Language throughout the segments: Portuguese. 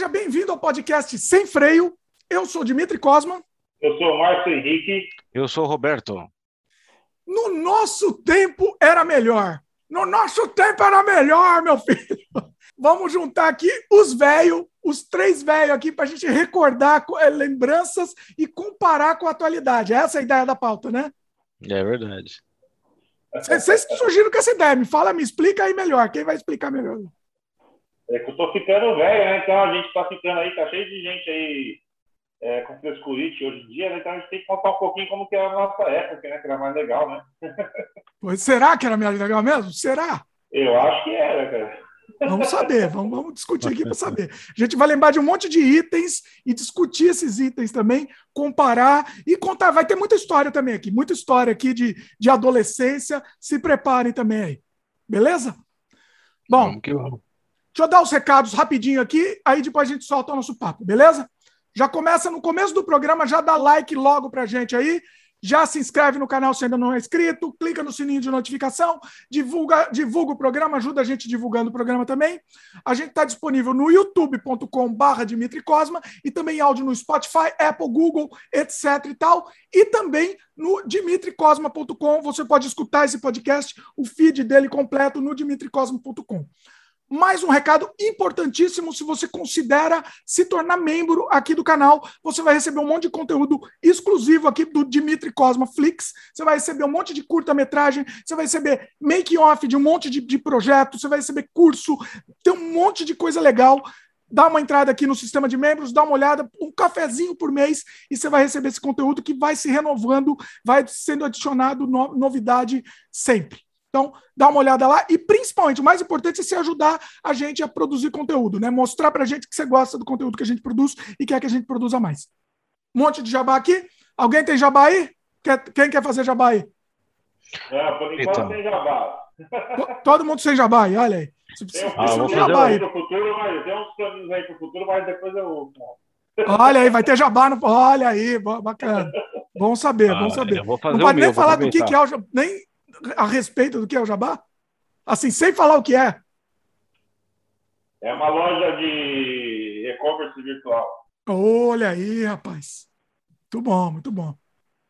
Seja bem-vindo ao podcast Sem Freio. Eu sou Dimitri Cosma. Eu sou o Márcio Henrique. Eu sou o Roberto. No nosso tempo era melhor. No nosso tempo era melhor, meu filho. Vamos juntar aqui os velhos, os três velhos aqui, para a gente recordar eh, lembranças e comparar com a atualidade. Essa é a ideia da pauta, né? É verdade. Vocês surgiram com essa ideia. Me fala, me explica aí melhor. Quem vai explicar melhor? É que eu tô ficando velho, né? Então a gente tá ficando aí, tá cheio de gente aí é, com frescurite hoje em dia, né? Então a gente tem que contar um pouquinho como que era a nossa época, né? Que era mais legal, né? Pois será que era mais legal mesmo? Será? Eu acho que era, cara. Vamos saber, vamos, vamos discutir aqui para saber. A gente vai lembrar de um monte de itens e discutir esses itens também, comparar e contar. Vai ter muita história também aqui, muita história aqui de, de adolescência. Se preparem também aí. Beleza? Bom, Vamos que vamos. Deixa eu dar os recados rapidinho aqui, aí depois a gente solta o nosso papo, beleza? Já começa no começo do programa, já dá like logo pra gente aí. Já se inscreve no canal se ainda não é inscrito, clica no sininho de notificação, divulga, divulga o programa, ajuda a gente divulgando o programa também. A gente está disponível no youtube.com/barra Dimitri Cosma e também áudio no Spotify, Apple, Google, etc e tal. E também no dimitricosma.com. Você pode escutar esse podcast, o feed dele completo no dimitricosma.com. Mais um recado importantíssimo: se você considera se tornar membro aqui do canal, você vai receber um monte de conteúdo exclusivo aqui do Dimitri Cosma Flix. Você vai receber um monte de curta-metragem, você vai receber make-off de um monte de, de projetos, você vai receber curso, tem um monte de coisa legal. Dá uma entrada aqui no sistema de membros, dá uma olhada, um cafezinho por mês, e você vai receber esse conteúdo que vai se renovando, vai sendo adicionado no- novidade sempre. Então, dá uma olhada lá e, principalmente, o mais importante é se ajudar a gente a produzir conteúdo, né? Mostrar pra gente que você gosta do conteúdo que a gente produz e quer que a gente produza mais. Um monte de jabá aqui. Alguém tem jabá aí? Quer- quem quer fazer jabá aí? Não, por enquanto Então. tem jabá. To- Todo mundo sem jabá aí, olha aí. Tem precisa, uns Ah, jabá aí futuro, mas tem uns planos aí pro futuro, mas depois eu. Olha aí, vai ter jabá no. Olha aí, bacana. Bom saber, bom Ah, saber. eu vou fazer Não pode nem falar do que, que é o jabá, nem a respeito do que é o jabá? Assim, sem falar o que é. É uma loja de e-commerce virtual. Olha aí, rapaz. Muito bom, muito bom.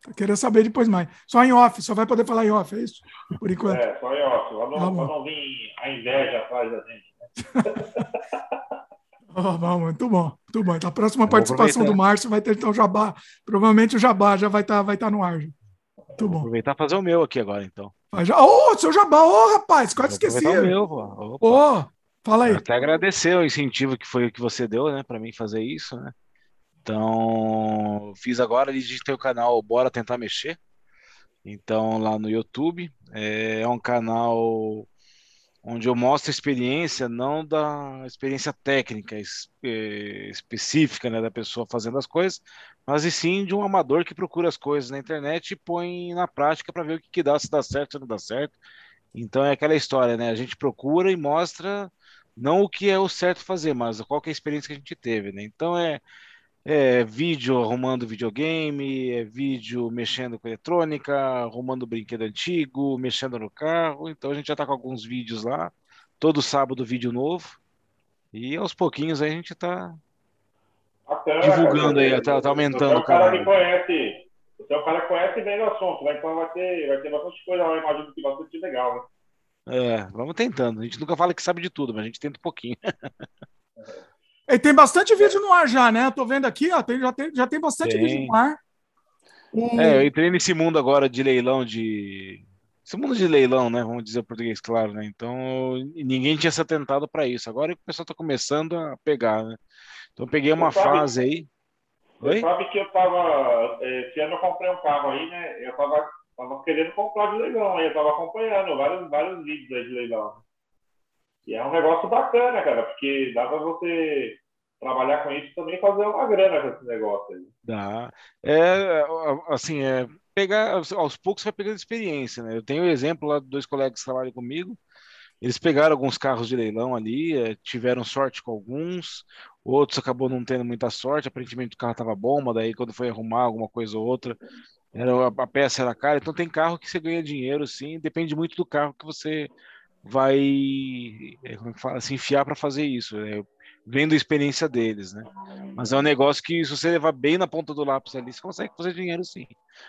Eu queria saber depois mais. Só em off, só vai poder falar em off, é isso? Por enquanto. É, só pra Tá não, pra não vir a inveja atrás da gente. Ó, bom, muito bom, muito bom. Então, a próxima participação do. Márcio vai ter então o jabá. Provavelmente o jabá já vai estar vai tá no ar. já. Muito Vou bom. aproveitar e fazer o meu aqui agora, então. Ô, seu jabá, ô, rapaz, quase Vou esqueci. o meu, pô. Ô, fala aí. Até agradecer o incentivo que foi o que você deu, né, para mim fazer isso, né? Então, fiz agora, tem o canal Bora Tentar Mexer. Então, lá no YouTube, é um canal onde eu mostro a experiência, não da experiência técnica eh, específica, né, da pessoa fazendo as coisas, mas e sim de um amador que procura as coisas na internet e põe na prática para ver o que que dá, se dá certo ou não dá certo. Então é aquela história, né? A gente procura e mostra não o que é o certo fazer, mas qual é a experiência que a gente teve, né? Então é, é vídeo arrumando videogame, é vídeo mexendo com eletrônica, arrumando brinquedo antigo, mexendo no carro. Então a gente já tá com alguns vídeos lá. Todo sábado vídeo novo. E aos pouquinhos aí a gente tá Bacana, Divulgando aí, tá- tá aumentando é o cara conhece. Você é um cara que conhece bem o assunto, né? Então vai ter, vai ter bastante coisa lá, imagino que bastante legal, né? é, vamos tentando. A gente nunca fala que sabe de tudo, mas a gente tenta um pouquinho. E tem bastante vídeo no ar já, né? Tô vendo aqui, ó, tem- já, tem, já tem bastante Tem. vídeo no ar. É, eu entrei nesse mundo agora de leilão de. Esse mundo de leilão, né? Vamos dizer o português, claro, né? Então, ninguém tinha se atentado para isso. Agora que o pessoal tá começando a pegar, né? Então, eu peguei uma sabe- fase aí. Você Oi? sabe que eu tava. eh, Esse ano eu comprei um carro aí, né? Eu tava, tava querendo comprar de leilão aí, eu tava acompanhando vários, vários vídeos aí de leilão. E é um negócio bacana, cara, porque dá pra você trabalhar com isso também fazer uma grana com esse negócio aí. Dá. É, assim, é, pegar, aos poucos vai pegando experiência, né? Eu tenho o exemplo lá de dois colegas que trabalham comigo. Eles pegaram alguns carros de leilão ali, é, tiveram sorte com alguns, outros acabou não tendo muita sorte. Aparentemente o carro estava bom, mas daí quando foi arrumar alguma coisa ou outra, era, a peça era cara. Então tem carro que você ganha dinheiro, sim, depende muito do carro que você vai, é, como é que fala, se enfiar para fazer isso. né? Vendo a experiência deles, né? Mas é um negócio que, se você levar bem na ponta do lápis ali, você consegue fazer dinheiro sim.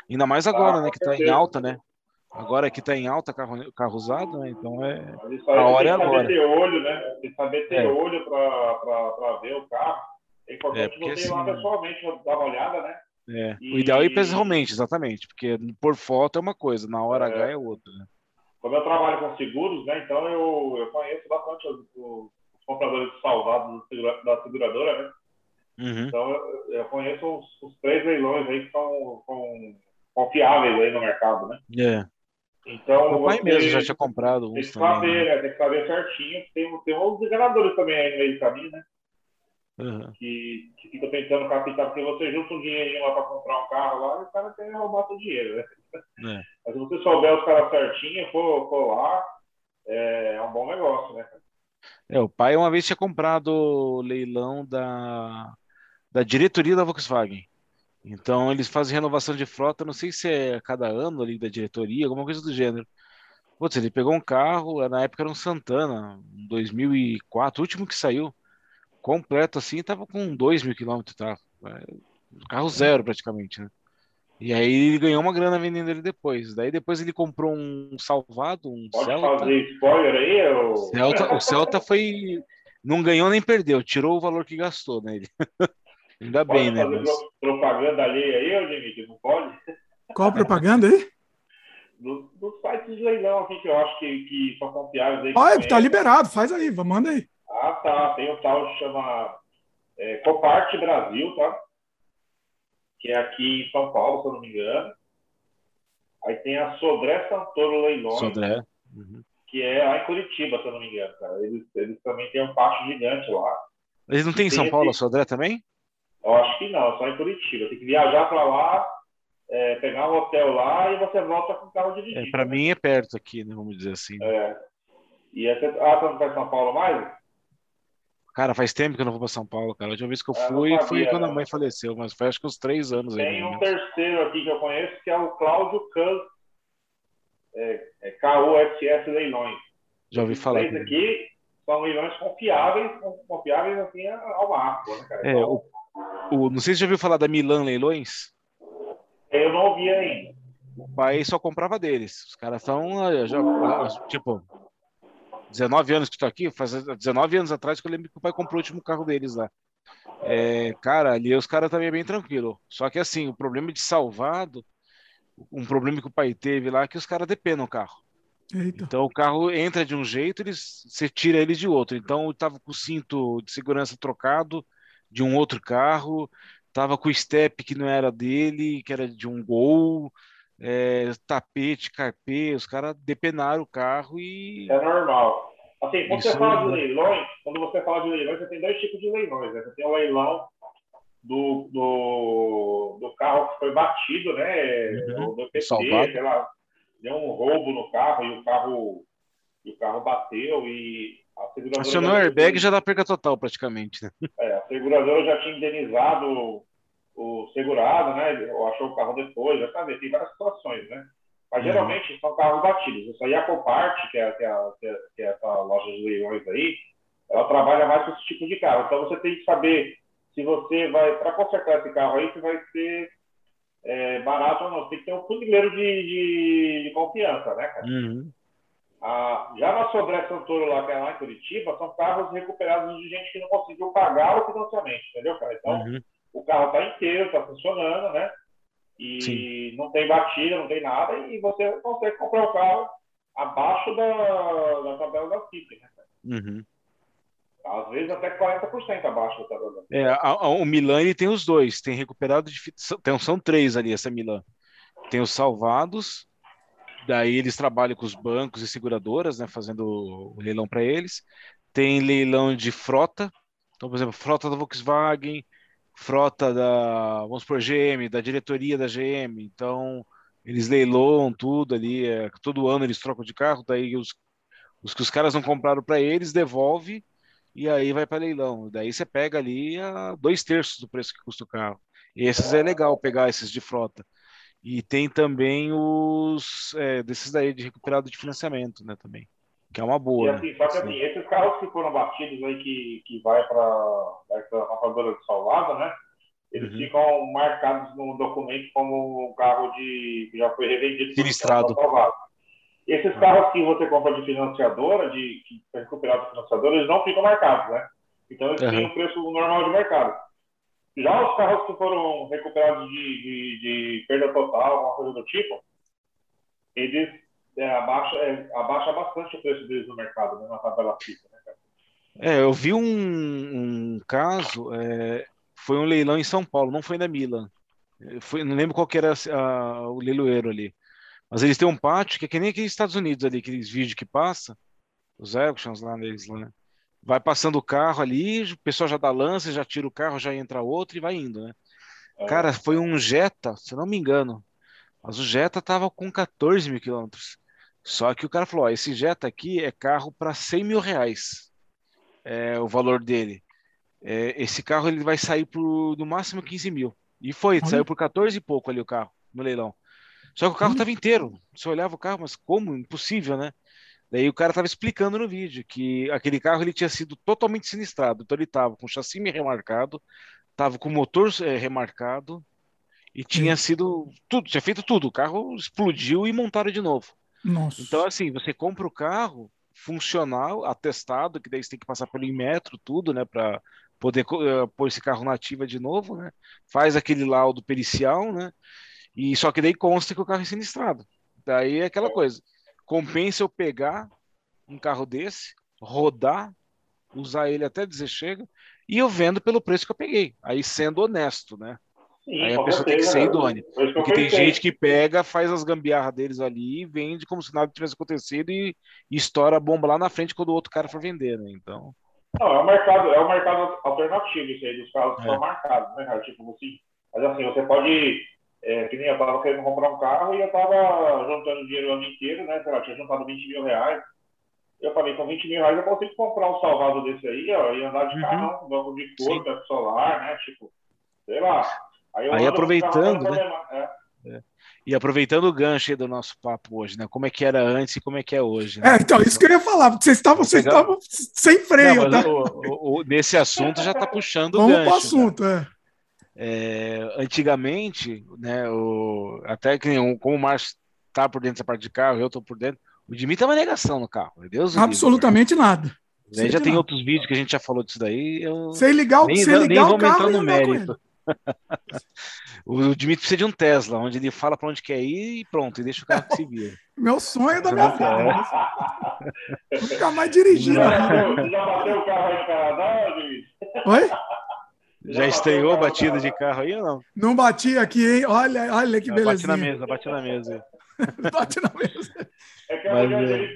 Ainda mais agora, ah, né? Que tá em alta, né? Agora que tá em alta carro, carro usado, né? Então é. A hora é agora. Tem que saber ter olho, né? Tem que saber ter é. olho para ver o carro. É importante é, porque, você ir lá assim, pessoalmente dar uma olhada, né? É. E... O ideal é ir pessoalmente, exatamente. Porque por foto é uma coisa, na hora é. H é outra, né? Como eu trabalho com seguros, né? Então eu, eu conheço bastante os, os compradores salvados da seguradora, né? Uhum. Então eu, eu conheço os, os, três leilões aí que são, são confiáveis aí no mercado, né? É. Então, o pai mesmo já tinha comprado uns tem que também, saber, né? né? Tem que saber certinho. Tem, tem uns enganadores também aí no meio do caminho, né? Uhum. Que, que fica tentando captar, porque você junta um dinheirinho lá para comprar um carro lá e o cara quer roubar seu dinheiro, né? É. Mas se você souber os caras certinho, for, for lá, é, é um bom negócio, né? É, o pai uma vez tinha comprado o leilão da, da diretoria da Volkswagen. Então eles fazem renovação de frota, não sei se é a cada ano ali da diretoria, alguma coisa do gênero. Putz, ele pegou um carro, na época era um Santana, 2004, o último que saiu, completo assim, tava com 2 mil quilômetros, tá? Carro zero praticamente, né? E aí ele ganhou uma grana vendendo ele depois. Daí depois ele comprou um Salvado, um Pode Celta. fazer spoiler aí? Ou... Celta, o Celta foi... Não ganhou nem perdeu, tirou o valor que gastou nele. Ainda pode bem, né? Mas... propaganda ali aí, Odimir, não pode? Qual propaganda aí? Dos do sites de leilão aqui que eu acho que, que são confiáveis. Aí ah, tá liberado, faz aí, manda aí. Ah, tá. Tem um tal que chama é, Coparte Brasil, tá? Que é aqui em São Paulo, se eu não me engano. Aí tem a Sodré Santoro Leilões, Sodré. Uhum. que é lá em Curitiba, se eu não me engano. Cara. Eles, eles também têm um pátio gigante lá. Eles não têm em São Paulo a Sodré também? Eu acho que não, só em Curitiba. Tem que viajar para lá, é, pegar um hotel lá e você volta com o carro dirigido. É, para mim é perto aqui, né, vamos dizer assim. É. E essa, ah, você não vai São Paulo mais? Cara, faz tempo que eu não vou para São Paulo, cara. A última vez que eu fui eu foi quando a mãe faleceu, mas foi acho que uns três anos Tem aí. Tem um terceiro aqui que eu conheço, que é o Cláudio Cus, é, é KUSS Leilões. Já ouvi falar. Esses aqui são leilões confiáveis, confiáveis assim ao máximo, né, cara? É, então, o, o, não sei se já ouviu falar da Milan Leilões. Eu não ouvi ainda. O pai só comprava deles. Os caras estão já, tipo, 19 anos que estou aqui, faz 19 anos atrás que eu lembro que o pai comprou o último carro deles lá. É, cara, ali os caras também é bem tranquilo. Só que assim, o problema de salvado, um problema que o pai teve lá é que os caras depenam o carro. Eita. Então o carro entra de um jeito, eles, você tira ele de outro. Então eu tava com o cinto de segurança trocado de um outro carro, tava com o step que não era dele, que era de um Gol, é, tapete, carpê, os caras depenaram o carro e. É normal. Assim, quando Isso você fala é... de leilões, quando você fala de leilões, você tem dois tipos de leilões. Né? Você tem o leilão do, do, do carro que foi batido, né? Uhum. Do PT, sei lá, deu um roubo no carro e o carro, e o carro bateu e a seguradora. Acionou o airbag já dá perca total, praticamente. Né? É, a seguradora já tinha indenizado o segurado, né? Ou achou o carro depois, já sabe, tem várias situações, né? Mas uhum. geralmente são carros batidos. Isso aí a Copart, que é, que, é, que, é, que é essa loja de leilões aí, ela trabalha mais com esse tipo de carro. Então você tem que saber se você vai, para consertar esse carro aí, se vai ser é, barato ou não. Tem que ter um fundileiro de, de, de confiança, né, cara? Uhum. Ah, já na Sodré Santoro lá, que é lá em Curitiba, são carros recuperados de gente que não conseguiu pagar o financiamento, entendeu, cara? Então, uhum o carro está inteiro, está funcionando, né? E Sim. não tem batida, não tem nada, e você consegue comprar o carro abaixo da, da tabela da FIP, né? Uhum. Às vezes até 40% abaixo da tabela da FIP. É, a, a, o Milan ele tem os dois, tem recuperado de tem, são três ali essa Milan. Tem os salvados, daí eles trabalham com os bancos e seguradoras, né, fazendo o leilão para eles. Tem leilão de frota, então, por exemplo, frota da Volkswagen, frota da, vamos por GM, da diretoria da GM. Então, eles leiloam tudo ali, é, todo ano eles trocam de carro, daí os, os que os caras não compraram para eles, devolve e aí vai para leilão. Daí você pega ali a dois terços do preço que custa o carro. E esses é legal pegar esses de frota. E tem também os é, desses daí de recuperado de financiamento, né, também. Que é uma boa. E assim, só que assim, esses carros que foram batidos aí, que, que vai para essa montadora de Salvada, né? Eles uhum. ficam marcados no documento como um carro de, que já foi revendido. Sinistrado. Esses carros que você compra de financiadora, de, que é recuperado de financiadora, eles não ficam marcados, né? Então eles uhum. têm o preço normal de mercado. Já os carros que foram recuperados de, de, de perda total, alguma coisa do tipo, eles é, abaixa, é, abaixa bastante o preço deles no mercado, né, na tabela fixa. Né, É, eu vi um, um caso, é, foi um leilão em São Paulo, não foi na Milan. Foi, não lembro qual que era a, o leiloeiro ali. Mas eles têm um pátio que é que nem aqui nos Estados Unidos ali, aqueles vídeos que passa, os auctions lá neles lá, né? Vai passando o carro ali, o pessoal já dá lança, já tira o carro, já entra outro e vai indo, né? É. Cara, foi um Jetta, se não me engano. Mas o Jetta tava com 14 mil quilômetros. Só que o cara falou: ó, esse Jetta aqui é carro para 100 mil reais. É o valor dele. É, esse carro ele vai sair por no máximo 15 mil. E foi, Olha. saiu por 14 e pouco ali o carro, no leilão. Só que o carro estava inteiro. Você olhava o carro, mas como? Impossível, né? Daí o cara estava explicando no vídeo que aquele carro ele tinha sido totalmente sinistrado. Então ele estava com o chassi remarcado, estava com o motor é, remarcado e tinha sido tudo, tinha feito tudo. O carro explodiu e montaram de novo. Nossa. Então, assim, você compra o carro funcional, atestado, que daí você tem que passar pelo Inmetro, tudo, né, para poder uh, pôr esse carro na ativa de novo, né? Faz aquele laudo pericial, né? E só que daí consta que o carro é sinistrado. Daí é aquela coisa. Compensa eu pegar um carro desse, rodar, usar ele até dizer chega, e eu vendo pelo preço que eu peguei. Aí sendo honesto, né? Sim, aí a pessoa tem que ser idônea. Porque tem gente que pega, faz as gambiarras deles ali e vende como se nada tivesse acontecido e, e estoura a bomba lá na frente quando o outro cara for vender, né? Então. Não, é um mercado, é um mercado alternativo isso aí, dos carros que é. são marcados, né, cara? Tipo assim. Mas assim, você pode. É, que nem eu tava querendo comprar um carro e eu tava juntando dinheiro o ano inteiro, né? Sei lá, tinha juntado 20 mil reais. Eu falei, com 20 mil reais eu consigo comprar um salvado desse aí, ó, e andar de uhum. carro, banco de couro, teto solar, né? Tipo, sei lá. Aí, aí aproveitando, né? É. É. E aproveitando o gancho do nosso papo hoje, né? Como é que era antes e como é que é hoje. Né? É, então, isso que eu ia falar, porque vocês estavam, vocês estavam sem freio, Não, tá? O, o, nesse assunto já está puxando Vamos o gancho. Vamos pro assunto, né? é. é. Antigamente, né, o, até que como o Márcio tá por dentro dessa parte de carro, eu tô por dentro, o Dimitri é uma negação no carro, meu Deus Absolutamente livre, nada. já tem nada. outros vídeos que a gente já falou disso daí. Eu sem ligar, nem, sem ligar nem vamos entrar no mérito. O Dimitri precisa de um Tesla, onde ele fala para onde quer ir e pronto, e deixa o carro que se vira. Meu sonho da minha vida. Nunca mais dirigir. Já, já bateu o carro aí no Canadá, Dimitri? Oi? Já estreou batida de carro aí ou não? Não bati aqui, hein? Olha, olha que beleza. Bate na mesa, bate na mesa. bate na mesa. É que é Mas, é... né?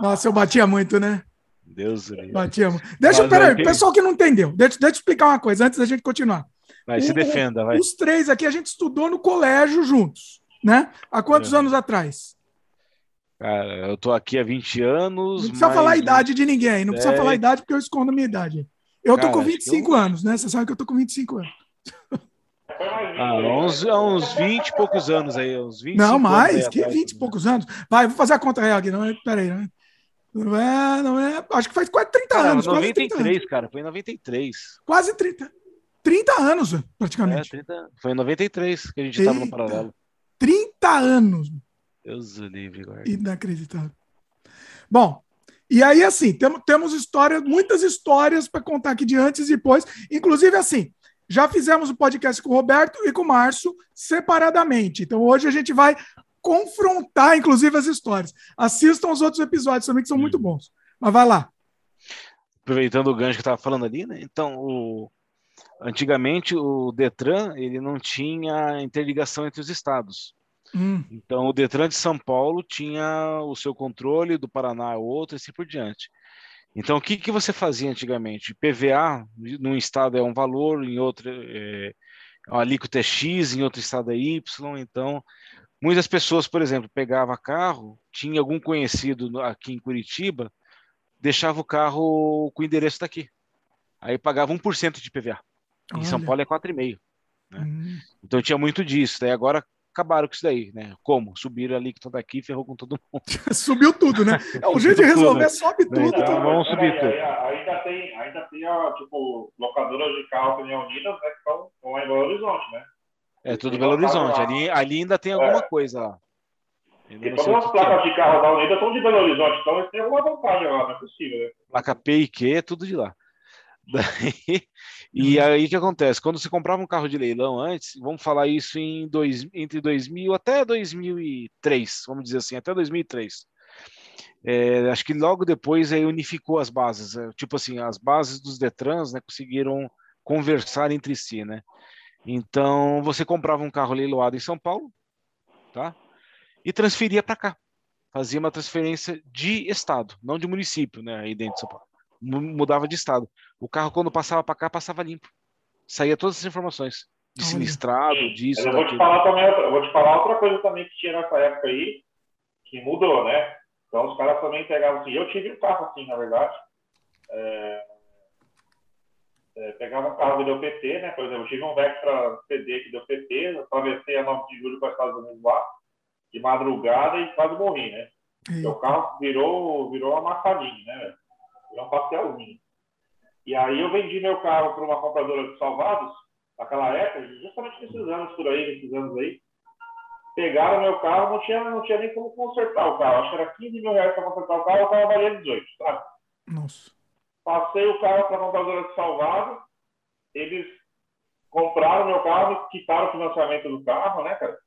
Nossa, eu batia muito, né? Deus Batíamos. Deixa, Mas, peraí, pessoal que não entendeu, deixa, deixa eu explicar uma coisa antes da gente continuar. Vai, o, se defenda, vai. Os três aqui a gente estudou no colégio juntos, né? Há quantos é. anos atrás? Cara, eu tô aqui há 20 anos. Não precisa falar a idade de ninguém, não precisa falar a idade porque eu escondo a minha idade. Eu Cara, tô com 25 eu... anos, né? Você sabe que eu tô com 25 anos. Ah, uns, uns 20 e poucos anos aí, uns 20 Não, mais, que 20 e poucos anos. Vai, vou fazer a conta real aqui, não, peraí, né? Não é, não é. Acho que faz quase 30 cara, anos. 93, 30 anos. cara. Foi em 93. Quase 30. 30 anos, praticamente. É, 30, foi em 93 que a gente estava no paralelo. 30 anos. Deus o livre, guarda. Inacreditável. Bom, e aí, assim, temos, temos histórias, muitas histórias para contar aqui de antes e depois. Inclusive, assim, já fizemos o podcast com o Roberto e com o Márcio separadamente. Então, hoje a gente vai confrontar, inclusive, as histórias. Assistam os outros episódios também, que são muito bons. Mas vai lá. Aproveitando o gancho que estava falando ali, né? Então, o... antigamente o Detran ele não tinha interligação entre os estados. Hum. Então, o Detran de São Paulo tinha o seu controle, do Paraná outro, e assim por diante. Então, o que, que você fazia antigamente? PVA, num estado é um valor, em outro é, a alíquota é X, em outro estado é Y. Então, Muitas pessoas, por exemplo, pegava carro, tinha algum conhecido aqui em Curitiba, deixava o carro com o endereço daqui. Aí pagava 1% de PVA. Em Olha. São Paulo é 4,5%. Né? Hum. Então tinha muito disso. Daí agora acabaram com isso daí, né? Como? Subiram ali que todo aqui ferrou com todo mundo. Subiu tudo, né? É o jeito de resolver, tudo. sobe tudo. Então, então vamos subir aí, tudo. Aí, ainda tem, ainda tem a, tipo, locadoras de carro que nem Unidas, né? Que estão, estão em Belo Horizonte, né? É tudo Belo Horizonte. Ali, ali ainda tem alguma é. coisa lá. Porque todas as placas é. de carro da Unidas são de Belo Horizonte, então eles têm alguma vantagem lá, não é possível, né? Placa P e Q é tudo de lá. Daí, e uhum. aí o que acontece? Quando você comprava um carro de leilão antes, vamos falar isso em dois, entre 2000 até 2003, vamos dizer assim, até 2003. É, acho que logo depois aí unificou as bases, é, tipo assim, as bases dos Detrans, né, conseguiram conversar entre si, né? Então você comprava um carro leiloado em São Paulo, tá? E transferia para cá, fazia uma transferência de estado, não de município, né? Aí dentro de São Paulo mudava de estado. O carro, quando passava para cá, passava limpo. Saía todas as informações. De sinistrado, disso. Eu vou te, falar também, eu vou te falar outra coisa também que tinha nessa época aí, que mudou, né? Então os caras também pegavam assim. Eu tive um carro assim, na verdade. É, é, pegava um carro que deu PT, né? Por exemplo, eu tive um Vectra CD que deu PT, atravessei a 9 de julho para os Estados Unidos lá, de madrugada e quase morri, né? O carro virou, virou amassadinho, né? é um pastelzinho. E aí eu vendi meu carro para uma compradora de salvados, naquela época, justamente nesses anos por aí, nesses anos aí. Pegaram meu carro, não tinha, não tinha nem como consertar o carro. Acho que era 15 mil reais para consertar o carro, o carro valia 18, sabe? Nossa. Passei o carro para a compradora de salvados, eles compraram meu carro, quitaram o financiamento do carro, né, cara?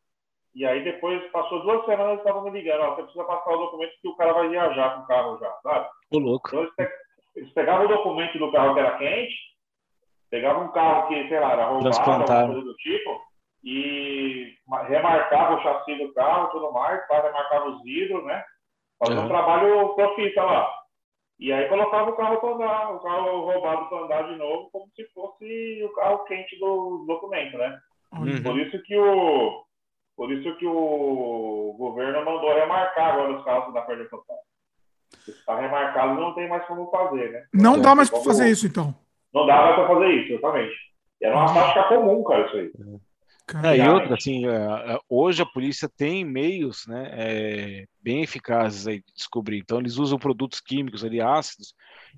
E aí depois, passou duas semanas, eles estavam me ligando, ó, você precisa passar o documento que o cara vai viajar com o carro já, sabe? Ô, louco. Então, eles pegavam o documento do carro que era quente, pegavam um carro que, sei lá, era roubado, alguma coisa do tipo, e remarcava o chassi do carro tudo mais, remarcar os vidros, né? Fazia uhum. um trabalho profissa lá. E aí colocava o carro para andar, o carro roubado para andar de novo, como se fosse o carro quente do documento, né? Uhum. Por isso que o por isso que o governo mandou remarcar agora os carros da perda total. Se está remarcado, não tem mais como fazer, né? Não então, dá mais para fazer isso, então. Não dá mais para fazer isso, exatamente. Era uma prática comum, cara, isso aí. É, e outra, assim, é, é, hoje a polícia tem meios né, é, bem eficazes aí de descobrir. Então, eles usam produtos químicos ali, ácidos,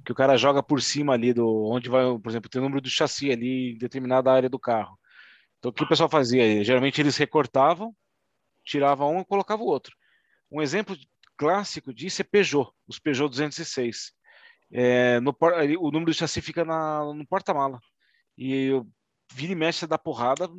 que o cara joga por cima ali do onde vai, por exemplo, tem o número do chassi ali em determinada área do carro. Então, o que o pessoal fazia? Geralmente eles recortavam, tiravam um e colocavam o outro. Um exemplo clássico disso é Peugeot, os Peugeot 206. É, no, o número do chassi fica na, no porta-mala. E vira e mexe da porrada,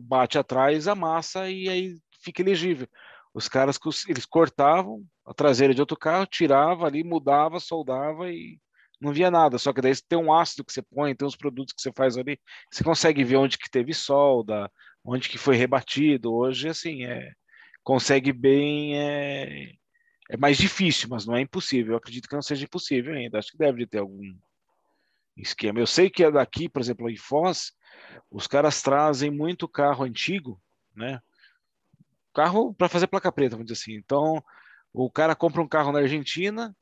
bate atrás, amassa e aí fica elegível. Os caras eles cortavam a traseira de outro carro, tirava ali, mudava, soldava e não via nada. Só que daí tem um ácido que você põe, tem os produtos que você faz ali, você consegue ver onde que teve solda, onde que foi rebatido. Hoje, assim, é, consegue bem. É, é mais difícil, mas não é impossível. Eu acredito que não seja impossível ainda. Acho que deve ter algum esquema. Eu sei que é daqui, por exemplo, em Foz, os caras trazem muito carro antigo, né? Carro para fazer placa preta, vamos dizer assim. Então, o cara compra um carro na Argentina,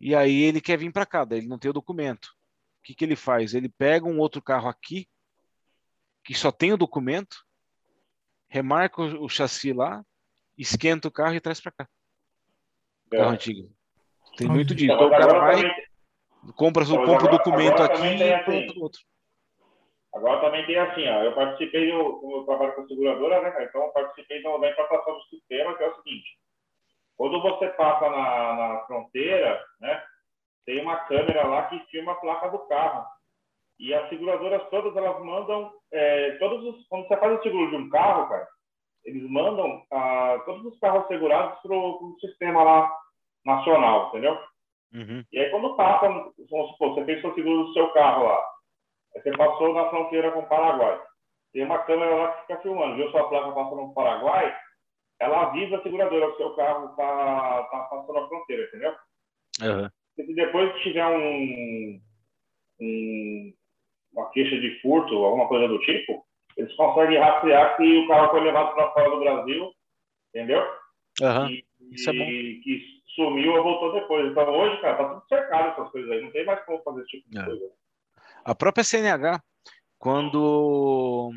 e aí ele quer vir para cá, daí ele não tem o documento. O que, que ele faz? Ele pega um outro carro aqui, que só tem o documento, remarca o, o chassi lá, esquenta o carro e traz para cá. É. Carro antigo. Tem muito disso. Então, o cara vai, compra, compra o documento aqui e assim. o outro. Agora também tem assim, ó, eu participei, do, eu trabalho com a seguradora, né, Então eu participei da implantação do sistema, que é o seguinte, quando você passa na, na fronteira, né, tem uma câmera lá que filma a placa do carro. E as seguradoras todas, elas mandam, é, todos os, quando você faz o seguro de um carro, cara, eles mandam ah, todos os carros segurados para o sistema lá nacional, entendeu? Uhum. E aí quando passa, vamos supor, você fez o seguro do seu carro lá, você passou na fronteira com o Paraguai, tem uma câmera lá que fica filmando, viu sua placa passando no Paraguai, ela avisa a seguradora que o seu carro está tá passando a fronteira, entendeu? Uhum. Se depois tiver um, um, uma queixa de furto, alguma coisa do tipo, eles conseguem rastrear que o carro foi levado para fora do Brasil, entendeu? Uhum. E, Isso é bom. que sumiu ou voltou depois. Então hoje, cara, tá tudo cercado essas coisas aí. Não tem mais como fazer esse tipo de é. coisa. A própria CNH, quando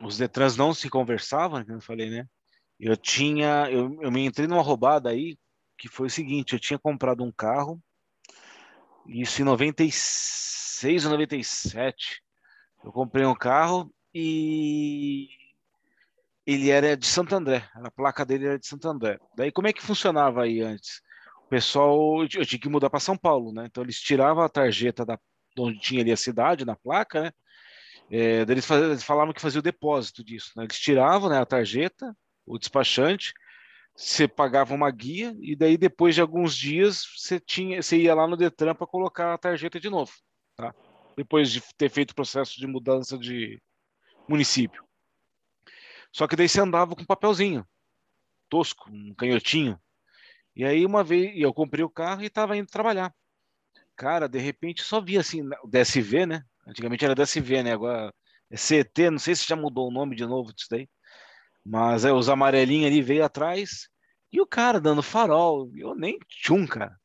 os Detrans não se conversavam, como eu falei, né? Eu tinha, eu, eu me entrei numa roubada aí, que foi o seguinte, eu tinha comprado um carro, isso em 96 ou 97, eu comprei um carro e ele era de Santo André, a placa dele era de Santo André. Daí como é que funcionava aí antes? O pessoal, eu tinha que mudar para São Paulo, né? Então eles tiravam a tarjeta da onde tinha ali a cidade na placa, né? É, eles, falavam que fazia o depósito disso. Né? Eles tiravam né, a tarjeta, o despachante, você pagava uma guia e daí depois de alguns dias você tinha, você ia lá no Detran para colocar a tarjeta de novo, tá? Depois de ter feito o processo de mudança de município. Só que daí você andava com um papelzinho tosco, um canhotinho. E aí uma vez eu comprei o carro e estava indo trabalhar. Cara, de repente só via assim, o DSV, né? Antigamente era DSV, né? Agora é CT, não sei se já mudou o nome de novo disso daí. Mas é, os amarelinhos ali veio atrás e o cara dando farol. Eu nem tchum, cara.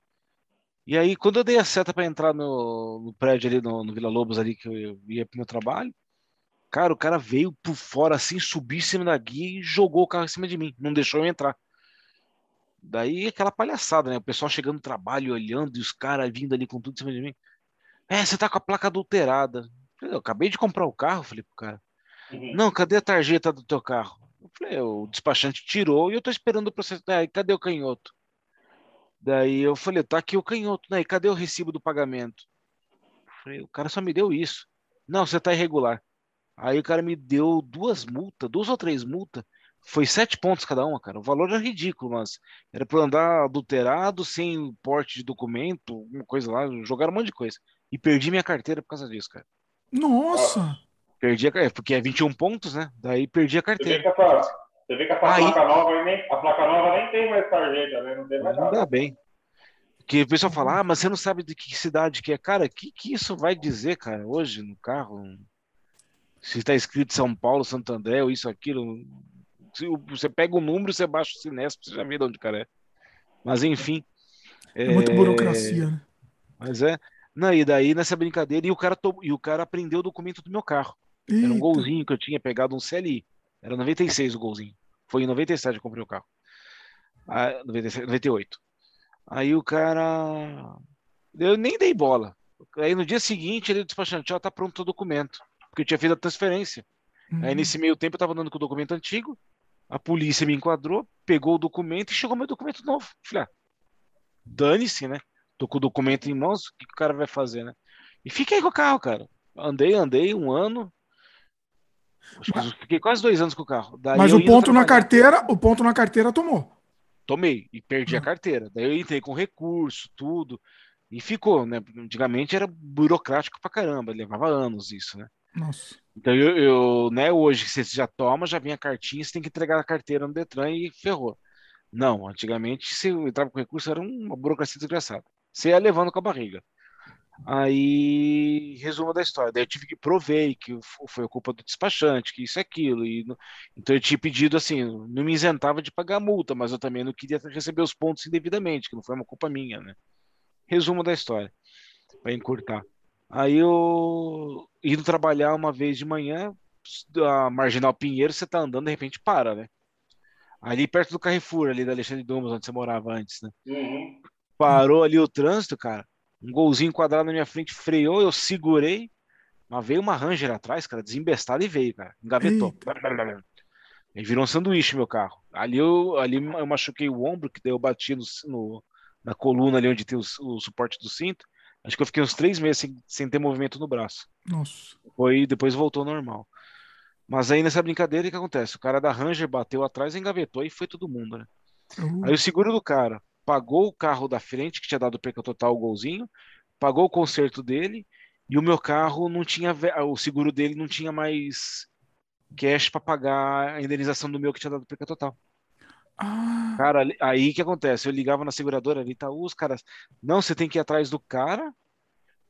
E aí, quando eu dei a seta para entrar no, no, prédio ali, no, no, Vila Lobos ali, que eu ia pro meu trabalho, cara, o cara veio por fora assim, subiu em cima da guia e jogou o carro em cima de mim. Não deixou eu entrar. Daí aquela palhaçada, né? O pessoal chegando no trabalho, olhando, e os caras vindo ali com tudo em cima de mim. É, você tá com a placa adulterada. Eu acabei de comprar o carro, falei pro cara. Uhum. Não, cadê a tarjeta do teu carro? Eu falei, o despachante tirou e eu tô esperando o processo. Daí, cadê o canhoto? Daí eu falei, tá aqui o canhoto, né? E cadê o recibo do pagamento? Eu falei, o cara só me deu isso. Não, você tá irregular. Aí o cara me deu duas multas, duas ou três multas. Foi sete pontos cada uma, cara. O valor era ridículo, mas era para andar adulterado, sem porte de documento, uma coisa lá, jogaram um monte de coisa. E perdi minha carteira por causa disso, cara. Nossa! Perdi a carteira, porque é 21 pontos, né? Daí perdi a carteira. Você vê que essa, você vê que Aí, placa nova nem, a placa nova nem tem mais tarjeta, né? Não tem mais nada. Ainda bem. Que o pessoal fala, ah, mas você não sabe de que cidade que é. Cara, o que, que isso vai dizer, cara, hoje no carro? Se está escrito São Paulo, Santo André, ou isso, aquilo. Se você pega o número, você baixa o Sinesp, você já vê de onde o cara é. Mas enfim. É, é muita burocracia, né? Mas é. Não, e daí nessa brincadeira, e o cara, to... e o cara aprendeu o documento do meu carro. Eita. Era um golzinho que eu tinha pegado um CLI. Era 96 o golzinho. Foi em 97 que eu comprei o carro. Ah, 97, 98. Aí o cara. Eu nem dei bola. Aí no dia seguinte ele despachante, ó, tá pronto o documento. Porque eu tinha feito a transferência. Uhum. Aí nesse meio tempo eu tava andando com o documento antigo. A polícia me enquadrou, pegou o documento e chegou meu documento novo. Falei, ah, dane-se, né? tô com o documento em mãos, o que, o cara vai fazer, né? E fiquei com o carro, cara. Andei, andei um ano. fiquei quase dois anos com o carro. Daí Mas o ponto na carteira, o ponto na carteira tomou. Tomei e perdi a hum. carteira. Daí eu entrei com recurso, tudo. E ficou, né? Antigamente era burocrático pra caramba, levava anos isso, né? Nossa. Então eu, eu né, hoje você já toma, já vem a cartinha, você tem que entregar a carteira no Detran e ferrou. Não, antigamente se eu entrava com recurso era uma burocracia desgraçada. Você ia levando com a barriga. Aí, resumo da história. Daí eu tive que provei que foi culpa do despachante, que isso é aquilo. E, então eu tinha pedido assim, não me isentava de pagar a multa, mas eu também não queria receber os pontos indevidamente, que não foi uma culpa minha, né? Resumo da história, para encurtar. Aí eu indo trabalhar uma vez de manhã, a Marginal Pinheiro, você tá andando, de repente para, né? Ali perto do Carrefour, ali da Alexandre Dumas, onde você morava antes, né? Uhum. Parou ali o trânsito, cara. Um golzinho quadrado na minha frente freou, eu segurei. Mas veio uma Ranger atrás, cara, desembestada e veio, cara. Engavetou. E virou um sanduíche meu carro. Ali eu, ali eu machuquei o ombro, que daí eu bati no, no na coluna ali onde tem o, o, suporte do cinto. Acho que eu fiquei uns três meses sem, sem ter movimento no braço. Nossa. Foi, depois voltou normal. Mas aí nessa brincadeira, o que acontece? O cara da Ranger bateu atrás, engavetou e foi todo mundo, né? Uhum. Aí o seguro do cara pagou o carro da frente, que tinha dado perca total o golzinho, pagou o conserto dele, e o meu carro não tinha, o seguro dele não tinha mais cash para pagar a indenização do meu que tinha dado perca total. Ah. Cara, aí que acontece? Eu ligava na seguradora ali, tá, os caras, não, você tem que ir atrás do cara,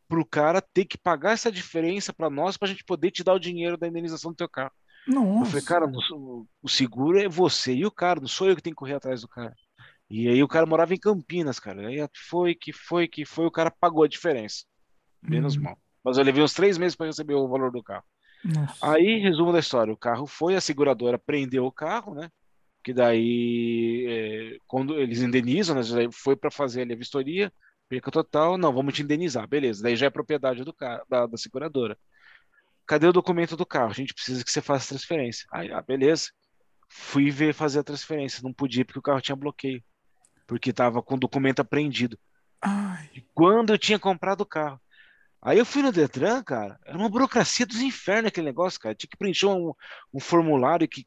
pro cara ter que pagar essa diferença para nós, pra gente poder te dar o dinheiro da indenização do teu carro. Nossa. Eu falei, cara, o seguro é você e o cara, não sou eu que tenho que correr atrás do cara. E aí o cara morava em Campinas, cara. Aí foi que foi que foi, o cara pagou a diferença. Menos uhum. mal. Mas eu levei uns três meses para receber o valor do carro. Nossa. Aí, resumo da história: o carro foi, a seguradora prendeu o carro, né? Que daí, é, quando eles indenizam, né? Foi para fazer ali a vistoria, perca total, não, vamos te indenizar, beleza. Daí já é propriedade do carro, da, da seguradora. Cadê o documento do carro? A gente precisa que você faça transferência. Aí, ah, beleza. Fui ver fazer a transferência. Não podia porque o carro tinha bloqueio. Porque estava com o documento apreendido. Ai. Quando eu tinha comprado o carro. Aí eu fui no Detran, cara, era uma burocracia dos infernos aquele negócio, cara. Tinha que preencher um, um formulário que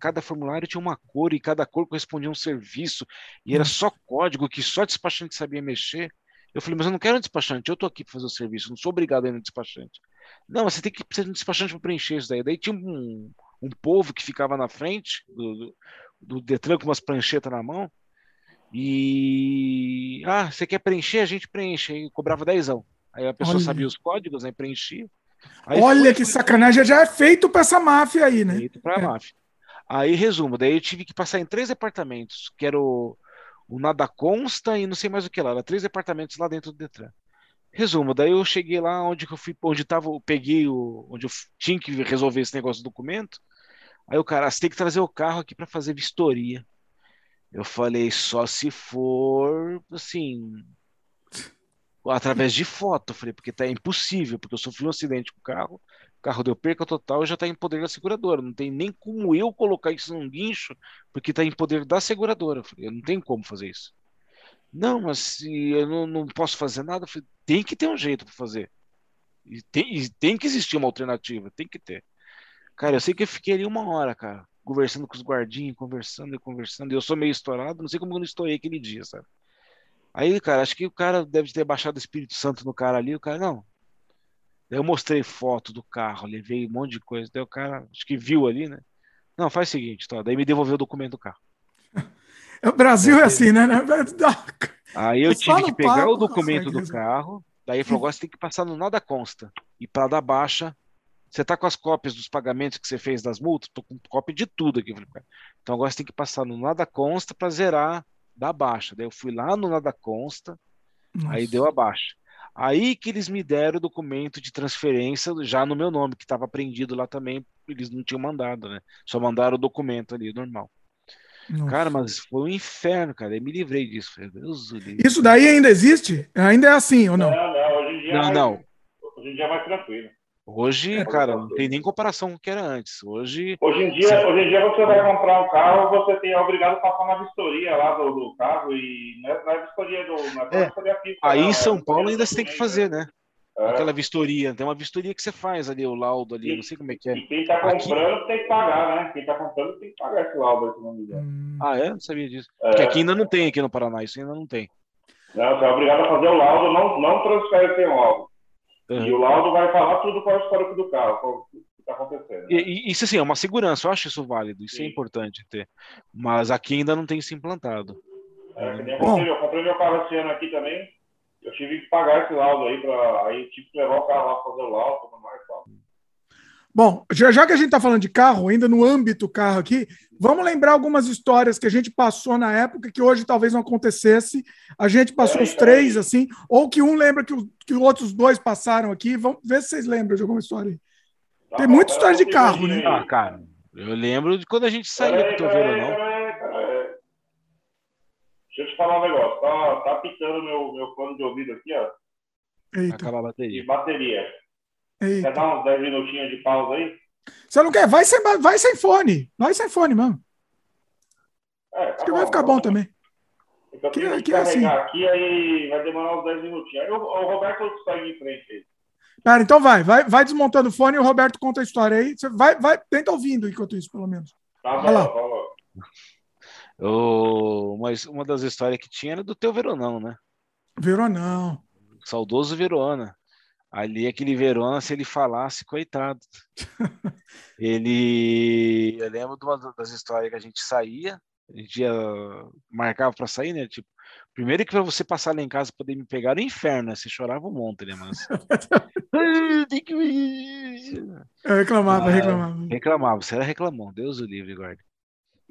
cada formulário tinha uma cor e cada cor correspondia a um serviço. E era só código que só despachante sabia mexer. Eu falei, mas eu não quero um despachante, eu tô aqui para fazer o serviço, não sou obrigado a ir no despachante. Não, você tem que precisar de um despachante para preencher isso daí. Daí tinha um, um povo que ficava na frente do, do, do Detran com umas pranchetas na mão. E. Ah, você quer preencher? A gente preenche. Aí cobrava dezão. Aí a pessoa Olha. sabia os códigos, aí preenchia. Aí Olha foi, que foi, sacanagem, já é feito para essa máfia aí, né? Feito para é. máfia. Aí, resumo, daí eu tive que passar em três departamentos, que era o, o Nada Consta e não sei mais o que lá. Era três departamentos lá dentro do Detran. Resumo, daí eu cheguei lá onde eu fui, onde tava, eu peguei o, onde eu tinha que resolver esse negócio do documento. Aí o cara, você tem que trazer o carro aqui para fazer vistoria. Eu falei, só se for, assim, através de foto. Eu falei, porque tá impossível, porque eu sofri um acidente com o carro, o carro deu perca total e já está em poder da seguradora. Não tem nem como eu colocar isso num guincho, porque está em poder da seguradora. Eu falei, eu não tenho como fazer isso. Não, mas se eu não, não posso fazer nada, eu falei, tem que ter um jeito para fazer. E tem, e tem que existir uma alternativa, tem que ter. Cara, eu sei que eu fiquei ali uma hora, cara, conversando com os guardinhas, conversando e conversando. E eu sou meio estourado, não sei como eu não estourei aquele dia, sabe? Aí, cara, acho que o cara deve ter baixado o Espírito Santo no cara ali. O cara, não. Daí eu mostrei foto do carro, levei um monte de coisa. Daí o cara, acho que viu ali, né? Não, faz o seguinte, tá? daí me devolveu o documento do carro. O Brasil é assim, né? Aí eu tive que pegar o documento do carro, daí ele falou: agora você tem que passar no nada consta. E para dar baixa, você tá com as cópias dos pagamentos que você fez das multas? Tô com cópia de tudo aqui. Então agora você tem que passar no nada consta para zerar da baixa. Daí eu fui lá no nada consta, Nossa. aí deu a baixa. Aí que eles me deram o documento de transferência já no meu nome, que estava prendido lá também, eles não tinham mandado, né? Só mandaram o documento ali, normal. Nossa. Cara, mas foi um inferno, cara. Eu me livrei disso. Deus, Isso daí ainda existe? Ainda é assim ou não? Não, não. Hoje em dia, não, é não. Hoje em dia é mais tranquilo. Hoje, é, cara, não tem nem comparação com o que era antes. Hoje, hoje em dia, você... hoje em dia você vai comprar um carro, você tem é obrigado a passar uma vistoria lá do, do carro e não é, não é vistoria do, não é, é. vistoria física. Aí não, em São é Paulo ainda você tem que fazer, né? É. Aquela vistoria, tem uma vistoria que você faz ali, o laudo ali, e, não sei como é que é. E quem está comprando aqui... tem que pagar, né? Quem está comprando tem que pagar esse laudo, se não me engano. Hum. Ah, é? Não sabia disso. É. Porque aqui ainda não tem, aqui no Paraná, isso ainda não tem. Não, você é obrigado a fazer o laudo, não, não transfere sem laudo. Uhum. E o laudo vai falar tudo qual é o histórico do carro, o que está acontecendo. Né? E, isso assim, é uma segurança, eu acho isso válido, isso é Sim. é importante ter. Mas aqui ainda não tem se implantado. É, eu, comprei, eu comprei meu carro esse ano aqui também, eu tive que pagar esse laudo aí, pra, aí tive que levar o carro lá para fazer o laudo, tudo mais. Tal. Bom, já, já que a gente está falando de carro, ainda no âmbito carro aqui, vamos lembrar algumas histórias que a gente passou na época que hoje talvez não acontecesse. A gente passou os três, assim, ou que um lembra que, o, que os outros dois passaram aqui. Vamos ver se vocês lembram de alguma história aí. Tá Tem muita história de carro, né? Ah, cara, eu lembro de quando a gente saía do teu verão. Deixa eu te falar um negócio. Tá, tá pitando meu, meu plano de ouvido aqui, ó. Eita. Acaba a bateria. De bateria. Eita. Quer dar uns 10 minutinhos de pausa aí? Você não quer? Vai sem, vai sem fone. Vai sem fone mesmo. É, tá Acho que bom, vai ficar bom também. Então, que, que é assim. aqui, aí vai demorar uns 10 minutinhos. Aí o, o Roberto segue em frente aí. Cara, então vai, vai, vai desmontando o fone e o Roberto conta a história aí. Você vai, vai, tenta ouvindo enquanto isso, pelo menos. Tá bom, lá. tá bom. Oh, mas uma das histórias que tinha era do teu Veronão, né? Veronão. Saudoso Verona. Ali, aquele Verona, se ele falasse, coitado. ele. Eu lembro de uma das histórias que a gente saía, a gente ia, marcava para sair, né? Tipo, primeiro que para você passar lá em casa poder me pegar era o inferno, né? Você chorava um monte, né? Mas. Que Eu reclamava, ah, reclamava. Reclamava, você era reclamão, Deus o livre, guarda.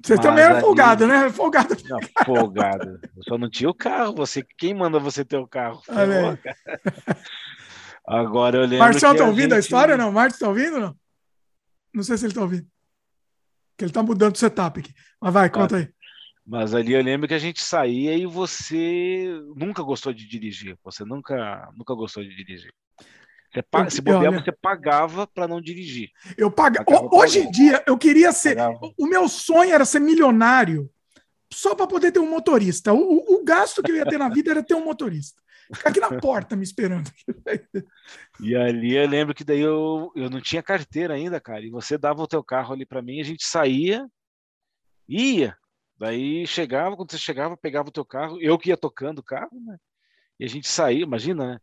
Você Mas também era ali... folgado, né? Folgado. Não, folgado. Eu só não tinha o carro. Você, quem manda você ter o carro? Olha Agora eu lembro. Marcelo tá ouvindo gente... a história, não? Marcos tá ouvindo, não? Não sei se ele tá ouvindo. Que ele tá mudando o setup aqui. Mas vai, conta aí. Mas ali eu lembro que a gente saía e você nunca gostou de dirigir. Você nunca, nunca gostou de dirigir. Você, pa... se bobear, você pagava para não dirigir. Eu paga... Hoje em dia, eu queria ser. Pagava. O meu sonho era ser milionário só para poder ter um motorista. O, o, gasto que eu ia ter na vida era ter um motorista. Ficar aqui na porta me esperando. e ali eu lembro que daí eu, eu não tinha carteira ainda, cara. E você dava o teu carro ali para mim, a gente saía, ia. Daí chegava, quando você chegava, pegava o teu carro, eu que ia tocando o carro, né? E a gente saía, imagina, né?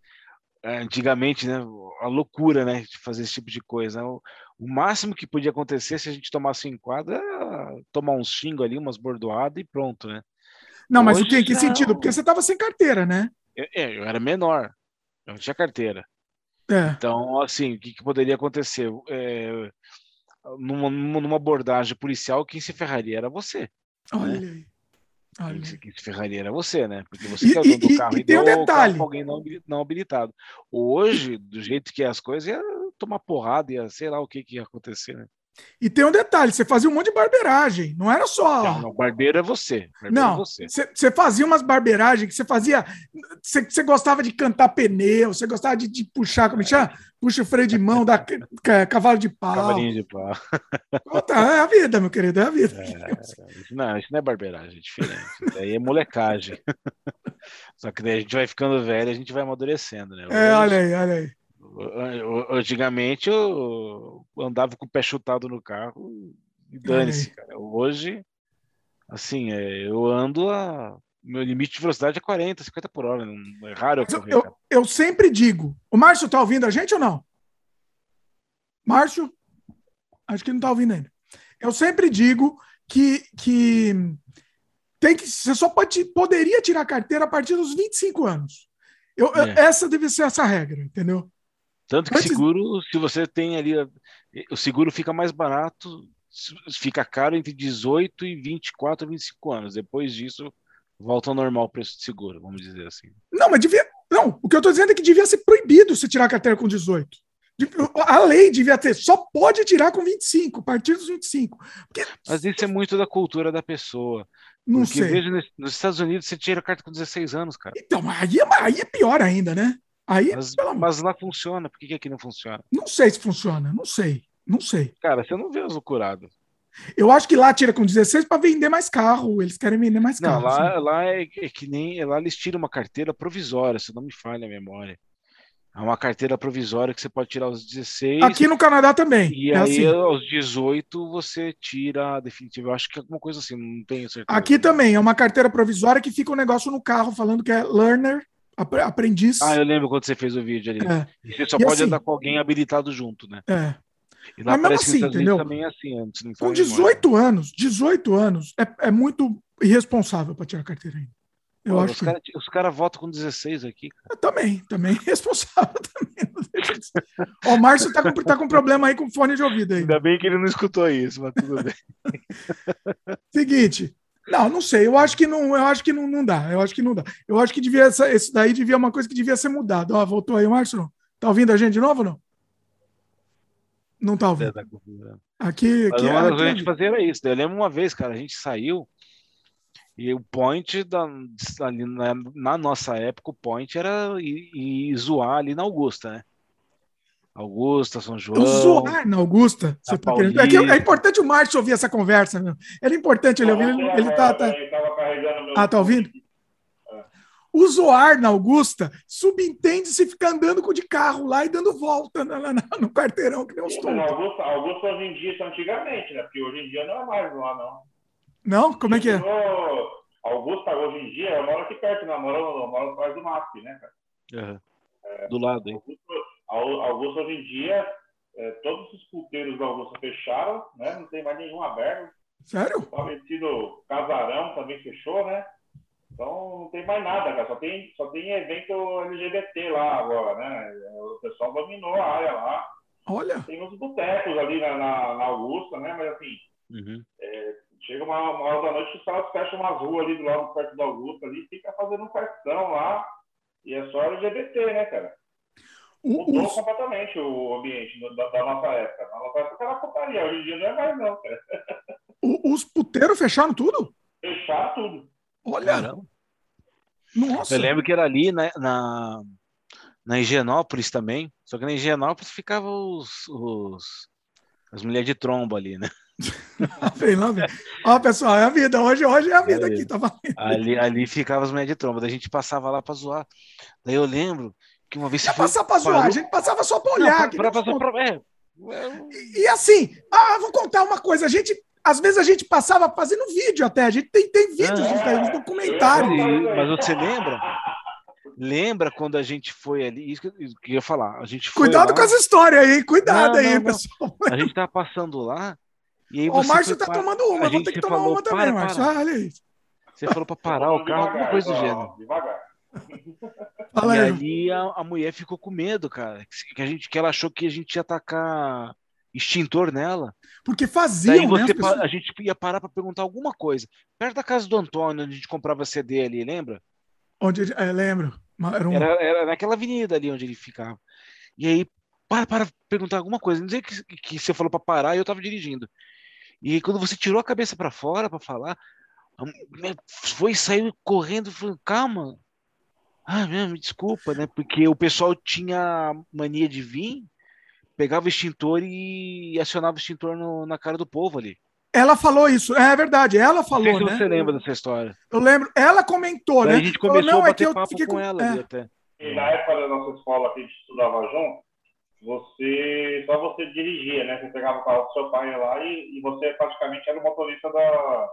É, antigamente, né? A loucura, né? De fazer esse tipo de coisa. O, o máximo que podia acontecer se a gente tomasse em quadra era tomar uns xingos ali, umas bordoadas e pronto, né? Não, mas Hoje, em que sentido? Porque você estava sem carteira, né? Eu, é, eu era menor, eu não tinha carteira. É. Então, assim, o que, que poderia acontecer? É, numa, numa abordagem policial, quem se ferraria era você. Olha né? aí. Olha. Quem se ferraria era você, né? Porque você que é o dono do carro e, e, e tem um detalhe. alguém não, não habilitado. Hoje, do jeito que é as coisas, ia tomar porrada, ia sei lá o que, que ia acontecer, né? E tem um detalhe, você fazia um monte de barbeiragem, não era só. Não, não barbeiro é você. Barbeiro não, é você. você fazia umas barberagens que você fazia. Você, você gostava de cantar pneu, você gostava de, de puxar, como é. chama? Puxa o freio de mão, da cavalo de pau. Cavalinho de pau. Puta, é a vida, meu querido, é a vida. É, não, isso não é barbeiragem, é diferente. Isso aí é molecagem. Só que daí a gente vai ficando velho, a gente vai amadurecendo, né? É, olha aí, olha aí. Antigamente eu andava com o pé chutado no carro e dane-se, cara. Hoje, assim, é, eu ando a. Meu limite de velocidade é 40, 50 por hora. Não é raro eu correr. Eu, eu sempre digo. O Márcio tá ouvindo a gente ou não? Márcio? Acho que não tá ouvindo ainda. Eu sempre digo que, que tem que você só pode, poderia tirar a carteira a partir dos 25 anos. Eu, é. Essa deve ser essa regra, entendeu? Tanto que Antes... seguro, se você tem ali, o seguro fica mais barato, fica caro entre 18 e 24, 25 anos. Depois disso, volta ao normal o preço de seguro, vamos dizer assim. Não, mas devia. Não, o que eu estou dizendo é que devia ser proibido você tirar a carteira com 18. A lei devia ter, só pode tirar com 25, a partir dos 25. Porque... Mas isso é muito da cultura da pessoa. Não Porque sei. Vejo nos Estados Unidos você tira a carta com 16 anos, cara. Então, aí é, aí é pior ainda, né? Aí, mas, pelo... mas lá funciona, por que aqui não funciona? Não sei se funciona, não sei, não sei. Cara, você não vê os loucurados. Eu acho que lá tira com 16 para vender mais carro. Eles querem vender mais carro. Não, lá, assim. lá é, é, que nem. Lá eles tiram uma carteira provisória, se não me falha a memória. É uma carteira provisória que você pode tirar aos 16. Aqui no Canadá também. E é aí, assim. aos 18, você tira a definitiva. Eu acho que é alguma coisa assim, não tenho certeza. Aqui também, é uma carteira provisória que fica um negócio no carro falando que é learner aprendiz. Ah, eu lembro quando você fez o vídeo ali. É. E você só e pode assim, andar com alguém habilitado junto, né? É. E lá Mas mesmo assim, entendeu? também é assim, antes. Com 18 anos, 18 anos, é, é muito irresponsável para tirar carteira ainda. Eu Pô, acho os caras cara votam com 16 aqui. Cara. também, também responsável também. Ó, o Márcio tá com, tá com problema aí com fone de ouvido aí. Ainda bem que ele não escutou isso, mas tudo bem. Seguinte, não, não sei. Eu acho que não, eu acho que não, não dá. Eu acho que não dá. Eu acho que devia esse daí devia uma coisa que devia ser mudado. Ó, voltou aí, Márcio. Tá ouvindo a gente de novo ou não? Não tá ouvindo. É, tá aqui, aqui, aqui, a gente fazia era isso. Eu lembro uma vez, cara, a gente saiu e o point da, ali na, na nossa época, o point era ir, ir zoar ali na Augusta, né? Augusta, São João. Zoar na Augusta. Você tá querendo... é, que é importante o Márcio ouvir essa conversa. Meu. Era importante ele ouvir. Ele, ele tá, tá... Ah, tá ouvindo? É. O zoar na Augusta subentende se ficar andando com de carro lá e dando volta no, no quarteirão que nem uns tontos. Augusta, Augusta hoje em dia, isso antigamente, né? Porque hoje em dia não é mais lá, não. Não? Como é que é? Augusta, hoje em dia, eu moro aqui perto, né? Eu moro, eu moro atrás do MASP, né, cara? Uhum. É, do lado, hein? Augusta, Augusto hoje em dia, é, todos os pulpeiros da Augusta fecharam, né? Não tem mais nenhum aberto. Sério? O falecido Casarão também fechou, né? Então não tem mais nada, cara. Só tem, só tem evento LGBT lá agora, né? O pessoal dominou a área lá. Olha. Tem uns botecos ali na, na, na, Augusta, né? Mas assim, uhum. é, chega uma, uma hora da noite os caras fecham umas ruas ali do lado perto da Augusta ali, fica fazendo um cartão lá. E é só LGBT, né, cara? Mudou completamente o ambiente da, da, nossa época. Na nossa época era putaria, hoje em dia não é mais, não, cara. os puteiros fecharam tudo? Fecharam tudo. Olha. Caramba. Nossa. Eu lembro que era ali na, na, na Higienópolis também. Só que na Higienópolis ficavam os, os as mulheres de trombo ali, né? vem, lá vem. Ó, pessoal, é a vida. Hoje, hoje é a vida aqui, tá valendo. Ali, ali ficava as mulheres de trombo. Daí a gente passava lá pra zoar. Daí eu lembro que uma vez você. Não passar pra zoar, a gente passava só pra olhar. Não, pra, pra, pra, pra, é. E, e assim, ah, vou contar uma coisa. A gente às vezes a gente passava fazendo vídeo até. A gente tem, tem vídeos, ah, uns documentários. Mas você lembra? Lembra quando a gente foi ali? Isso que eu ia falar. A gente Cuidado lá... com essa história aí, cuidado não, aí, não, pessoal. A gente tava passando lá. E aí o Márcio tá para... tomando uma, vou ter que tomar falou, uma também, Márcio. Ah, olha isso. Você falou para parar o carro, alguma coisa do gênero. Devagar. E aí a, a, mulher ficou com medo, cara. Que, a gente, que ela achou que a gente ia atacar extintor nela. Porque faziam, Daí você, né? A gente ia parar para perguntar alguma coisa. Perto da casa do Antônio, onde a gente comprava CD ali, lembra? Onde, é, lembro. Era, um... era, era, naquela avenida ali onde ele ficava. E aí, para, para perguntar alguma coisa. Não sei que, que você falou para parar e eu estava dirigindo. E quando você tirou a cabeça para fora para falar, foi saiu correndo, falou, calma. Ah, me desculpa, né? Porque o pessoal tinha mania de vir pegava o extintor e acionava o extintor no, na cara do povo ali. Ela falou isso, é verdade, ela falou, não né? você lembra dessa história. Eu lembro, ela comentou, né? A gente começou falou, não, a bater é que papo com, com ela é. ali até. E na época da nossa escola que a gente estudava junto, você só você dirigia, né? Você pegava o carro do seu pai lá e, e você praticamente era o motorista da,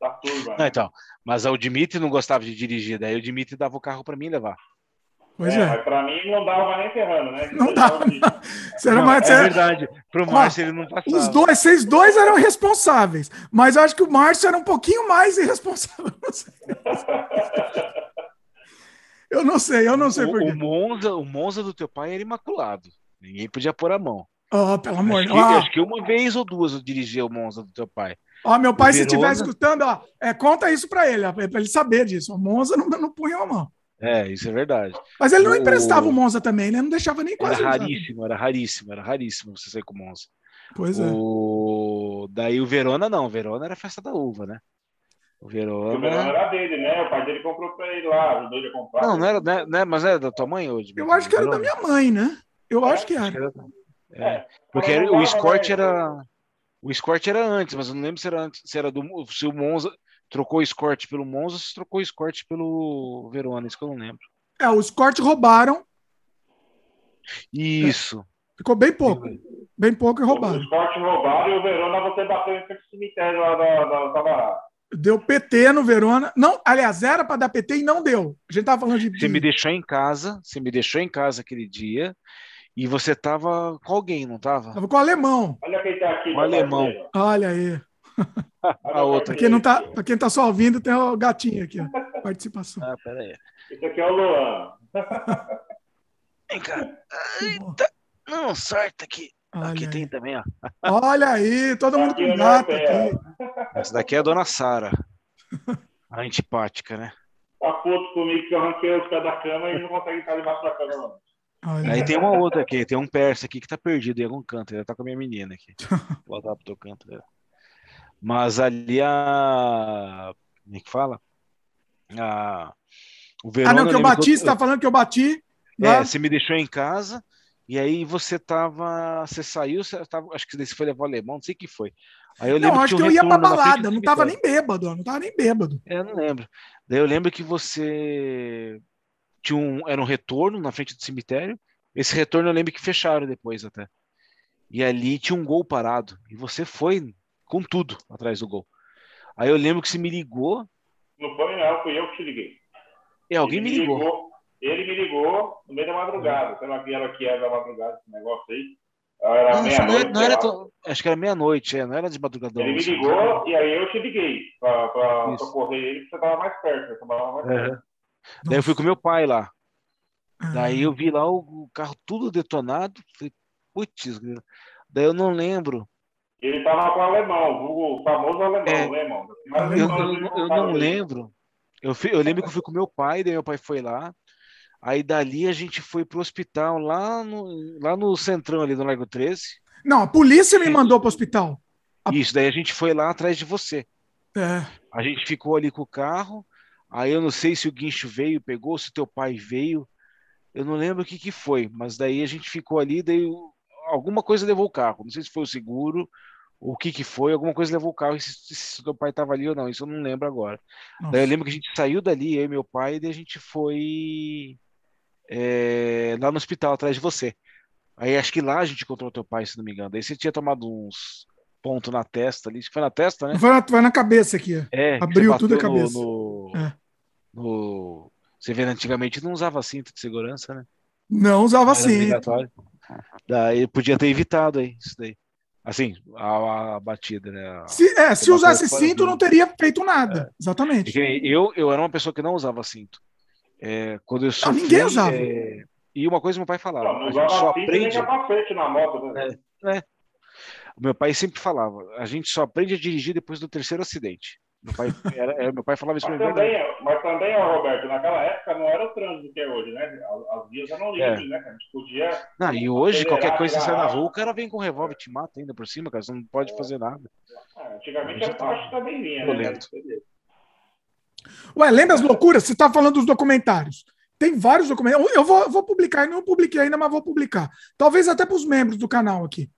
da turma. Né? então, mas o Dimitri não gostava de dirigir, daí o Dimitri dava o carro para mim levar. Pois é. é. Mas pra mim não dava nem ferrando, né? Não dava. Não. Não, mais, é verdade. Pro Márcio ele não passava. Os dois, vocês dois eram responsáveis. Mas eu acho que o Márcio era um pouquinho mais irresponsável. Não sei. eu não sei, eu não sei o, por quê. O Monza, o Monza do teu pai era imaculado. Ninguém podia pôr a mão. Oh, pelo amor de Deus. Acho que uma vez ou duas eu dirigi o Monza do teu pai. Ó, meu pai, se estiver escutando, ó, é, conta isso para ele, para ele saber disso. O Monza não, não punha a mão. É, isso é verdade. Mas ele não o... emprestava o Monza também, né? Não deixava nem quase. Era raríssimo, era raríssimo, era raríssimo você sair com o Monza. Pois é. O... Daí o Verona não, o Verona era festa da uva, né? O Verona... o Verona era dele, né? O pai dele comprou pra ele lá, ajudou ele a comprar. Não, não era, né, né? Mas era da tua mãe hoje? Eu acho que era da minha mãe, né? Eu é, acho que era. É, é. porque era, o Escort era. O Escort era antes, mas eu não lembro se era antes, se era do. Se o Monza trocou o Escort pelo Monza ou se trocou o Escort pelo Verona, isso que eu não lembro. É, os cortes roubaram. Isso. Ficou bem pouco. Bem pouco e roubaram. Os cortes roubaram e o Verona você bateu em frente ao cemitério lá da, da, da Deu PT no Verona. Não, aliás, era para dar PT e não deu. A gente tava falando de. Você me deixou em casa, você me deixou em casa aquele dia. E você tava com alguém, não tava? Tava com o alemão. Olha quem tá aqui. O alemão. Olha aí. a outra. Pra quem, não tá, pra quem tá só ouvindo, tem o gatinho aqui, ó. Participação. Ah, peraí. Esse aqui é o Luan. Vem cá. Eita. Não, sorte aqui. Olha aqui aí. tem também, ó. Olha aí, todo mundo com gato aqui. Essa daqui é a dona Sara. A antipática, né? Tá puto comigo que eu arranquei os pés da cama e não consegue estar debaixo da cama, não. Olha. Aí tem uma outra aqui, tem um persa aqui que tá perdido em algum canto. Ele tá com a minha menina aqui. Vou voltar pro teu canto. Dela. Mas ali a. Como é que fala? A o Verona, ah, não, que eu bati, você tá falando que eu bati. É, você me deixou em casa, e aí você tava. Você saiu, você tava, acho que você foi levar o alemão, não sei o que foi. Aí eu não, acho que, que eu ia pra balada, não tava nem bêbado, não tava nem bêbado. É, não lembro. Daí eu lembro que você tinha um, era um retorno na frente do cemitério. Esse retorno eu lembro que fecharam depois até. E ali tinha um gol parado. E você foi com tudo atrás do gol. Aí eu lembro que você me ligou. Não foi, não, fui eu que te liguei. E alguém me ligou. ligou. Ele me ligou no meio da madrugada. Sei lá que era que era da madrugada esse negócio aí. Era meia-noite. Não, era, tão... Acho que era meia-noite, é, não era de madrugada. Ele me ligou e aí eu te liguei para socorrer ele, porque você estava mais perto. Você tava mais perto. Uhum. Daí eu fui com meu pai lá. Daí eu vi lá o carro tudo detonado. Falei, putz, daí eu não lembro. Ele estava com o alemão, o famoso alemão, é, alemão. Eu, eu, eu, eu não lembro. Eu, fui, eu lembro que eu fui com meu pai, daí meu pai foi lá. Aí dali a gente foi pro hospital lá no, lá no centrão ali do Largo 13. Não, a polícia me mandou pro hospital. A... Isso, daí a gente foi lá atrás de você. É. A gente ficou ali com o carro. Aí eu não sei se o guincho veio, pegou, se teu pai veio. Eu não lembro o que que foi, mas daí a gente ficou ali, daí alguma coisa levou o carro. Não sei se foi o seguro, o que que foi, alguma coisa levou o carro, e se, se teu pai estava ali ou não, isso eu não lembro agora. Nossa. Daí eu lembro que a gente saiu dali, eu e meu pai, e daí a gente foi é, lá no hospital atrás de você. Aí acho que lá a gente encontrou teu pai, se não me engano. Daí você tinha tomado uns pontos na testa ali, acho que foi na testa, né? Vai na, vai na cabeça aqui. ó. É, Abriu tudo a cabeça. No, no, É. no- Você vê, antigamente não usava cinto de segurança, né? Não usava Era obrigatório. Daí podia ter evitado aí, isso daí. Assim, a, a batida, né? A- Se, é, se usasse cinto, do- não teria feito nada. É Exatamente. que Eu, eu era uma pessoa que não usava cinto. É, quando eu sofri, ninguém usava. é, E uma coisa meu pai falava, Não, não a gente só cinto aprende. na moto, né? O meu pai sempre falava, a gente só aprende a dirigir depois do terceiro acidente. Meu pai, era, era- meu pai falava isso pra Mas mim. também, mas também, ó, Roberto, naquela época não era o trânsito que é hoje, né? As, as vias eram É. livres, né? cara? A gente podia. Não, e hoje, acelerar, qualquer coisa que você sai na rua, o cara vem com um revólver e te mata ainda por cima, cara. Você não pode fazer nada. Ah, antigamente a tá taxa também vinha, né? violento. Ué, lembra as loucuras? Você está falando dos documentários. Tem vários documentários. Eu vou, vou publicar, eu não publiquei ainda, mas vou publicar. Talvez até para os membros do canal aqui.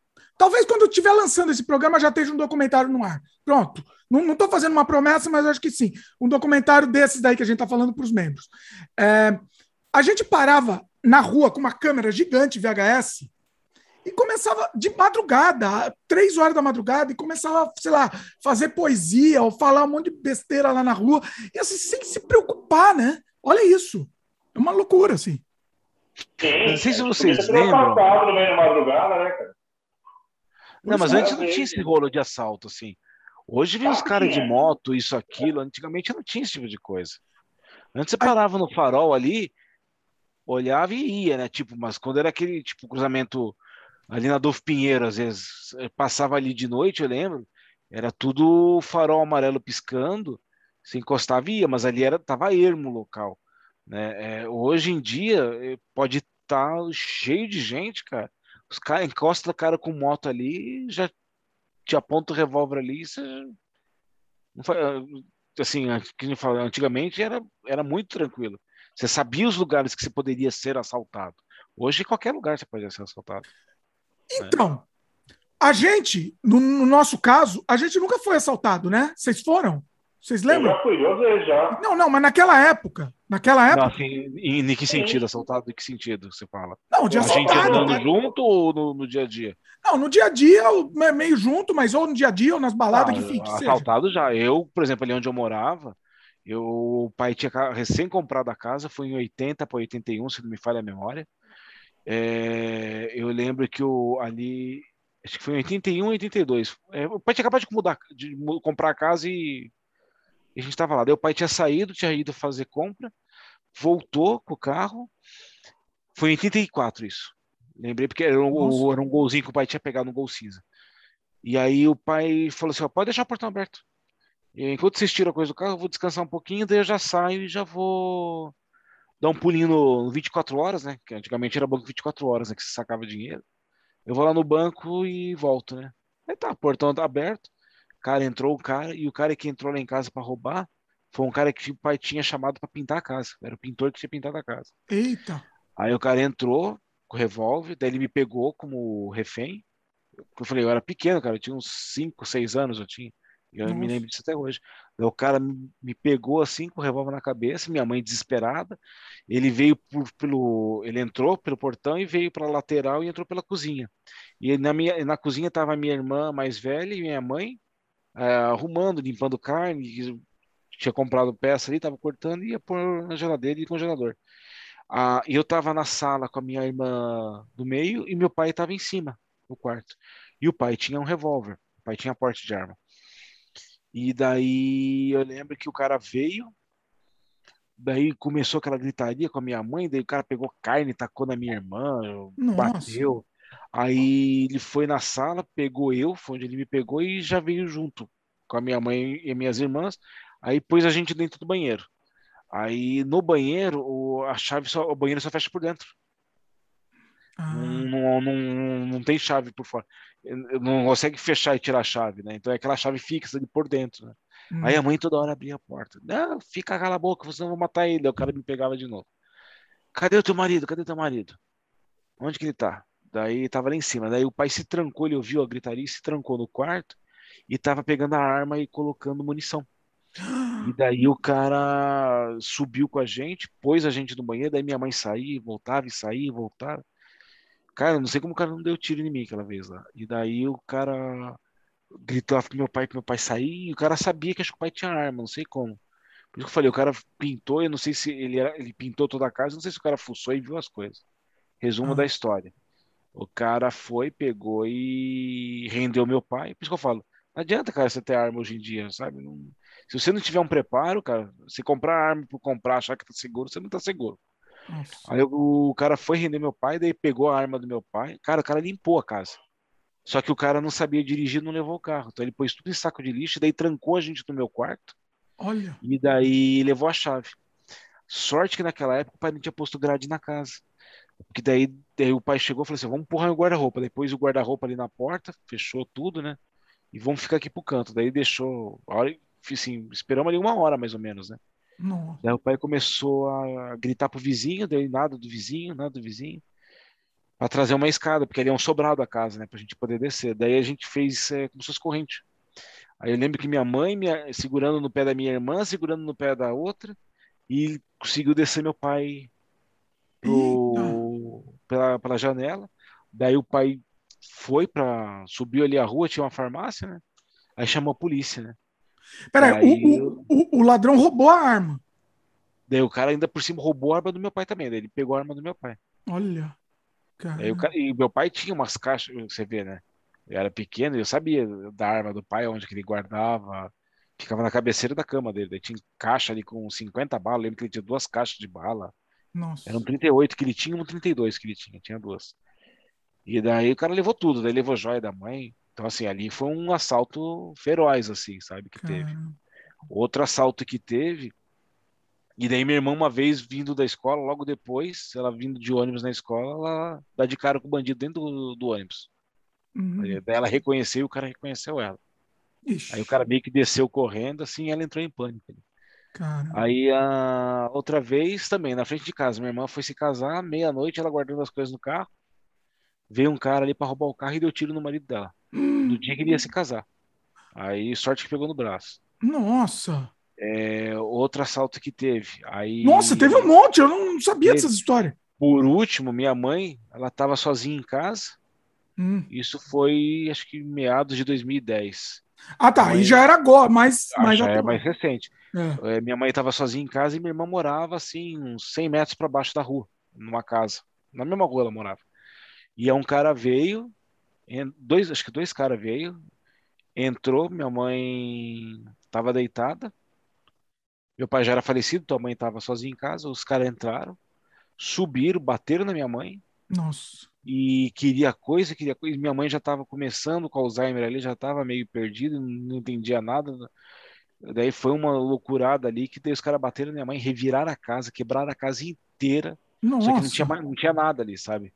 Talvez quando eu estiver lançando esse programa já esteja um documentário no ar. Pronto. Não estou fazendo uma promessa, mas acho que sim. Um documentário desses daí que a gente está falando para os membros. É, a gente parava na rua com uma câmera gigante VHS e começava de madrugada, três horas da madrugada, e começava, sei lá, fazer poesia ou falar um monte de besteira lá na rua, e assim, sem se preocupar, né? Olha isso. É uma loucura, assim. Sim, Não sei se gente vocês lembram. no meio da madrugada, né, cara? Não, mas antes não tinha esse rolo de assalto, assim. Hoje vem os caras de moto, isso, aquilo. Antigamente não tinha esse tipo de coisa. Antes você parava no farol ali, olhava e ia, né? Tipo, mas quando era aquele tipo cruzamento ali na Adolfo Pinheiro, às vezes eh, passava ali de noite, eu lembro, era tudo farol amarelo piscando, se encostava e ia, mas ali era tava ermo o local, né? É, hoje em dia eh, pode estar cheio de gente, cara. Os caras encostam o cara com moto ali, já te aponta o revólver ali, você fa- assim, fala, antigamente era, era muito tranquilo. Você sabia os lugares que você poderia ser assaltado. Hoje, em qualquer lugar você pode ser assaltado. Então, a gente, no, no nosso caso, a gente nunca foi assaltado, né? Vocês foram? Vocês Eu lembram? já fui duas vezes já. Não, não, mas naquela época. Naquela Não, época. assim, em, em que sentido assaltado? Em que sentido você fala? Não, de A gente assaltado. andando né? junto ou no, no dia a dia? Não, no dia a dia, meio junto, mas ou no dia a dia ou nas baladas, Ah, que, enfim, que seja. assaltado já. Eu, por exemplo, ali onde eu morava, eu, o pai tinha recém comprado a casa, foi em 80 para 81, se não me falha a memória. É, eu lembro que o, ali, acho que foi em 81, 82. É, o pai tinha acabado de, mudar, de comprar a casa e, e a gente estava lá. Daí o pai tinha saído, tinha ido fazer compra, voltou com o carro. Foi em 84 isso. Lembrei porque era um, Nossa. era um golzinho que o pai tinha pegado no gol cinza. E aí o pai falou assim: ó, pode deixar o portão aberto. E enquanto vocês tiram a coisa do carro, eu vou descansar um pouquinho, daí eu já saio e já vou dar um pulinho no, no 24 horas, né? Que antigamente era banco 24 horas, né? Que você sacava dinheiro. Eu vou lá no banco e volto, né? Aí tá, o portão tá aberto. Cara, entrou o cara, e o cara que entrou lá em casa para roubar foi um cara que o pai tinha chamado para pintar a casa. Era o pintor que tinha pintado a casa. Eita. Aí o cara entrou com o revólver, daí ele me pegou como refém. Eu falei, eu era pequeno, cara, eu tinha uns 5, 6 anos, eu tinha. Eu me Nossa. lembro disso até hoje. Daí o cara me me pegou assim com o revólver na cabeça, minha mãe desesperada. Ele veio por- pelo, ele entrou pelo portão e veio para a lateral e entrou pela cozinha. E na minha, na cozinha estava minha irmã mais velha e minha mãe eh, arrumando, limpando carne, tinha comprado peça ali, estava cortando e ia pôr na geladeira e congelador. Ah, e eu estava na sala com a minha irmã do meio e meu pai estava em cima, no quarto. E o pai tinha um revólver, o pai tinha porte de arma. E daí eu lembro que o cara veio, daí começou aquela gritaria com a minha mãe, daí o cara pegou carne, tacou na minha irmã, Nossa. bateu. Aí ele foi na sala, pegou eu, foi onde ele me pegou e já veio junto com a minha mãe e minhas irmãs. Aí pôs a gente dentro do banheiro. Aí no banheiro, o, a chave só, o banheiro só fecha por dentro. Ah, Não, não, não, não tem chave por fora. Não consegue fechar e tirar a chave, né? Então é aquela chave fixa ali por dentro. Né? hum. Aí a mãe toda hora abria a porta. Não, fica cala a boca, você não vai matar ele. Aí o cara me pegava de novo. Cadê o teu marido? Cadê o teu marido? Onde que ele tá? Daí tava lá em cima. Daí o pai se trancou, ele ouviu a gritaria, se trancou no quarto e tava pegando a arma e colocando munição. E daí o cara subiu com a gente, pôs a gente no banheiro, daí minha mãe saía, voltava e saía, e voltava. Cara, eu não sei como o cara não deu tiro em mim aquela vez lá. E daí o cara gritou pro meu pai pro meu pai sair, e o cara sabia que acho que o pai tinha arma, não sei como. Por isso que eu falei, o cara pintou, eu não sei se ele, era, ele pintou toda a casa, não sei se o cara fuçou e viu as coisas. Resumo Ah. da história. O cara foi, pegou e rendeu meu pai. Por isso que eu falo, não adianta, cara, você ter arma hoje em dia, sabe? Não- Se você não tiver um preparo, cara, se comprar arma por comprar, achar que tá seguro, você não tá seguro. Nossa. Aí o cara foi render meu pai, daí pegou a arma do meu pai. Cara, o cara limpou a casa. Só que o cara não sabia dirigir, não levou o carro. Então ele pôs tudo em saco de lixo, daí trancou a gente no meu quarto Olha. e daí levou a chave. Sorte que naquela época o pai não tinha posto grade na casa. Porque daí, daí o pai chegou e falou assim: vamos empurrar o guarda-roupa. Depois o guarda-roupa ali na porta, fechou tudo, né? E vamos ficar aqui pro canto. Daí deixou. A hora, assim, esperamos ali uma hora mais ou menos, né? Nossa. Daí o pai começou a gritar pro vizinho, daí nada do vizinho, nada do vizinho, para trazer uma escada, porque ali é um sobrado a casa, né, pra gente poder descer. Daí a gente fez é, como se fosse corrente. Aí eu lembro que minha mãe minha, segurando no pé da minha irmã, segurando no pé da outra, e conseguiu descer meu pai pro, pela, pela janela. Daí o pai foi para subiu ali a rua, tinha uma farmácia, né? Aí chamou a polícia, né? Peraí, Aí o, o, o, ladrão roubou a arma. Daí o cara ainda por cima roubou a arma do meu pai também. Daí ele pegou a arma do meu pai. Olha. Cara. Aí o cara- e meu pai tinha umas caixas, você vê, né? Eu era pequeno e eu sabia da arma do pai, onde que ele guardava. Ficava na cabeceira da cama dele. Daí tinha caixa ali com 50 balas. Eu lembro que ele tinha duas caixas de bala. Nossa. Era um 38 que ele tinha e um 32 que ele tinha. Tinha duas. E daí o cara levou tudo. Daí levou joia da mãe. Então, assim, ali foi um assalto feroz, assim, sabe? Que teve. Cara. Outro assalto que teve. E daí minha irmã, uma vez vindo da escola, logo depois, ela vindo de ônibus na escola, ela dá de cara com o bandido dentro do, do ônibus. Uhum. Aí Daí ela reconheceu e o cara reconheceu ela. Ixi, Aí o cara meio que desceu correndo, assim, e ela entrou em pânico. Cara. Aí a outra vez também, na frente de casa, minha irmã foi se casar, meia-noite, ela guardando as coisas no carro. Veio um cara ali pra roubar o carro e deu tiro no marido dela. No dia que ele ia se casar. Aí sorte que pegou no braço. Nossa. É, outro assalto que teve. Aí Nossa, teve um monte. Eu não sabia Teve. dessas histórias. Por último, minha mãe, ela estava sozinha em casa. Hum. Isso foi, acho que meados de 2010. Ah, tá. Aí Mãe- já era agora, mas. Ah, mas já já é mais recente. É. É, minha mãe estava sozinha em casa e minha irmã morava assim, uns 100 metros para baixo da rua, numa casa. Na mesma rua ela morava. E aí um cara veio, dois, acho que dois caras veio, entrou, minha mãe estava deitada. Meu pai já era falecido, tua mãe estava sozinha em casa. Os caras entraram, subiram, bateram na minha mãe Nossa. E queria coisa, queria coisa. Minha mãe já estava começando com Alzheimer ali, já estava meio perdida, não entendia nada. Daí foi uma loucurada ali que daí os caras bateram na minha mãe, reviraram a casa, quebraram a casa inteira. Nossa. Só que não tinha, mais- não tinha nada ali, sabe?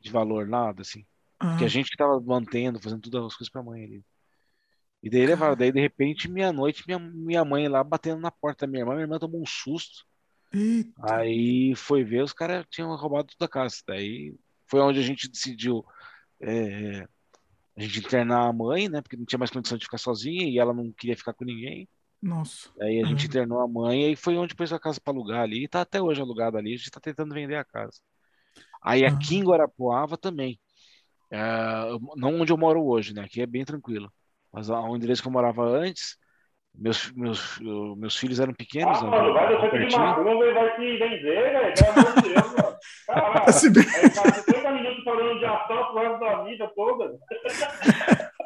De valor, nada, assim. Ah, Porque a gente que tava mantendo, fazendo todas as coisas pra mãe ali. E daí levaram, daí de repente, meia-noite, minha, minha mãe lá batendo na porta da minha irmã, minha irmã tomou um susto. Eita. Aí foi ver, os caras tinham roubado toda a casa. Daí foi onde a gente decidiu é, a gente internar a mãe, né? Porque não tinha mais condição de ficar sozinha e ela não queria ficar com ninguém. Nossa. Daí a gente Uhum. internou a mãe e aí foi onde pôs a casa para alugar ali. E tá até hoje alugada ali, a gente tá tentando vender a casa. Aí aqui Ah. em Guarapuava também. É, não onde eu moro hoje, né? Aqui é bem tranquilo. Mas a- o endereço que eu morava antes, meus, meus, eu- meus filhos eram pequenos, Ah, né? mano, vai moravam deixar de macumba e vai se vender, velho. Pelo amor de Deus, mano. Caralho. Aí faz 50 minutos falando de ação pro resto da vida toda.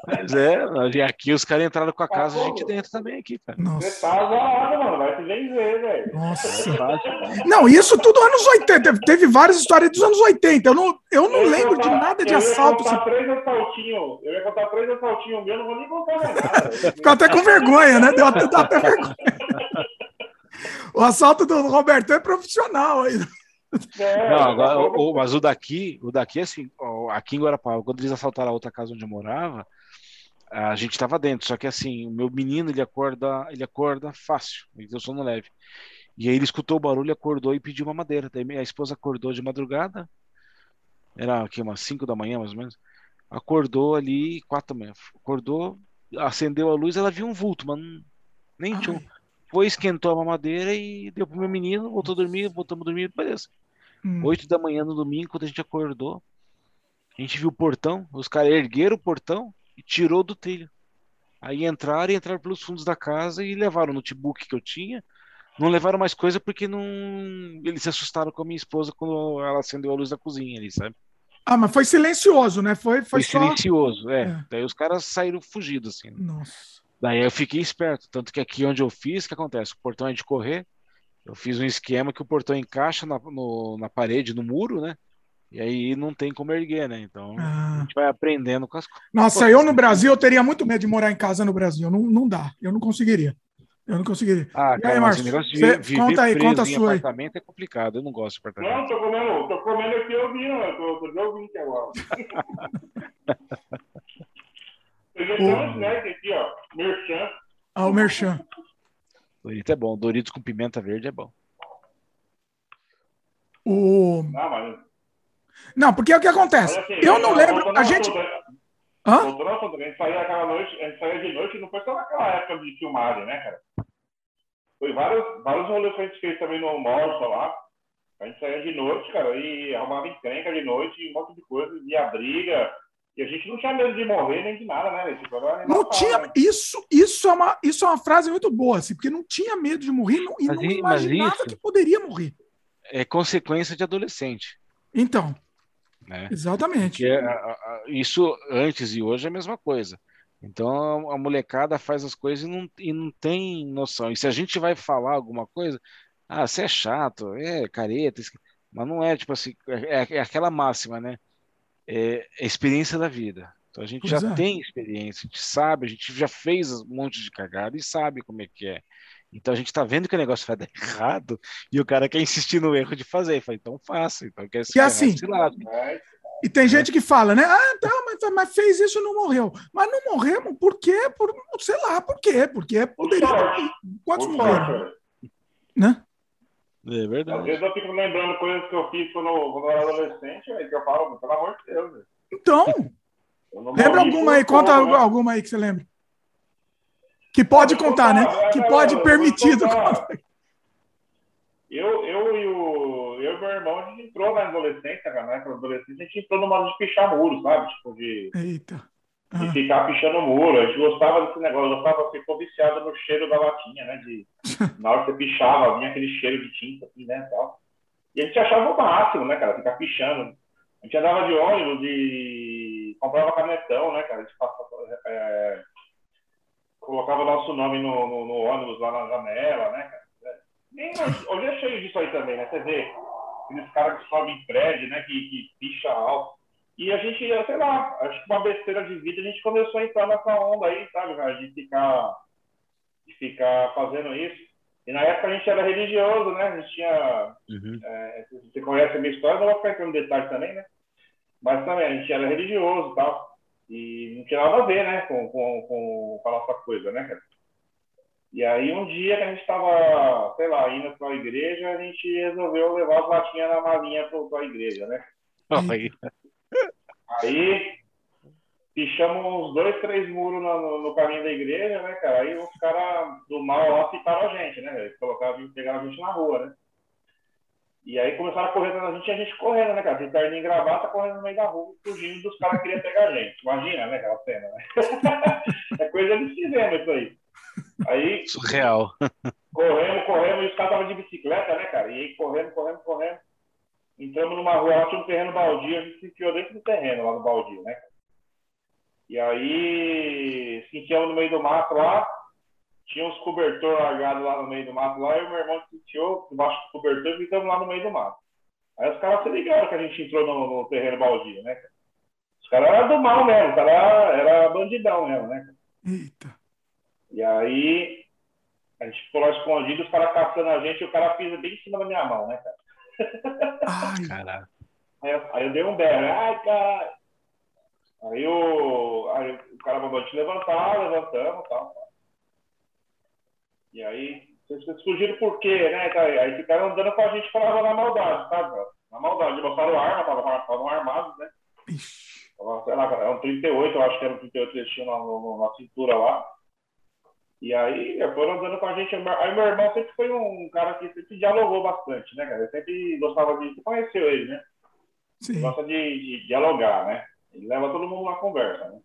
Mas é, e aqui os caras entraram com a casa, a gente dentro também aqui, cara. Você Nossa. tá zoado, mano. Vai se vender, velho. Nossa. Fácil. Não, isso tudo anos 80. Teve, teve várias histórias dos anos 80. Eu não, eu não ia lembro de contar- nada de eu ia assalto. contar três assaltinhos. Eu ia contar três assaltinhos meus, não vou nem contar nada. Ficou até com vergonha, né? Deu até, deu até vergonha. O assalto do Roberto é profissional aí. É, não, agora, o, mas o daqui, o daqui, assim, aqui em Guarapava, quando eles assaltaram a outra casa onde eu morava, a gente estava dentro, só que assim, o meu menino, ele acorda, ele acorda fácil, ele tem sono leve. E aí ele escutou o barulho, acordou e pediu uma madeira. Daí a esposa acordou de madrugada, era aqui umas 5 da manhã, mais ou menos. Acordou ali, quatro da manhã. Acordou, acendeu a luz, ela viu um vulto, mas nem tinha um foi, esquentou a mamadeira e deu pro meu menino, voltou a dormir, voltamos a dormir, beleza. Hum. Oito da manhã no domingo, quando a gente acordou, a gente viu o portão, os caras ergueram o portão e tirou do trilho. Aí entraram e entraram pelos fundos da casa e levaram o notebook que eu tinha. Não levaram mais coisa porque não. Eles se assustaram com a minha esposa quando ela acendeu a luz da cozinha ali, sabe? Ah, mas foi silencioso, né? Foi, foi, foi só... silencioso, é. é. Daí os caras saíram fugidos, assim. Nossa. Daí eu fiquei esperto, tanto que aqui onde eu fiz, o que acontece? O portão é de correr, eu fiz um esquema que o portão encaixa na, no, na parede, no muro, né? E aí não tem como erguer, né? Então ah. a gente vai aprendendo com as coisas. Nossa, eu no Brasil eu teria muito medo de morar em casa no Brasil. Não, não dá, eu não conseguiria. Eu não conseguiria. Ah, e aí, Márcio, negócio de você, conta aí, conta a sua aí. apartamento é complicado, eu não gosto de apartamento. Não, tô comendo, tô comendo aqui ouvindo, tô, tô ouvindo agora. Snack aqui, ó. Merchan. Ah, o Merchan. Doritos é bom. Doritos com pimenta verde é bom. O... Não, mas... não, porque é o que acontece. Assim, eu não lembro. A gente. Hã? a gente saía aquela noite, a gente saía de noite, não foi só naquela época de filmagem, né, cara? Foi vários, vários rolês que a gente fez também no almoço lá. A gente saía de noite, cara, e arrumava encrenca de noite, um monte de coisa, via briga, e a gente não tinha medo de morrer nem de nada, né? Tipo, não tinha. Né? Isso, isso, é uma, isso é uma frase muito boa, assim, porque não tinha medo de morrer não, e mas, não imaginava isso, que poderia morrer. É consequência de adolescente. Então. Né? Exatamente. É, isso antes e hoje é a mesma coisa. Então a molecada faz as coisas e não, e não tem noção. E se a gente vai falar alguma coisa, ah, você é chato, é careta, mas não é tipo assim, é, é aquela máxima, né? É, a experiência da vida. Então a gente pois já é. tem experiência, a gente sabe, a gente já fez um monte de cagada e sabe como é que é. Então a gente tá vendo que o negócio vai dar errado e o cara quer insistir no erro de fazer. Fala, então faça. Então quer que assim. E tem gente que fala, né? Ah, tá, mas, mas fez isso não morreu. Mas não morremos, por quê? Por, sei lá, por quê? Porque poderia. Quantos morreram? Né? É verdade. Às vezes eu fico lembrando coisas que eu fiz quando, quando eu era adolescente, aí que eu falo, pelo amor de Deus. Então, lembra alguma aí? Conta né? alguma aí que você lembra. Que pode contar, né? Que pode permitido Eu, eu e o eu e meu irmão, a gente entrou na adolescência, cara, né? Na adolescência, a gente entrou no modo de pichar muro, sabe? Tipo, de. Eita. De ficar pichando muro. A gente gostava desse negócio, gostava, ficou viciado no cheiro da latinha, né? De, na hora que você pichava, vinha aquele cheiro de tinta, assim, né? Tal. E a gente achava o máximo, né, cara? Ficar pichando. A gente andava de ônibus e comprava canetão, né, cara? A gente passava, é, colocava o nosso nome no, no, no, ônibus lá na janela, né, cara? Nem, hoje é cheio disso aí também, né? Você vê aqueles caras que sobem em prédio, né? Que, que picha alto. E a gente, sei lá, acho que uma besteira de vida, a gente começou a entrar nessa onda aí, sabe, cara, de ficar, de ficar fazendo isso. E na época a gente era religioso, né? A gente tinha. Uhum. É, você conhece a minha história, não vou ficar entrando em detalhes também, né? Mas também a gente era religioso e tal. E não tinha nada a ver, né, com, com, com, a nossa coisa, né, cara? E aí um dia que a gente estava, sei lá, indo para a igreja, a gente resolveu levar as latinhas na malinha para a igreja, né? Aí. Pichamos uns dois, três muros no, no, caminho da igreja, né, cara? Aí os caras do mal lá citaram a gente, né? Eles colocaram, pegaram a gente na rua, né? E aí começaram a correr a gente e a gente correndo, né, cara? De terninho e gravata, correndo no meio da rua, fugindo dos caras que queriam pegar a gente. Imagina, né, aquela cena, né? é coisa de cinema isso aí. Aí. Surreal. Corremos, corremos, e os caras estavam de bicicleta, né, cara? E aí correndo, correndo, correndo entramos numa rua, tinha um terreno baldio, a gente se enfiou dentro do terreno lá no baldio, né? E aí se enfiamos no meio do mato lá, tinha uns cobertor largados lá no meio do mato lá, e o meu irmão se enfiou debaixo do cobertor e ficamos lá no meio do mato. Aí os caras se ligaram que a gente entrou no, no terreno baldio, né? Os caras eram do mal mesmo, os caras era bandidão mesmo, né? Eita. E aí A gente ficou lá escondido, os caras caçando a gente, e o cara pisa bem em cima da minha mão, né, cara? Ai, Caraca. Aí, eu- aí eu dei um berro, ai, cara. Aí o, aí o cara mandou a gente levantar, levantamos e tal. E aí, vocês fugiram por quê, né, cara? Aí ficaram andando com a gente falava na maldade, sabe? cara? Na maldade. Mostraram arma, estavam armados, né? ixi. Sei lá, cara, era um 38, eu acho que era um 38 que eles tinham na, no- na cintura lá. E aí foram andando com a gente. Aí meu irmão sempre foi um cara que sempre dialogou bastante, né, cara? Ele sempre gostava de. Você conheceu ele, né? Sim. gosta de, de dialogar, né? Ele leva todo mundo na conversa, né?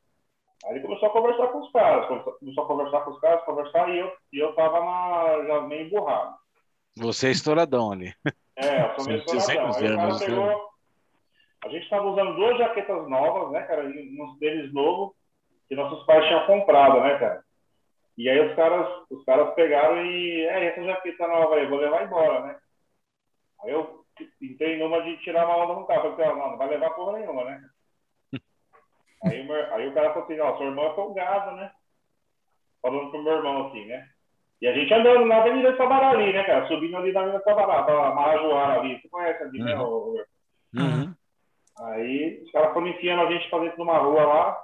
Aí ele começou a conversar com os caras, começou a conversar com os caras, conversar, e eu, e eu tava na, já meio emburrado. Você é estouradão ali. É, eu sou meio estouradão. pegou... A gente tava usando duas jaquetas novas, né, cara? E uns tênis novos que nossos pais tinham comprado, né, cara? E aí os caras, os caras pegaram e... É, essa jaqueta nova aí, vou levar embora, né? Aí eu entrei numa de tirar uma onda com o cara. Falei, "Ah, não, não vai levar porra nenhuma, né? Aí, o meu- aí o cara falou assim, ó, seu irmão é folgado, né? Falando pro meu irmão assim, né? E a gente andando na Avenida Sabará ali, né, cara? Subindo ali na Avenida Sabará, pra Marajoara ali. Você conhece ali, né? o- o- Uhum. Aí os caras foram enfiando a gente pra dentro de uma rua lá.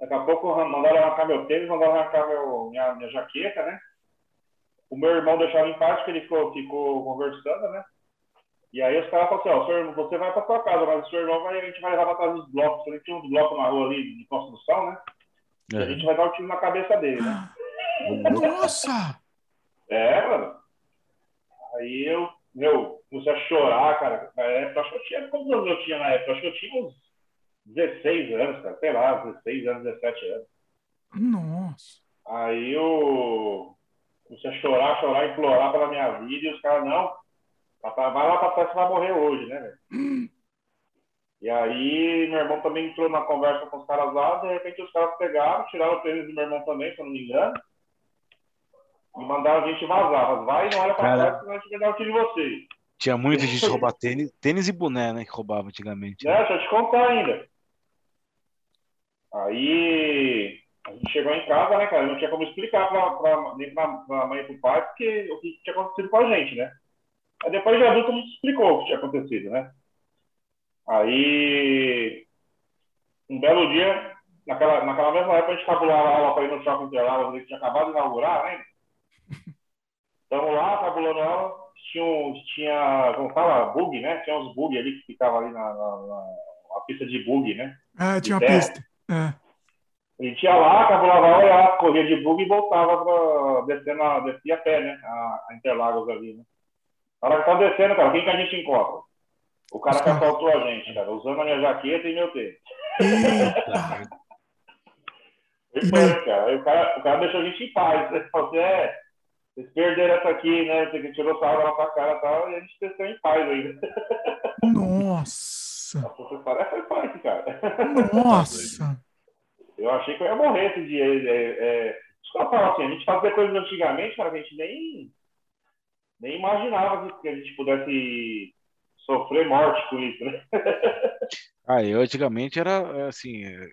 Daqui a pouco mandaram arrancar meu tênis, mandaram arrancar meu, minha, minha jaqueta, né? O meu irmão deixava em paz, porque ele ficou, ficou conversando, né? E aí os caras falaram assim, ó, seu irmão, você vai pra sua casa, mas o seu irmão vai, a gente vai levar pra trás dos blocos. Porque tinha uns blocos na rua ali de construção, né? E a gente vai dar um tiro na cabeça dele, né? Nossa! É, mano. Aí eu, meu, comecei a chorar, cara. Na época, acho que eu tinha. Quantos anos eu tinha na época? Acho que eu tinha uns 16 anos, cara. Sei lá, 16 anos, 17 anos. Nossa! Aí eu comecei a chorar, chorar, implorar pela minha vida. E os caras, não, vai lá pra trás, você vai morrer hoje, né, velho? E aí, meu irmão também entrou na conversa com os caras lá. De repente, os caras pegaram, tiraram o tênis do meu irmão também, se eu não me engano. E mandaram a gente vazar. Mas vai e não olha pra Cara. trás, senão a gente vai dar o tiro de vocês. Tinha muita gente roubar tênis, tênis e boné, né? Que roubava antigamente. Né? Deixa eu te contar ainda. Aí a gente chegou em casa, né, cara? Não tinha como explicar pra, pra, nem pra, pra mãe e pro pai porque, o que tinha acontecido com a gente, né? Aí depois de adulto a gente explicou o que tinha acontecido, né? Aí um belo dia, naquela, naquela mesma época, a gente cabulava a aula para ir no shopping Interlagos, que tinha acabado de inaugurar, né? Estamos lá, cabulando a aula, tinha, uns- tinha, como fala, bug, né? Tinha uns bug ali que ficava ali na, na, na- pista de bug, né? É, tinha uma pista. É. A gente ia lá, cabulava a aula, ia lá, corria de bug e voltava pra, descendo, a, descia a pé, né? A, a Interlagos ali, né? Na hora que tá descendo, cara, quem que a gente encontra? O cara que assaltou a gente, cara, usando a minha jaqueta e meu tênis. Eita! Foi cara. O cara, o cara deixou a gente em paz. Ele falou assim, é, vocês perderam essa aqui, né? Você que tirou sarro da nossa cara e tal, e a gente desceu em paz ainda. Nossa! Nossa, foi punk, cara. Nossa! Eu achei que eu ia morrer esse dia. É, é, eu falo assim, a gente fazia coisas antigamente, cara, que a gente nem, nem imaginava que- a gente pudesse sofrer morte com isso, né? Ah, eu antigamente era é, assim, é,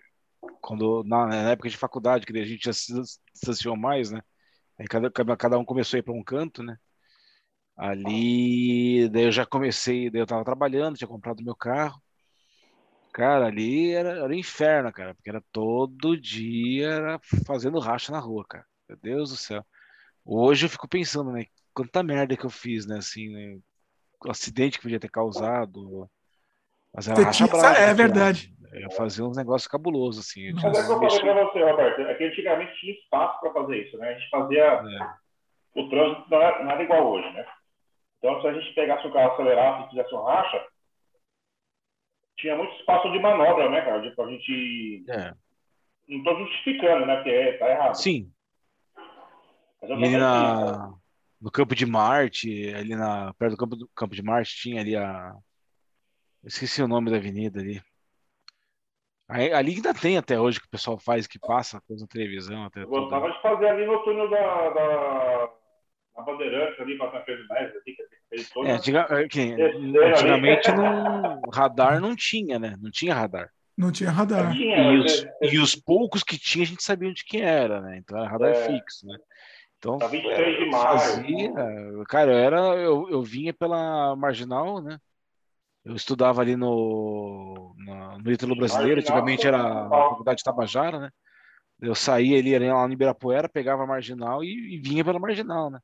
quando na, na época de faculdade, que a gente já se distanciou mais, né? Aí cada, cada cada um começou a ir para um canto, né? Ali, daí eu já comecei, daí eu tava trabalhando, tinha comprado meu carro. Cara, ali era, era um inferno, cara, porque era todo dia era fazendo racha na rua, cara. Meu Deus do céu. Hoje eu fico pensando, né? Quanta merda que eu fiz, né? Assim, né? O acidente que podia ter causado. Mas era racha brava. é cara. verdade. Eu fazia uns negócios cabulosos, assim. Mas é o que eu falei pra você, Roberto, é que antigamente tinha espaço para fazer isso, né? A gente fazia. É. O trânsito não era, não era igual hoje, né? Então, se a gente pegasse o carro, acelerasse e fizesse um racha, tinha muito espaço de manobra, né, cara? Pra gente. É. Não tô justificando, né? Porque é, tá errado. Sim, ali na, no Campo de Marte, ali na, perto do Campo, do Campo de Marte, tinha ali a. Eu esqueci o nome da avenida ali. Ali ainda tem até hoje que o pessoal faz, que passa coisa na televisão. Até Eu tudo. gostava de fazer ali no túnel da, da, da Bandeirantes, ali com a Tampere Neves, ali, que aquele todo. É, antiga- é que Desceram ali. antigamente não, radar não tinha, né? Não tinha radar. Não tinha radar. Tinha, E mas os, é- e os poucos que tinha, a gente sabia onde que era, né? Então era radar É. fixo, né? Então, tá 23 de maio. Fazia, cara, eu era, eu, eu vinha pela marginal, né? Eu estudava ali no, no, no Ítalo Brasileiro, antigamente era a Faculdade de Tabajara, né? Eu saía ali, ali lá no Ibirapuera, pegava a marginal e, e vinha pela marginal, né?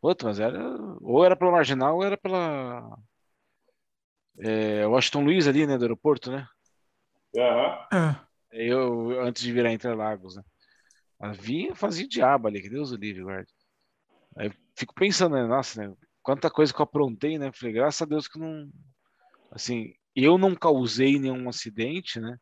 Puta, mas era. Ou era pela marginal ou era pela. É, Washington Luiz ali, né? Do aeroporto, né? Uhum. Eu, antes de virar Interlagos, né? Mas vinha fazia diabo ali, que Deus o livre, guarde. Aí fico pensando, né? Nossa, né? Quanta coisa que eu aprontei, né? Falei, graças a Deus que não. Assim, eu não causei nenhum acidente, né?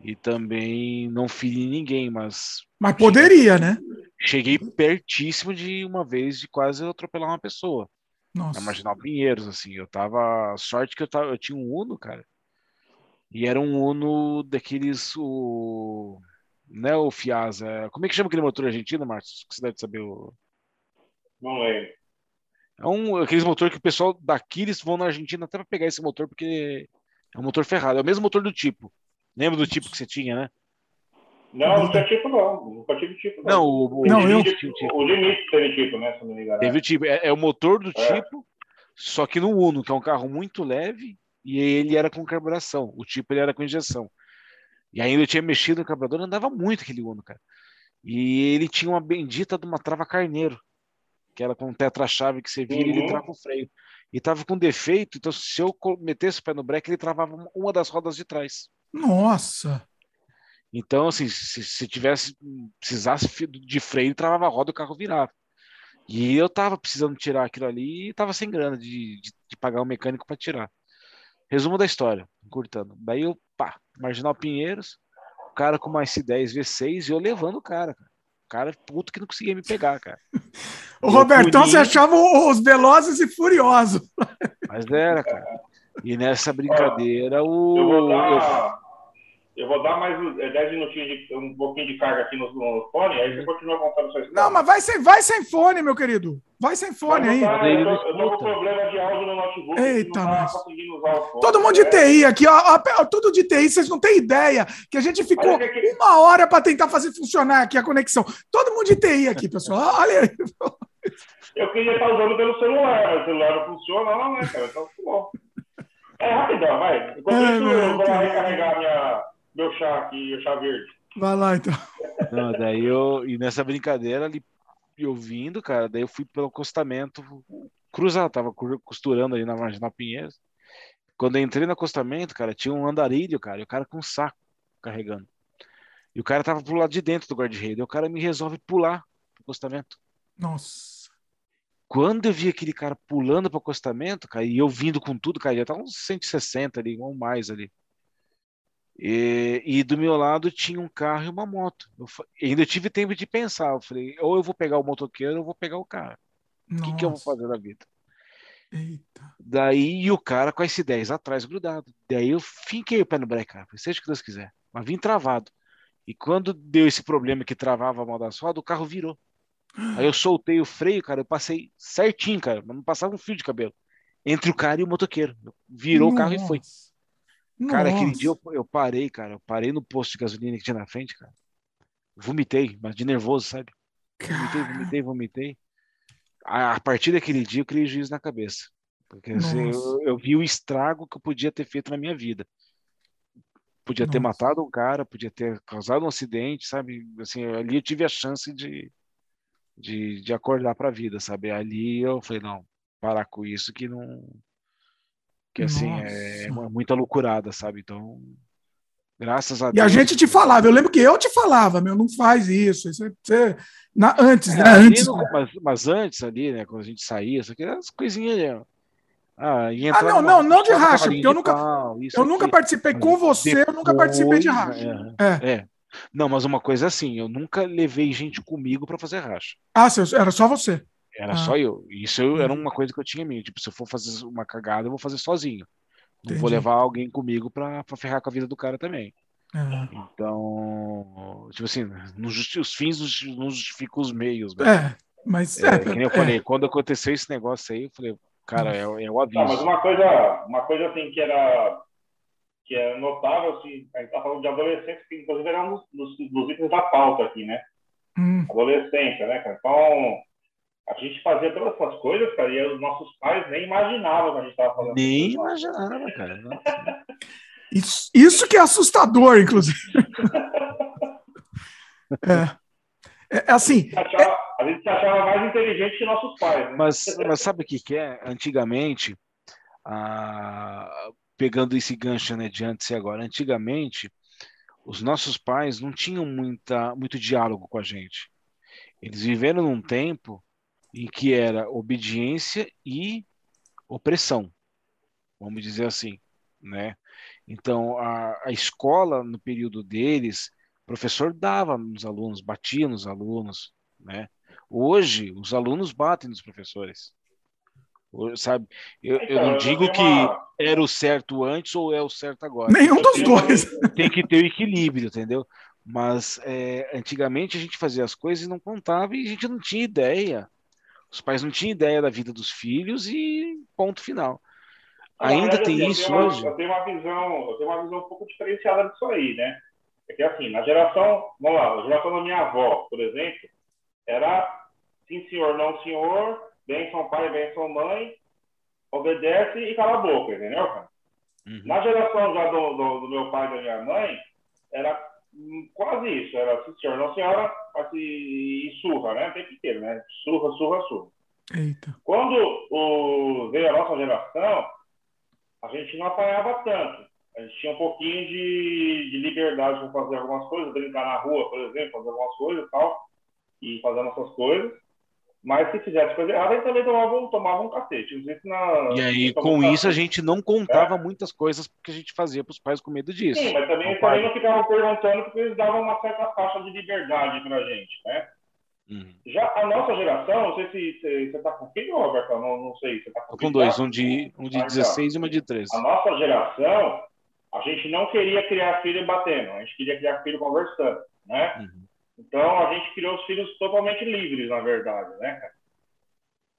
E também não feri ninguém, mas. Mas poderia, né? Cheguei pertíssimo de uma vez de quase atropelar uma pessoa. Nossa. Na Marginal Pinheiros, assim. Eu tava. Sorte que eu, tava, eu tinha um Uno, cara. E era um Uno daqueles. O... Né, o Fiasa. Como é que chama aquele motor argentino, Marcos? Você deve saber o. Não lembro. É um aqueles motor que o pessoal daqui eles vão na Argentina até para pegar esse motor porque é um motor ferrado. É o mesmo motor do tipo. Lembra do tipo que você tinha, né? Não, não tinha tipo não. Nunca tive tipo. Não, não o, o, não, limite, eu... tipo. o limite teve tipo, né? Se não me engano. Teve o tipo. É, é o motor do é. tipo, só que no Uno, que é um carro muito leve, e ele era com carburação. O tipo ele era com injeção. E ainda eu tinha mexido no carburador, andava muito aquele Uno, cara. E ele tinha uma bendita de uma trava carneiro, que era com tetra-chave que você vira uhum. e ele uhum. trava o freio. E tava com defeito, então se eu metesse o pé no breque, ele travava uma das rodas de trás. Nossa! Então, assim, se, se tivesse, precisasse de freio, travava a roda e o carro virava. E eu tava precisando tirar aquilo ali e tava sem grana de, de, de pagar o um mecânico para tirar. Resumo da história, encurtando. Daí eu, pá, Marginal Pinheiros, o cara com uma S10 V6 e eu levando o cara, cara. O cara puto que não conseguia me pegar, cara. o Robertão você achava os velozes e furiosos. Mas era, cara. E nessa brincadeira, o. Eu vou dar, eu vou dar mais 10 é, minutinhos de um pouquinho de carga aqui no, no fone, aí você continua contando sua história. Não, mas vai sem, vai sem fone, meu querido. Vai sem fone aí. Tá, eu, tô, eu tô com problema de áudio no notebook. Eita, tá Todo mundo de né? TI aqui, ó, ó, Tudo de TI, vocês não têm ideia que a gente ficou é que... uma hora para tentar fazer funcionar aqui a conexão. Todo mundo de TI aqui, pessoal. Olha aí. Eu queria estar usando pelo celular, mas o celular não funciona, não, né, cara? Então, tá bom. É rapidão, vai. Enquanto é, isso, eu vou recarregar minha meu chá aqui, o chá verde. Vai lá, então. Não, daí eu, e nessa brincadeira ali, eu vindo, cara, daí eu fui pelo acostamento, cruzado, tava costurando ali na Marginal Pinheiros. Quando eu entrei no acostamento, cara, tinha um andarilho, cara, e o cara com um saco carregando. E o cara tava pro lado de dentro do guarda-reio, o cara me resolve pular pro acostamento. Nossa. Quando eu vi aquele cara pulando pro acostamento, cara, e eu vindo com tudo, cara, já tava uns 160 ali, ou mais ali. E, e, do meu lado tinha um carro e uma moto. Eu, ainda tive tempo de pensar. Eu falei, ou eu vou pegar o motoqueiro ou eu vou pegar o cara. O que, que, eu vou fazer na vida? Eita. Daí o cara com esse 10 atrás grudado. Daí eu finquei o pé no breque, cara. Seja o que Deus quiser. Mas vim travado. E quando deu esse problema que travava a mão da rodas, o carro virou. Aí eu soltei o freio, cara. Eu passei certinho, cara. Mas não passava um fio de cabelo. Entre o cara e o motoqueiro. Virou Nossa. o carro e foi. Cara, aquele dia eu, eu, parei, cara. Eu parei no posto de gasolina que tinha na frente, cara. Vomitei, mas de nervoso, sabe? Vomitei, vomitei, vomitei. A, a partir daquele dia eu criei juízo na cabeça. Porque assim, eu, eu, vi o estrago que eu podia ter feito na minha vida. Podia Nossa. ter matado um cara, podia ter causado um acidente, sabe? Assim, ali eu tive a chance de, de, de acordar para a vida, sabe? Ali eu falei, não, parar com isso que não que assim é muita loucurada, sabe? Então, graças a e Deus. E a gente te falava, eu lembro que eu te falava, meu, não faz isso. isso você, na, antes, é, né? Antes, mas, mas, antes ali, né? Quando a gente saía, isso aqui era as coisinhas ali, ah, ah, não, não, não de racha, porque eu nunca, pau, eu aqui. nunca participei com você, depois, eu nunca participei de racha. É, é. é. Não, mas uma coisa assim, eu nunca levei gente comigo para fazer racha. Ah, era só você. Era ah. só eu. Isso eu, era uhum. uma coisa que eu tinha mim. Tipo, se eu for fazer uma cagada, eu vou fazer sozinho. Não Entendi. vou levar alguém comigo pra, pra ferrar com a vida do cara também. Uhum. Então, tipo assim, os fins não justificam os meios. Né? É, mas é, é, que nem eu falei, quando aconteceu esse negócio aí, eu falei, cara, é, é o aviso. Não, mas uma coisa, uma coisa assim que era que é notável, assim, a gente tá falando de adolescentes, que inclusive era um dos, dos itens da pauta aqui, né? Hum. Adolescência, né, cara? Então, a gente fazia todas essas coisas, cara, e os nossos pais nem imaginavam que a gente estava fazendo. Nem imaginavam, cara. Isso, isso que é assustador, inclusive. é. é assim. A gente, achava, a gente se achava mais inteligente que nossos pais. Né? Mas, mas sabe o que, que é? Antigamente, ah, pegando esse gancho né, de antes e agora, antigamente, os nossos pais não tinham muita, muito diálogo com a gente. Eles viveram num tempo em que era obediência e opressão, vamos dizer assim, né? Então, a, a escola, no período deles, o professor dava nos alunos, batia nos alunos, né? Hoje, os alunos batem nos professores. Sabe? Eu, eu não então, digo que era o certo antes ou é o certo agora. Nenhum dos dois. Tem que ter o equilíbrio, entendeu? Mas é, antigamente a gente fazia as coisas e não contava e a gente não tinha ideia. Os pais não tinham ideia da vida dos filhos e ponto final. Ainda tem assim, isso eu hoje? Eu tenho uma visão, eu tenho uma visão um pouco diferenciada disso aí, né? É que assim, na geração, vamos lá, na geração da minha avó, por exemplo, era sim senhor, não senhor, benção pai, benção mãe, obedece e cala a boca, entendeu, cara? Uhum. Na geração já do, do, do, meu pai e da minha mãe, era quase isso, era sim senhor, não senhora, e, e surra, né? O tempo inteiro, né? Surra, surra, surra. Eita. Quando o, veio a nossa geração, a gente não apanhava tanto. A gente tinha um pouquinho de, de liberdade para fazer algumas coisas, brincar na rua, por exemplo, fazer algumas coisas e tal, e fazer nossas coisas. Mas se fizesse coisa errada, gente também tomava, tomava um cacete. Na, e aí, com um isso, a gente não contava é. muitas coisas que a gente fazia para os pais com medo disso. Sim, mas também, também não ficavam perguntando porque eles davam uma certa faixa de liberdade para a gente, né? Uhum. Já a nossa geração, não sei se você está com filho, Roberto, não, não sei. Você tá com, com dois, um de, um de ah, 16 então. e uma de 13. A nossa geração, a gente não queria criar filho batendo, a gente queria criar filho conversando, né? Uhum. Então, a gente criou os filhos totalmente livres, na verdade, né,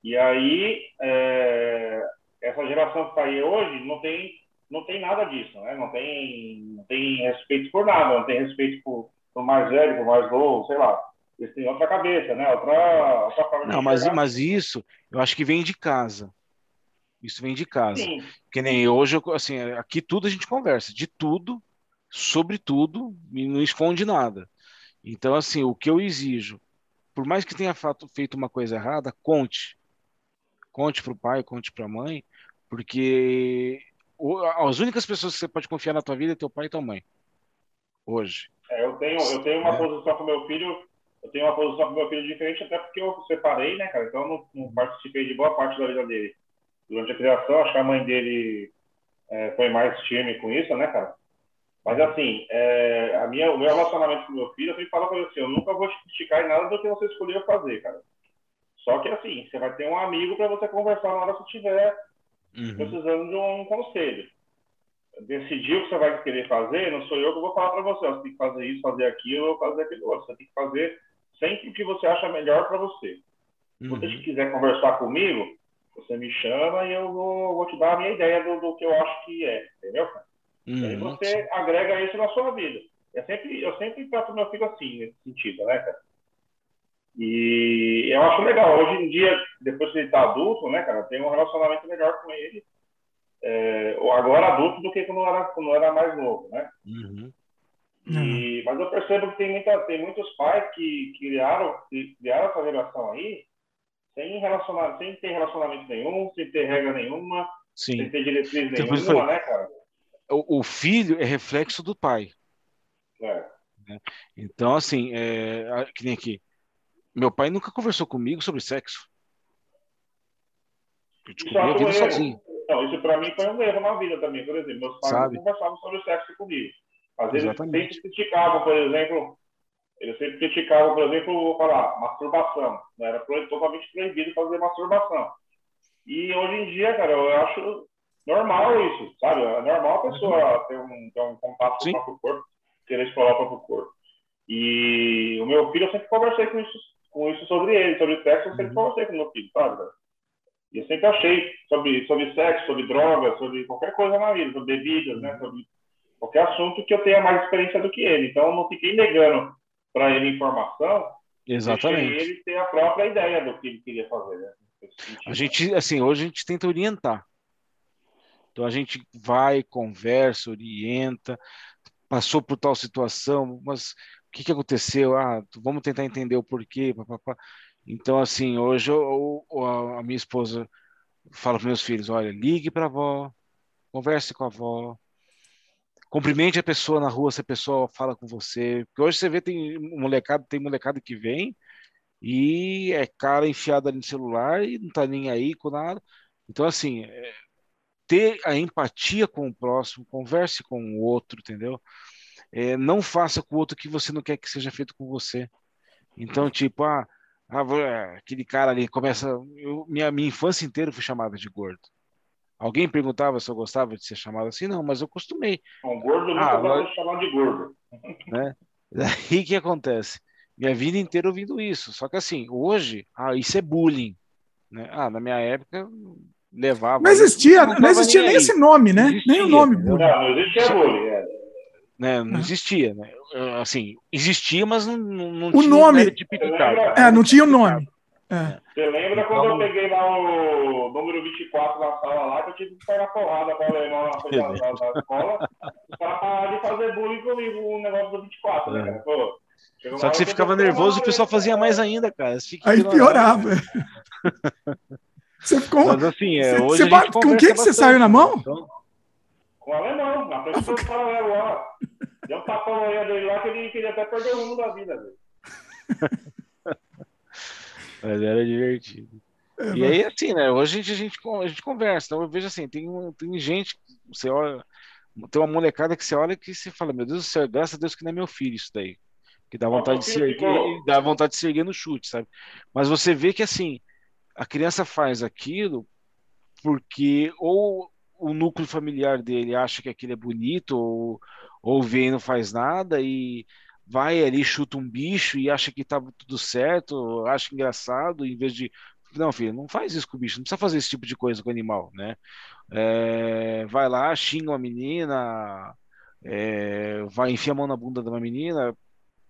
E aí, é, essa geração que está aí hoje não tem, não tem nada disso, né? Não tem, não tem respeito por nada, não tem respeito por, por mais velho, por mais novo, sei lá. Eles têm outra cabeça, né? Outra, outra forma Não, mas, mas isso, eu acho que vem de casa. Isso vem de casa. Sim. Que nem hoje, assim, aqui tudo a gente conversa, de tudo, sobre tudo, e não esconde nada. Então, assim, o que eu exijo, por mais que tenha feito uma coisa errada, conte. Conte para o pai, conte para a mãe, porque as únicas pessoas que você pode confiar na tua vida é teu pai e tua mãe. Hoje. É, eu tenho, eu tenho uma é. posição com meu filho, eu tenho uma posição com meu filho diferente, até porque eu separei, né, cara? Então eu não, não participei de boa parte da vida dele. Durante a criação, acho que a mãe dele é, foi mais firme com isso, né, cara? Mas, assim, é, a minha, o meu relacionamento com meu filho, eu sempre falo para ele assim, eu nunca vou te criticar em nada do que você escolheu fazer, cara. Só que, assim, você vai ter um amigo para você conversar na hora que você estiver uhum. precisando de um conselho. Decidir o que você vai querer fazer, não sou eu que vou falar para você, você tem que fazer isso, fazer aquilo, ou fazer aquilo outro. Você tem que fazer sempre o que você acha melhor para você. Se você uhum. quiser conversar comigo, você me chama e eu vou, vou te dar a minha ideia do, do que eu acho que é, entendeu, cara? Uhum. Aí você agrega isso na sua vida. Eu sempre, eu sempre trato meu filho assim, nesse sentido, né, cara? E eu acho legal. Hoje em dia, depois que ele tá adulto, né, cara, tem um relacionamento melhor com ele. É, agora adulto do que quando era, quando era mais novo, né? Uhum. E, mas eu percebo que tem, muita, tem muitos pais que criaram, que criaram essa relação aí sem, relacionamento, sem ter relacionamento nenhum, sem ter regra nenhuma, Sim. sem ter diretriz nenhuma, foi... né, cara? O, filho é reflexo do pai. É. Né? Então, assim, é, que nem aqui. Meu pai nunca conversou comigo sobre sexo. Eu descobri a vida sozinho. Não, isso para mim foi um erro na vida também. Por exemplo, meus pais Sabe? não conversavam sobre sexo comigo. Às vezes Exatamente. eles sempre criticavam, por exemplo, eles sempre criticavam, por exemplo, falar masturbação. Né? Era totalmente proibido fazer masturbação. E hoje em dia, cara, eu acho normal isso, sabe? É normal a pessoa ter um, ter um contato Sim. com o próprio corpo, querer explorar o próprio corpo. E o meu filho, eu sempre conversei com isso, com isso sobre ele, sobre sexo, eu sempre uhum. conversei com o meu filho, sabe? E eu sempre achei sobre, sobre sexo, sobre drogas, sobre qualquer coisa na vida, sobre bebidas, né? Sobre qualquer assunto que eu tenha mais experiência do que ele. Então, eu não fiquei negando para ele informação Exatamente. Deixei ele ter a própria ideia do que ele queria fazer, né? A gente, assim, hoje a gente tenta orientar. Então a gente vai, conversa, orienta, passou por tal situação, mas o que, que aconteceu? Ah, vamos tentar entender o porquê. Papapá. Então, assim, hoje eu, eu- a, a minha esposa fala para meus filhos: olha, ligue para a avó, converse com a avó, cumprimente a pessoa na rua se a pessoa fala com você. Porque hoje você vê, tem molecada, tem molecada que vem e é cara enfiada ali no celular e não tá nem aí com nada. Então, assim, é, ter a empatia com o próximo, converse com o outro, entendeu? É, não faça com o outro o que você não quer que seja feito com você. Então, tipo, ah, ah, é, aquele cara ali começa. eu- minha, minha infância inteira fui chamada de gordo. Alguém perguntava se eu gostava de ser chamado assim? Não, mas eu costumei. Um gordo nunca Ah, pode ser chamado de gordo. Daí o que acontece? Minha vida inteira ouvindo isso. Só que assim, hoje, ah, isso é bullying. Né? Ah, na minha época, levava. Não existia, Não não, tava existia nem nem aí. esse nome, né? Não existia, nem o nome bullying. Não, não existe bullying. É. né? Não É. existia, né? Assim, existia, mas não, não, não O tinha nome- não tipificado. É, não tinha o nome. É. Você lembra Então- quando eu peguei lá o número 24 na sala lá, que eu tive que sair na porrada para levar na da, da, da escola para parar de fazer bullying comigo, o negócio do 24, né, cara? Pô, chegou uma Só que você ficava nervoso e o pessoal fazia mais ainda, cara. Aí ignorando. piorava. Você ficou. Mas assim, é, hoje você com conversa quem que você bastante, saiu na né? mão? Então, Com o alemão, na frente do paralelo lá. Deu um tapão na orelha dele lá que ele queria até perder o rumo da vida dele. mas era divertido. É, E aí, assim, né? Hoje a gente, a gente, a gente conversa. Então, eu vejo assim, tem, tem gente, que você olha, tem uma molecada que você olha que você fala, meu Deus do céu, graças a Deus que não é meu filho isso daí. Que dá vontade de se filho erguer, dá vontade de se erguer no chute, sabe? Mas você vê que, assim, a criança faz aquilo porque ou o núcleo familiar dele acha que aquilo é bonito, ou, ou vê e não faz nada, e vai ali, chuta um bicho e acha que tá tudo certo, acha engraçado, em vez de. Não, filho, não faz isso com o bicho, não precisa fazer esse tipo de coisa com o animal, né? É, vai lá, xinga uma menina, é, vai enfiar a mão na bunda de uma menina.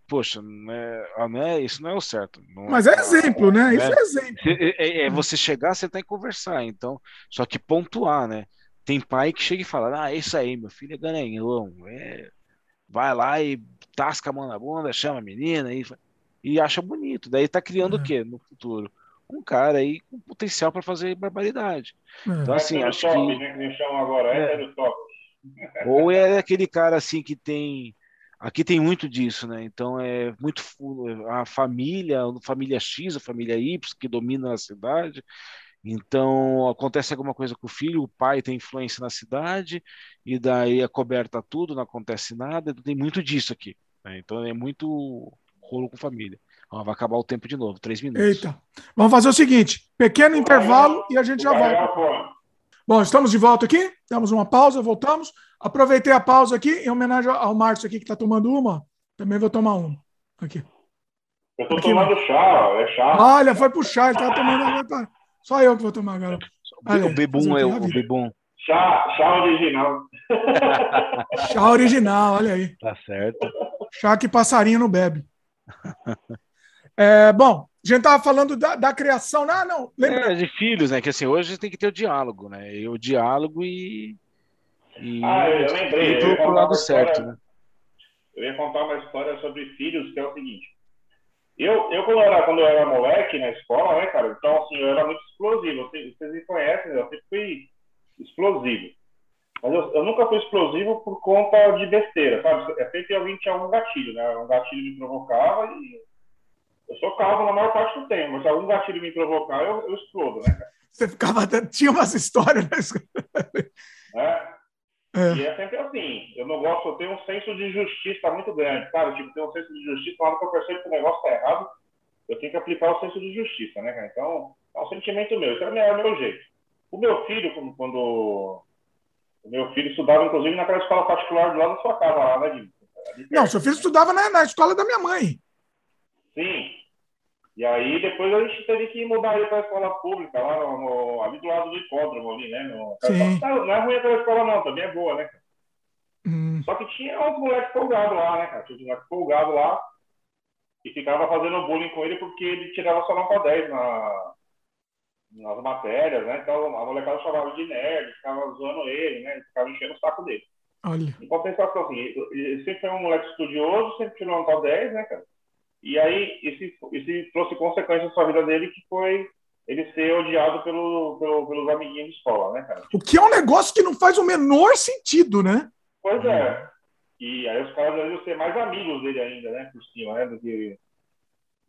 Poxa, não é, ah, não é- isso não é o certo. Não- Mas é exemplo, né? Isso É. é exemplo. é, é- é você chegar, você tem que conversar, então, só que pontuar, né? Tem pai que chega e fala, ah, isso aí, meu filho é garanhão, é... vai lá e tasca a mão na bunda, chama a menina e, e acha bonito. Daí tá criando É. o quê no futuro? Um cara aí com potencial para fazer barbaridade. Então, É. assim, Hétero acho top, que né, que agora, É. top. ou é aquele cara assim que tem. Aqui tem muito disso, né? Então é muito a família, a família X, a família Y que domina a cidade. Então acontece alguma coisa com o filho, o pai tem influência na cidade e daí é coberta tudo, não acontece nada. Tem muito disso aqui. né? Então é muito rolo com família. Ó, vai acabar o tempo de novo, três minutos. Eita. Vamos fazer o seguinte: pequeno intervalo e a gente já Vai volta. Bom, estamos de volta aqui. Damos uma pausa, voltamos. Aproveitei a pausa aqui em homenagem ao Márcio aqui que está tomando uma. Também vou tomar uma. Aqui. Eu Aqui, tomando chá, é chá. Olha, foi puxar, ele estava tomando. Só eu que vou tomar agora. Olha o bebum é o, o bebum. Chá, chá original. Chá original, olha aí. Tá certo. Chá que passarinho não bebe. É, bom, a gente estava falando da, da criação. Não, não, lembra? É, de filhos, né? Que assim, hoje tem que ter o diálogo, né? E o diálogo e. e Ah, eu lembrei, eu pro, ia pro contar lado uma certo, história. né? Eu ia contar uma história sobre filhos, que é o seguinte. Eu, eu quando, era, quando eu era moleque na escola, né, cara? Então, assim, eu era muito explosivo. Vocês, vocês me conhecem, né? eu sempre fui explosivo. Mas eu, eu nunca fui explosivo por conta de besteira, sabe? É sempre alguém tinha algum gatilho, né? Um gatilho me provocava e eu sou calmo na maior parte do tempo, mas se algum gatilho me provocar, eu, eu explodo, né, cara? Você ficava. até- Tinha umas histórias na escola. Né? É. E é sempre assim. Eu não gosto, eu tenho um senso de justiça muito grande, sabe? Tipo, tenho um senso de justiça, na hora que eu percebo que o negócio tá errado, eu tenho que aplicar o senso de justiça, né, cara? Então, é um sentimento meu, isso é o meu, é o meu jeito. O meu filho, quando, quando- O meu filho estudava, inclusive, naquela escola particular do lado da sua casa, lá, né, Dino? Ali Não, seu filho né? estudava na, na escola da minha mãe. Sim. E aí depois a gente teve que mudar ele para a escola pública, lá no, no- ali do lado do hipódromo ali, né? No, Sim. Não, não é ruim aquela escola não, também é boa, né? cara? Hum, Só que tinha uns moleques folgados lá, né, cara? Tinha uns moleques folgados lá. e ficava fazendo bullying com ele porque ele tirava só nota 10 na, nas matérias, né? Então a molecada chamava de nerd, ficava zoando ele, né? Ficava enchendo o saco dele. Olha. Em compensação, assim, ele sempre foi um moleque estudioso, sempre tirou nota 10, né, cara? E aí, isso, isso trouxe consequências na sua vida dele, que foi ele ser odiado pelo, pelo, pelos amiguinhos de escola, né, cara? O que é um negócio que não faz o menor sentido, né? Pois é. E aí os caras devem ser mais amigos dele ainda, né, por cima, né, do que...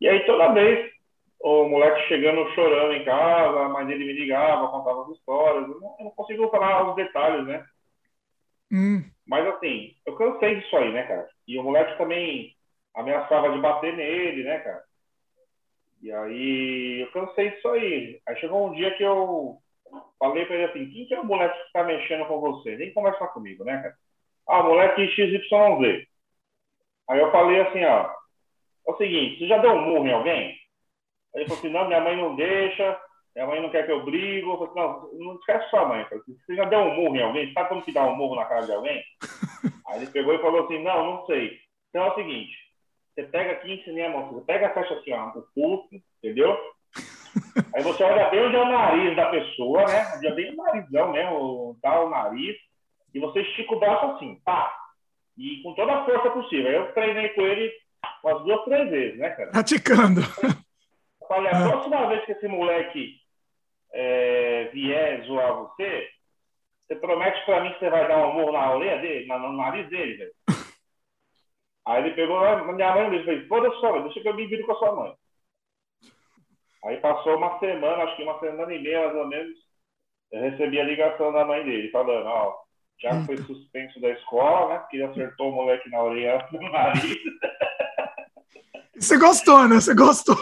E aí toda vez o moleque chegando chorando em casa, a mãe dele me ligava, contava as histórias, eu não, eu não consigo falar os detalhes, né? Hum. Mas assim, eu cansei disso aí, né, cara? E o moleque também ameaçava de bater nele, né, cara? E aí eu cansei disso aí. Aí chegou um dia que eu falei pra ele assim, quem que é o moleque que tá mexendo com você? Nem conversar comigo, né, cara? Ah, moleque XYZ. Aí eu falei assim, ó, é o seguinte, você já deu um murro em alguém? Aí ele falou assim, não, minha mãe não deixa, minha mãe não quer que eu brigo. Eu falei, não, não esquece sua mãe. Falei, você já deu um murro em alguém? Sabe como que dá um murro na cara de alguém? Aí ele pegou e falou assim, não, não sei. Então é o seguinte, você pega aqui e a mão, você pega a caixa assim, ó, o pulso, entendeu? Aí você olha bem onde é o nariz da pessoa, né? Onde é bem o narizão mesmo, tá o nariz, e você estica o braço assim, pá! E com toda a força possível. Aí eu treinei com ele umas duas, três vezes, né, cara? Praticando. Eu falei, a próxima vez que esse moleque é, vier zoar você, você promete pra mim que você vai dar um amor na orelha dele, no nariz dele, velho? Aí ele pegou na minha mãe e disse, foda sua mãe, deixa que eu me viro com a sua mãe. Aí passou uma semana, acho que uma semana e meia mais ou menos, eu recebi a ligação da mãe dele, falando, ó, já foi suspenso da escola, né? Porque ele acertou o moleque na orelha no nariz. Você gostou, né? Você gostou.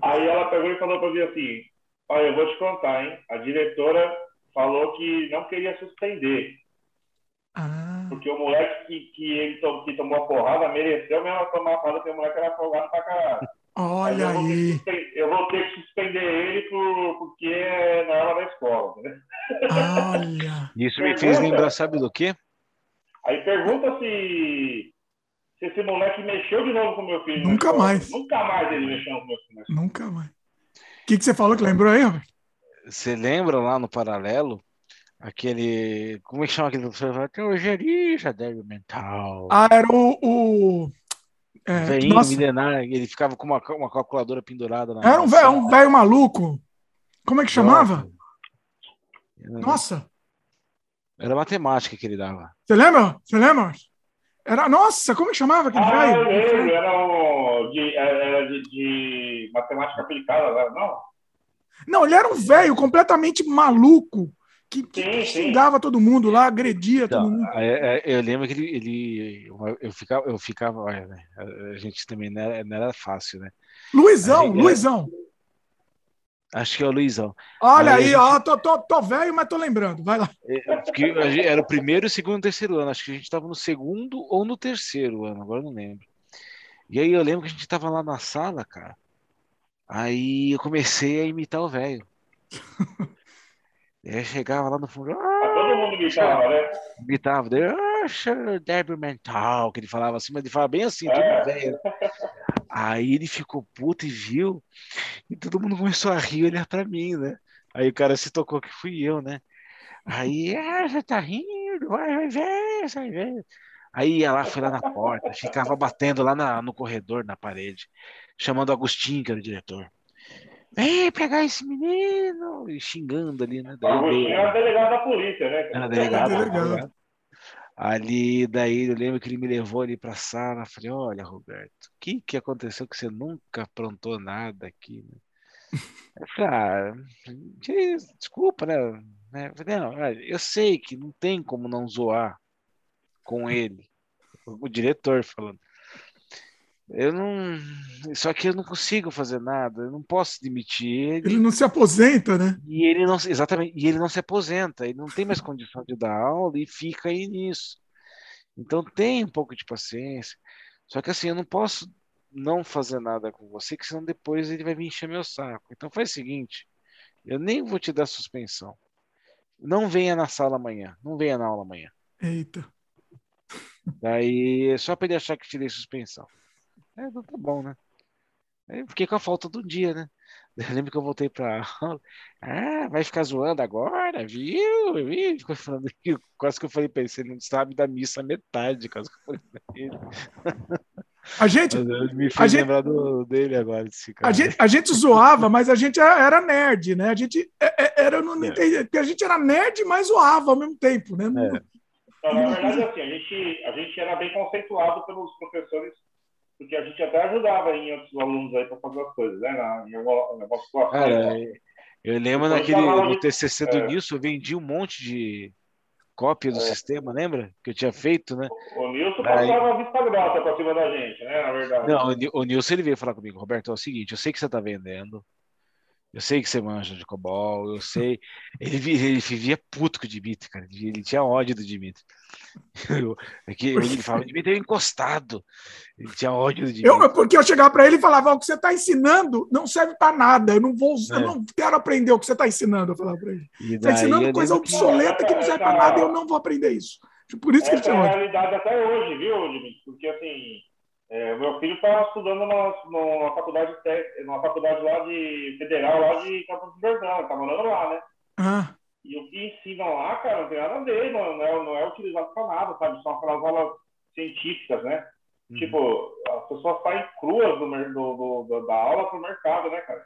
Aí ela pegou e falou pra mim assim, olha, eu vou te contar, hein? A diretora falou que não queria suspender. Porque o moleque que, que ele tom- que tomou a porrada mereceu mesmo tomar a porrada, porque o moleque era folgado pra caralho. Olha eu aí. eu vou ter que suspender ele por, porque é na hora da escola. Né? Olha. Isso me fez lembrar, sabe do quê? Aí pergunta se, se esse moleque mexeu de novo com meu filho. Nunca mais. Nunca mais ele mexeu com meu filho. Nunca mais. O que, que você falou que lembrou aí, Robert? Você lembra lá no paralelo? Aquele. Como é que chama aquele professor? Teoria débil mental. Ah, era o. o é, Veinho nossa, milenar, ele ficava com uma, uma calculadora pendurada na era um velho, um velho maluco. Como é que chamava? Nossa. Nossa, Era matemática que ele dava. você lembra? Você lembra? Era, nossa, como é que chamava aquele Ah, eu velho? lembro, era, um, de, era de, de matemática aplicada, não? Não, ele era um velho completamente maluco que, que Sim, sim. xingava todo mundo lá, agredia todo Então, mundo. é- é- eu lembro que ele, ele- eu ficava, eu ficava, olha, né, a gente também não era, não era fácil, né? Luizão, gente- Luizão. Acho que é o Luizão. Olha Aí aí, a ó, tô, tô, tô velho, mas tô lembrando. Vai lá. É, gente- era o primeiro, o segundo e o terceiro ano. Acho que a gente estava no segundo ou no terceiro ano, agora eu não lembro. E aí eu lembro que a gente estava lá na sala, cara. Aí eu comecei a imitar o velho. E aí eu chegava lá no fundo, ah, todo mundo gritava, né? imitava, daí, ah, débil mental, que ele falava assim, mas ele falava bem assim, tudo É. velho. Aí ele ficou puto e viu, e todo mundo começou a rir e olhar pra mim, né? Aí o cara se tocou que fui eu, né? Aí, ah, você tá rindo, vai, vai ver, vai ver. Aí ia lá, foi lá na porta, ficava batendo lá na- no corredor, na parede, chamando Agostinho, que era o diretor. Vem pegar esse menino! E xingando ali, né? O Daí Agostinho era delegado da polícia, né? era delegado, Era. Ali, daí eu lembro que ele me levou ali pra sala. Falei: Olha, Roberto, o que que aconteceu que você nunca aprontou nada aqui? né?" Eu falei: ah, desculpa, né? né? Eu falei, não, eu sei que não tem como não zoar com ele, o diretor falando. Eu não. Só que eu não consigo fazer nada, eu não posso demitir ele. Ele não se aposenta, né? E ele não exatamente, e ele não se aposenta, ele não tem mais condição de dar aula e fica aí nisso. Então tem um pouco de paciência. Só que assim, eu não posso não fazer nada com você, que senão depois ele vai me encher meu saco. Então faz o seguinte, eu nem vou te dar suspensão. Não venha na sala amanhã, não venha na aula amanhã. Eita. Daí, só para ele achar que tirei suspensão. É, então tá bom, né? Aí fiquei com a falta do dia, né? Eu lembro que eu voltei pra aula. Ah, vai ficar zoando agora, viu? viu? Ficou falando que quase que eu falei pra ele, você não sabe da missa metade, quase que eu falei pra ele. A gente, me fez gente, lembrar do, dele agora. A gente, a gente zoava, mas a gente era nerd, né? A gente é, é, era, não, não é. porque a gente era nerd, mas zoava ao mesmo tempo, né? É. Então, na verdade, assim, a gente, a gente era bem conceituado pelos professores, porque a gente até ajudava em outros alunos aí para fazer as coisas, né? Na, em alguma situação. Cara, eu lembro então, naquele no TCC do é. Nilson, eu vendi um monte de cópia do é. sistema, lembra? Que eu tinha feito, né? O, Nilson Aí... passava vista grossa para cima da gente, né? Na verdade. Não, o, o Nilson ele veio falar comigo, Roberto, é o seguinte, eu sei que você está vendendo, eu sei que você manja de cobol, eu sei. Ele, ele vivia puto com o Dimitri, cara. Ele tinha ódio do Dimitri. Eu, é que ele falava, o Dimitri é encostado. Ele tinha ódio do Dimitri. Eu, porque eu chegava para ele e falava: o que você está ensinando não serve para nada. Eu não vou, é. eu não quero aprender o que você está ensinando. Eu falava para ele. Está ensinando coisa obsoleta que, que não serve para nada e eu não vou aprender isso. Por isso que ele tinha ódio. É a realidade até hoje, viu, Dimitri? Porque assim é, meu filho está estudando numa, numa, faculdade, numa faculdade lá de federal, lá de Campos do Jordão, está morando lá, né? Ah. E o que ensinam lá, cara, não tem nada a ver, não, não, é, não é utilizado para nada, sabe? São aquelas aulas científicas, né? Uhum. Tipo, as pessoas saem cruas do, do, do, da aula para o mercado, né, cara?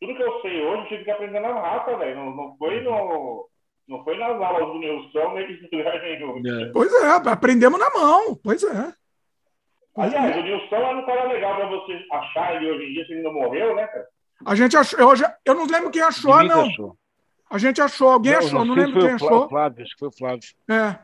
Tudo que eu sei hoje, eu tive que aprender na rata, velho. Não, não foi no. Não foi nas aulas do Nilson, nem de lugar nenhum. É. Pois é, aprendemos na mão. Pois é. Aliás, o Nilson era um cara legal para você achar ele hoje em dia, se ele não morreu, né, cara? A gente achou, eu, eu não lembro quem achou, não. Achou. A gente achou, alguém não, achou, não, não lembro quem achou. Flávio, acho que foi o Flávio. É.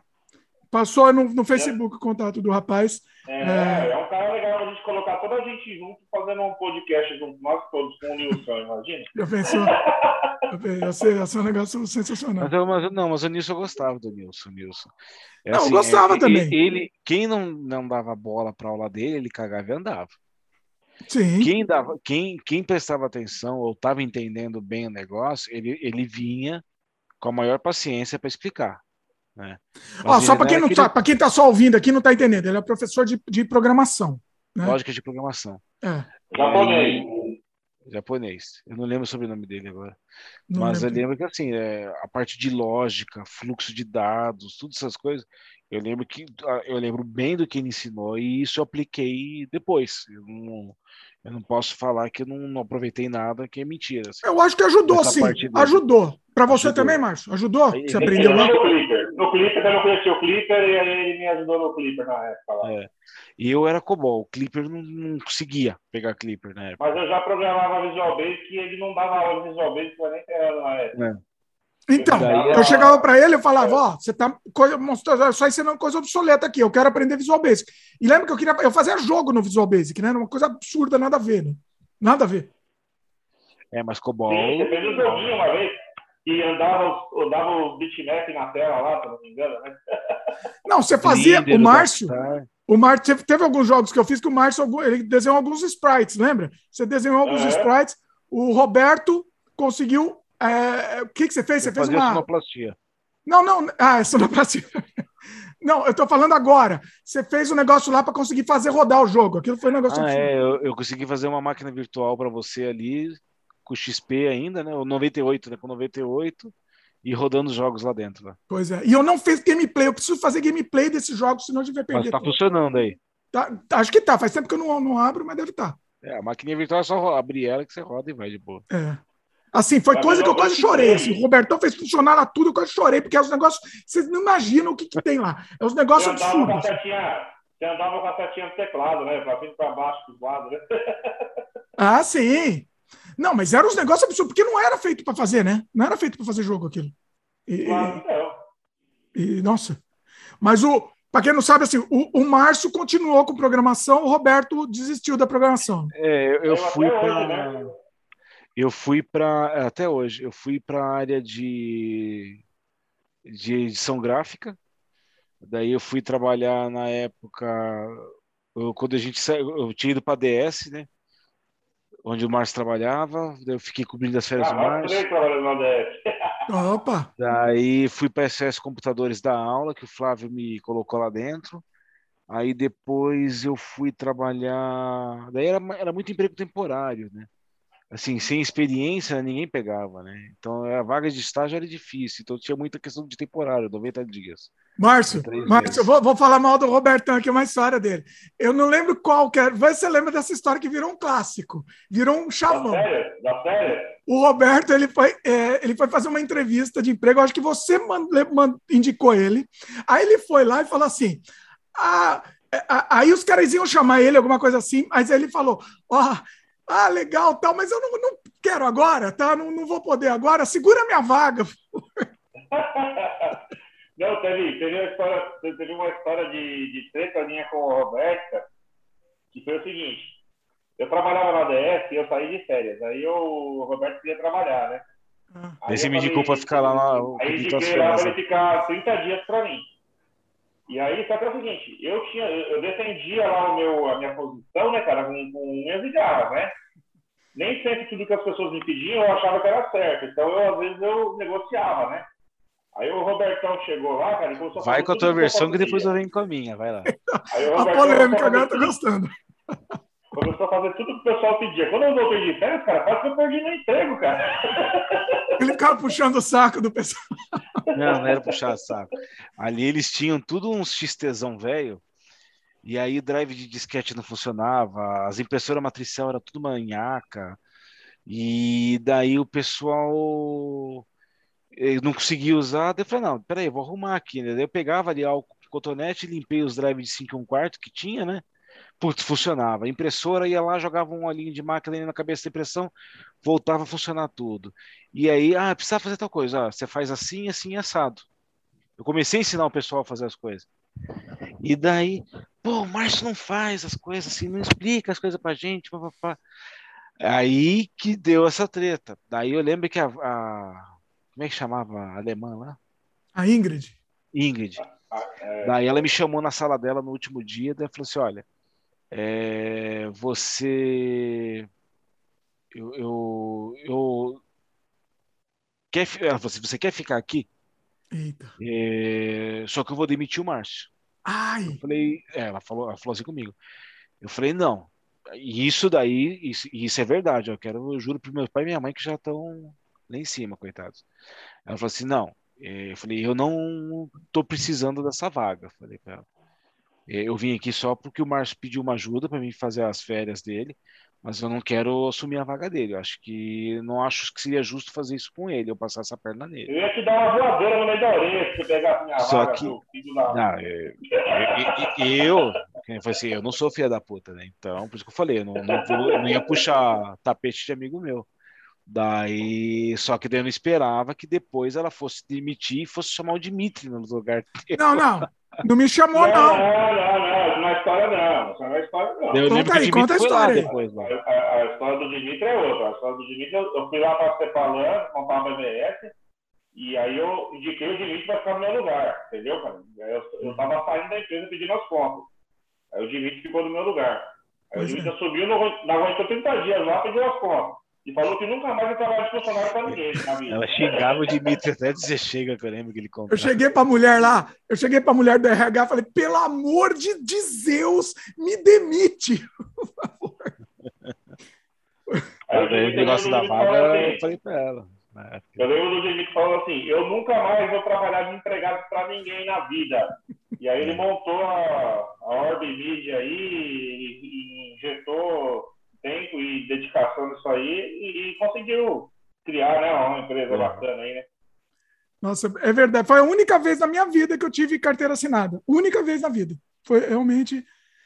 Passou no, no Facebook é. o contato do rapaz. É, é, é, um cara legal a gente colocar toda a gente junto, fazendo um podcast junto, nós todos, com o Nilson, imagina. Já pensou? ia, ser, ia ser um negócio sensacional. Mas, mas, não, mas o Nilson eu gostava do Nilson. Nilson. É, não, assim, eu gostava é, também. Ele, quem não, não dava bola para aula dele, ele cagava e andava. Sim. Quem, dava, quem, quem prestava atenção ou estava entendendo bem o negócio, ele, ele vinha com a maior paciência para explicar. Né? Ó, só para quem não aquele... para quem está só ouvindo aqui não está entendendo, ele é professor de, de programação. Né? Lógica de programação. É. Japonês. Japonês. Eu não lembro o sobrenome dele agora. Não Mas lembro. eu lembro que assim, é, a parte de lógica, fluxo de dados, todas essas coisas, eu lembro que ah, eu lembro bem do que ele ensinou e isso eu apliquei depois. Eu não, eu não posso falar que eu não, não aproveitei nada, que é mentira. Assim. Eu acho que ajudou, sim. Ajudou. Para você ajudou. também, Márcio? Ajudou? Você aprendeu lá? No Clipper. No Clipper, eu não conheci o Clipper e aí ele me ajudou no Clipper na época. Lá. É. E eu era COBOL. O Clipper não, não, conseguia pegar Clipper na época. Mas eu já programava Visual Basic e ele não dava aula de Visual Basic, foi nem na época. É. Então, eu chegava para ele e falava, ó, oh, você tá só ensinando coisa obsoleta aqui, eu quero aprender Visual Basic. E lembra que eu queria, eu fazia jogo no Visual Basic, né? Era uma coisa absurda, nada a ver, né? Nada a ver. É, mas Cobol. Sim, você fez um joguinho uma vez que andava, andava o bitmap na tela lá, se não me engano, né? Não, você fazia. o Márcio. O Márcio teve, alguns jogos que eu fiz que o Márcio ele desenhou alguns sprites, lembra? Você desenhou alguns sprites. O Roberto conseguiu é, o que, que você fez? Você fez uma. Sonoplastia. Não, não. Ah, é sonoplastia. Não, eu tô falando agora. Você fez um negócio lá para conseguir fazer rodar o jogo. Aquilo foi um negócio. Ah, é, eu, eu, consegui fazer uma máquina virtual para você ali, com XP ainda, né? O 98, né? Com 98 e rodando os jogos lá dentro. Né? Pois é. E eu não fiz gameplay. Eu preciso fazer gameplay desses jogos, senão a gente vai perder. Mas tá funcionando aí. Tá, acho que tá. Faz tempo que eu não, não abro, mas deve estar. Tá. É, a máquina virtual é só abrir ela que você roda e vai de boa. É. Assim, foi coisa que eu quase chorei. Assim, o Robertão fez funcionar lá tudo, eu quase chorei, porque é os negócios. Vocês não imaginam o que, que tem lá. É os negócios absurdos. Você andava com a setinha no teclado, né? Pra vir para baixo dos lados, né? Ah, sim. Não, mas eram os negócios absurdos, porque não era feito para fazer, né? Não era feito para fazer jogo aquilo. E, claro E, nossa. Mas o. Para quem não sabe, assim, o, o Márcio continuou com programação, o Roberto desistiu da programação. É, eu, eu fui para. Eu fui para até hoje eu fui para a área de de edição gráfica daí eu fui trabalhar na época eu, quando a gente saiu, eu tinha ido para DS né onde o Márcio trabalhava daí eu fiquei cobrindo as férias ah, do Márcio Opa! Daí fui para SS Computadores da aula, que o Flávio me colocou lá dentro. Aí depois eu fui trabalhar. Daí era, era muito emprego temporário, né? Assim, sem experiência, ninguém pegava, né? Então a vaga de estágio era difícil. Então tinha muita questão de temporário, 90 dias. Márcio, Márcio, eu vou, vou, falar mal do Robertão aqui, uma história dele. Eu não lembro qual que era. Você lembra dessa história que virou um clássico, virou um chavão. Da série? Da série? O Roberto ele foi, é, ele foi fazer uma entrevista de emprego, acho que você man, man, indicou ele. Aí ele foi lá e falou assim: ah, é, aí os caras iam chamar ele, alguma coisa assim, mas ele falou: Ó, oh, ah, legal, tal, mas eu não, não quero agora, tá? Não, não vou poder agora, segura minha vaga. não, teve, teve, uma história, teve uma história de, de treta minha com o Roberta, que foi o seguinte: eu trabalhava na DS e eu saí de férias, aí o Roberto queria trabalhar, né? Ah. Aí, você me indicou para ficar lá na. Aí indiquei lá para ele ficar 30 dias para mim. E aí, só que é o seguinte, eu tinha, eu defendia lá o meu, a minha posição, né, cara, com, com unhas e garras, né? Nem sempre tudo que as pessoas me pediam eu achava que era certo. Então, eu, às vezes, eu negociava, né? Aí o Robertão chegou lá, cara, e começou a Vai com a tua versão que depois eu venho com a minha, vai lá. Aí, a polêmica, agora eu tô gostando. Começou a fazer tudo que o pessoal pedia. Quando eu voltei de férias, cara, quase que eu perdi meu emprego, cara. Ele ficava puxando o saco do pessoal. Não, não era puxar saco. Ali eles tinham tudo uns XTzão velho, e aí o drive de disquete não funcionava, as impressoras matricial era tudo manhaca, e daí o pessoal eh, não conseguia usar, daí eu falei, não, peraí, vou arrumar aqui, né? Daí eu pegava ali o cotonete, limpei os drives de 5 e 1 quarto que tinha, né? Putz, funcionava. A impressora ia lá, jogava uma linha de máquina na cabeça da impressão, voltava a funcionar tudo. E aí, ah, precisa fazer tal coisa. Ah, você faz assim, assim, assado. Eu comecei a ensinar o pessoal a fazer as coisas. E daí, pô, o Márcio não faz as coisas assim, não explica as coisas pra gente. Pá, pá, pá. Aí que deu essa treta. Daí eu lembro que a, a como é que chamava a alemã lá? A Ingrid. Ingrid. Daí ela me chamou na sala dela no último dia, daí falou assim: olha, é, você. Eu, eu, eu quer, você, você quer ficar aqui? Eita. É, só que eu vou demitir o Márcio. Ai. Eu falei, é, ela falou, ela falou assim comigo. Eu falei, não. Isso daí, isso, isso é verdade. Eu quero, eu juro para meus pai e minha mãe que já estão lá em cima, coitados. Ela falou assim, não. É, eu falei, eu não tô precisando dessa vaga. Eu falei para ela. É, eu vim aqui só porque o Márcio pediu uma ajuda para mim fazer as férias dele, mas eu não quero assumir a vaga dele. Eu acho que não acho que seria justo fazer isso com ele, eu passar essa perna nele. Eu ia te dar uma voadora no meio da orelha se você pegasse minha só vaga. Que... Não, eu, eu, eu, assim, eu não sou filha da puta, né? Então, por isso que eu falei, eu não, não, vou, não ia puxar tapete de amigo meu. Daí, só que daí eu não esperava que depois ela fosse demitir e fosse chamar o Dimitri no lugar dele. Não, não. Não me chamou, não. Não, não, não. Não é história, não. Não é história, não. Eu conta aí, conta a história. Depois, a, a, a, história do Dimitri é outra. A história do Dimitri, eu, eu fui lá para ser falando, comprar uma BBS, e aí eu indiquei o Dimitri para ficar no meu lugar, entendeu, cara? Eu, eu tava saindo da empresa pedindo as contas. Aí o Dimitri ficou no meu lugar. Aí pois o Dimitri é. subiu, não aguentou 30 dias lá, pediu as contas. E falou que nunca mais vai trabalhar de funcionário para ninguém na vida. Ela xingava o Dimitri até dizer chega, que eu lembro que ele comprou. Eu cheguei para a mulher lá, eu cheguei para a mulher do RH e falei, pelo amor de, de Zeus, me demite, por favor. Aí, o negócio da vaga, assim, eu falei para ela. Eu lembro do Dimitri falando assim, eu nunca mais vou trabalhar de empregado para ninguém na vida. E aí ele montou a, a Orb Media aí e, e injetou tempo e dedicação nisso aí e, e conseguiu criar né, uma empresa é. bacana aí, né? Nossa, é verdade. Foi a única vez na minha vida que eu tive carteira assinada. Única vez na vida. Foi realmente.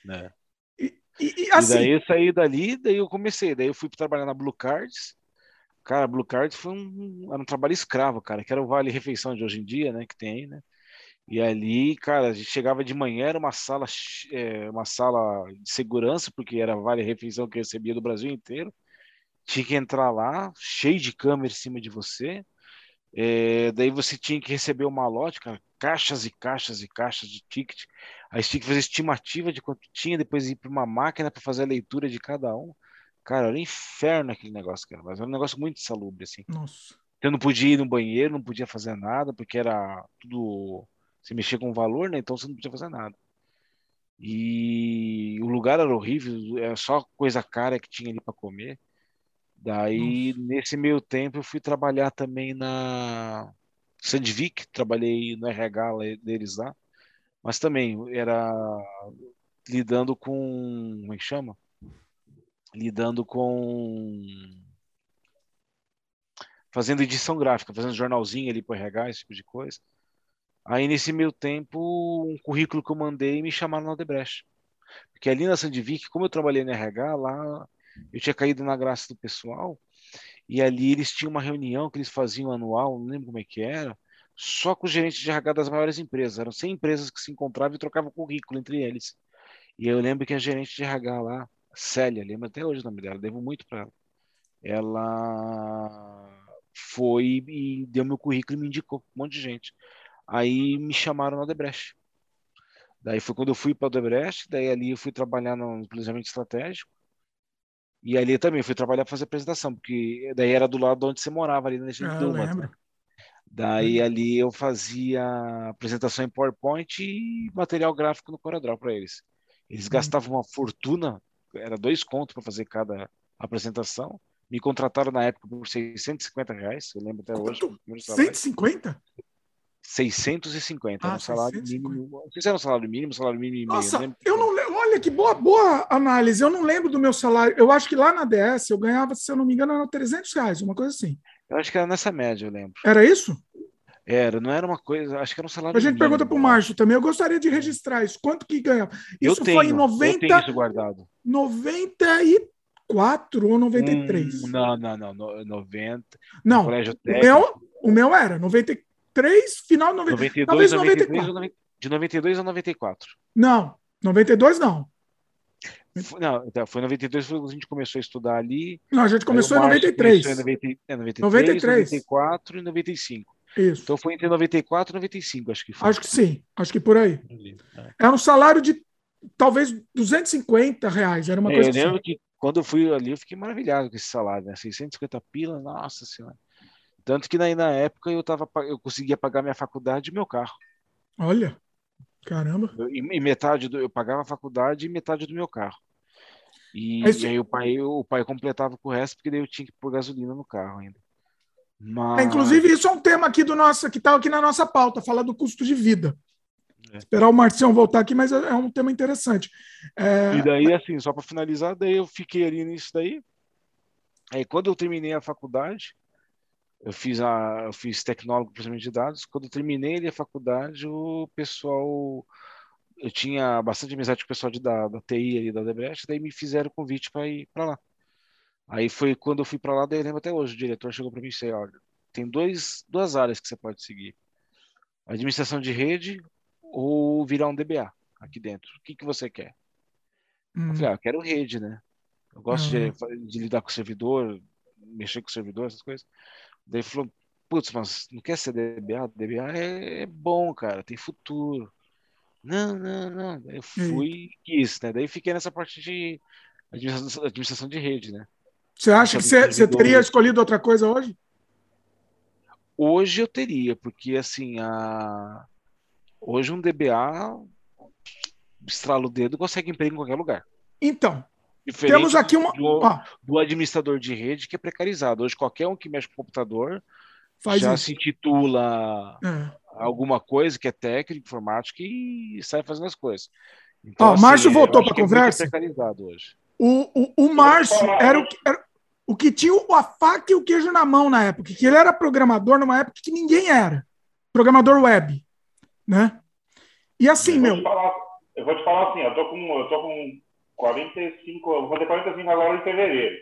É. E, e, e, assim... e daí eu saí dali, daí eu comecei. Daí eu fui trabalhar na Blue Cards. Cara, Blue Cards foi um, era um trabalho escravo, cara, que era o Vale Refeição de hoje em dia, né? Que tem aí, né? E ali, cara, a gente chegava de manhã, era uma sala, é, uma sala de segurança, porque era vale refeição que eu recebia do Brasil inteiro. Tinha que entrar lá, cheio de câmera em cima de você. É, daí você tinha que receber o malote, cara, caixas e caixas e caixas de ticket. Aí tinha que fazer estimativa de quanto tinha, depois ir para uma máquina para fazer a leitura de cada um. Cara, era um inferno aquele negócio, cara. Mas era um negócio muito insalubre, assim. Nossa. Eu não podia ir no banheiro, não podia fazer nada, porque era tudo você mexia com valor, né? Então você não podia fazer nada. E o lugar era horrível, era só coisa cara que tinha ali para comer. Daí, Nossa. nesse meio tempo, eu fui trabalhar também na Sandvik, trabalhei no RH deles lá, mas também era lidando com. Como é que chama? Lidando com. Fazendo edição gráfica, fazendo jornalzinho ali para RH, esse tipo de coisa. Aí, nesse meio tempo, um currículo que eu mandei me chamaram na Odebrecht. Porque ali na Sandvik, como eu trabalhei no RH, lá eu tinha caído na graça do pessoal, e ali eles tinham uma reunião que eles faziam anual, não lembro como é que era, só com os gerentes de RH das maiores empresas. Eram 100 empresas que se encontravam e trocavam currículo entre eles. E eu lembro que a gerente de RH lá, Célia, lembro até hoje o nome dela, devo muito para ela. Ela foi e deu meu currículo e me indicou um monte de gente. Aí me chamaram na Debrecht. Daí foi quando eu fui para a Debrecht, daí ali eu fui trabalhar no planejamento estratégico. E ali também fui trabalhar para fazer apresentação, porque daí era do lado onde você morava, ali nesse ah, Dumas. Né? Daí uhum. ali eu fazia apresentação em PowerPoint e material gráfico no CorelDRAW para eles. Eles uhum. gastavam uma fortuna, era dois contos para fazer cada apresentação. Me contrataram na época por 650 reais, eu lembro até hoje. 150? 650, ah, um salário 650. mínimo. Não sei se era um salário mínimo, salário mínimo. Nossa, meio, eu não lembro. Olha que boa, boa análise. Eu não lembro do meu salário. Eu acho que lá na DS eu ganhava, se eu não me engano, era 300 reais, uma coisa assim. Eu acho que era nessa média, eu lembro. Era isso? Era, não era uma coisa, acho que era um salário. A gente mínimo, pergunta para o Márcio também. Eu gostaria de registrar isso. Quanto que ganhava? Isso eu tenho, foi em 90. Eu tenho isso guardado. 94 ou 93? Hum, não, não, não. 90. Não. O meu, o meu era 93 93, final de 92, talvez 93, 94. De 92 a 94. Não, 92 não. Não, então, foi 92 que a gente começou a estudar ali. Não, a gente começou em 93. Começou em 90, é, 93, 93, 94 e 95. Isso. Então foi entre 94 e 95, acho que foi. Acho que sim, acho que por aí. É. Era um salário de talvez 250 reais, era uma é, coisa Eu lembro assim. que quando eu fui ali, eu fiquei maravilhado com esse salário, né? 650 pila, nossa senhora. Tanto que na, na época eu, tava, eu conseguia pagar minha faculdade e meu carro. Olha, caramba. Eu, e, metade do, eu pagava a faculdade e metade do meu carro. E, e aí o pai, o pai completava com o resto, porque daí eu tinha que pôr gasolina no carro ainda. Mas... É, inclusive, isso é um tema aqui do nosso, que está aqui na nossa pauta, falar do custo de vida. É. Esperar o Marcião voltar aqui, mas é, é um tema interessante. É... E daí, assim, só para finalizar, daí eu fiquei ali nisso daí. Aí quando eu terminei a faculdade, eu fiz a eu fiz tecnólogo em processamento de dados. Quando terminei a faculdade, o pessoal eu tinha bastante amizade com o pessoal de, da, da TI ali da Debrecht, daí me fizeram o convite para ir para lá. Aí foi quando eu fui para lá, daí eu lembro até hoje, o diretor chegou para mim e disse, olha, tem dois, duas áreas que você pode seguir. Administração de rede ou virar um DBA aqui dentro. O que, que você quer? Hum. Eu falei, ah, eu quero rede, né? Eu gosto de, hum. de lidar com o servidor, mexer com o servidor, essas coisas. Daí falou, putz, mas não quer ser DBA? DBA é, é bom, cara, tem futuro. Não, não, não. Daí eu fui e quis, né? Daí fiquei nessa parte de administração, administração de rede, né? Você acha que você, você teria escolhido outra coisa hoje? Hoje eu teria, porque assim, a... hoje um DBA estrala o dedo consegue emprego em qualquer lugar. Então, Diferente Temos aqui uma. Do, do, administrador de rede que é precarizado. Hoje, qualquer um que mexe com computador Faz já isso. se intitula é. alguma coisa que é técnico, informático e sai fazendo as coisas. Então, Ó, assim, Márcio voltou para a é conversa. hoje. O, o, o Márcio era o, que, era o que tinha a faca e o queijo na mão na época, que ele era programador numa época que ninguém era. Programador web. Né? E assim, eu meu. Falar, eu vou te falar assim, eu tô com, eu tô com 45, vou fazer 45 agora em fevereiro.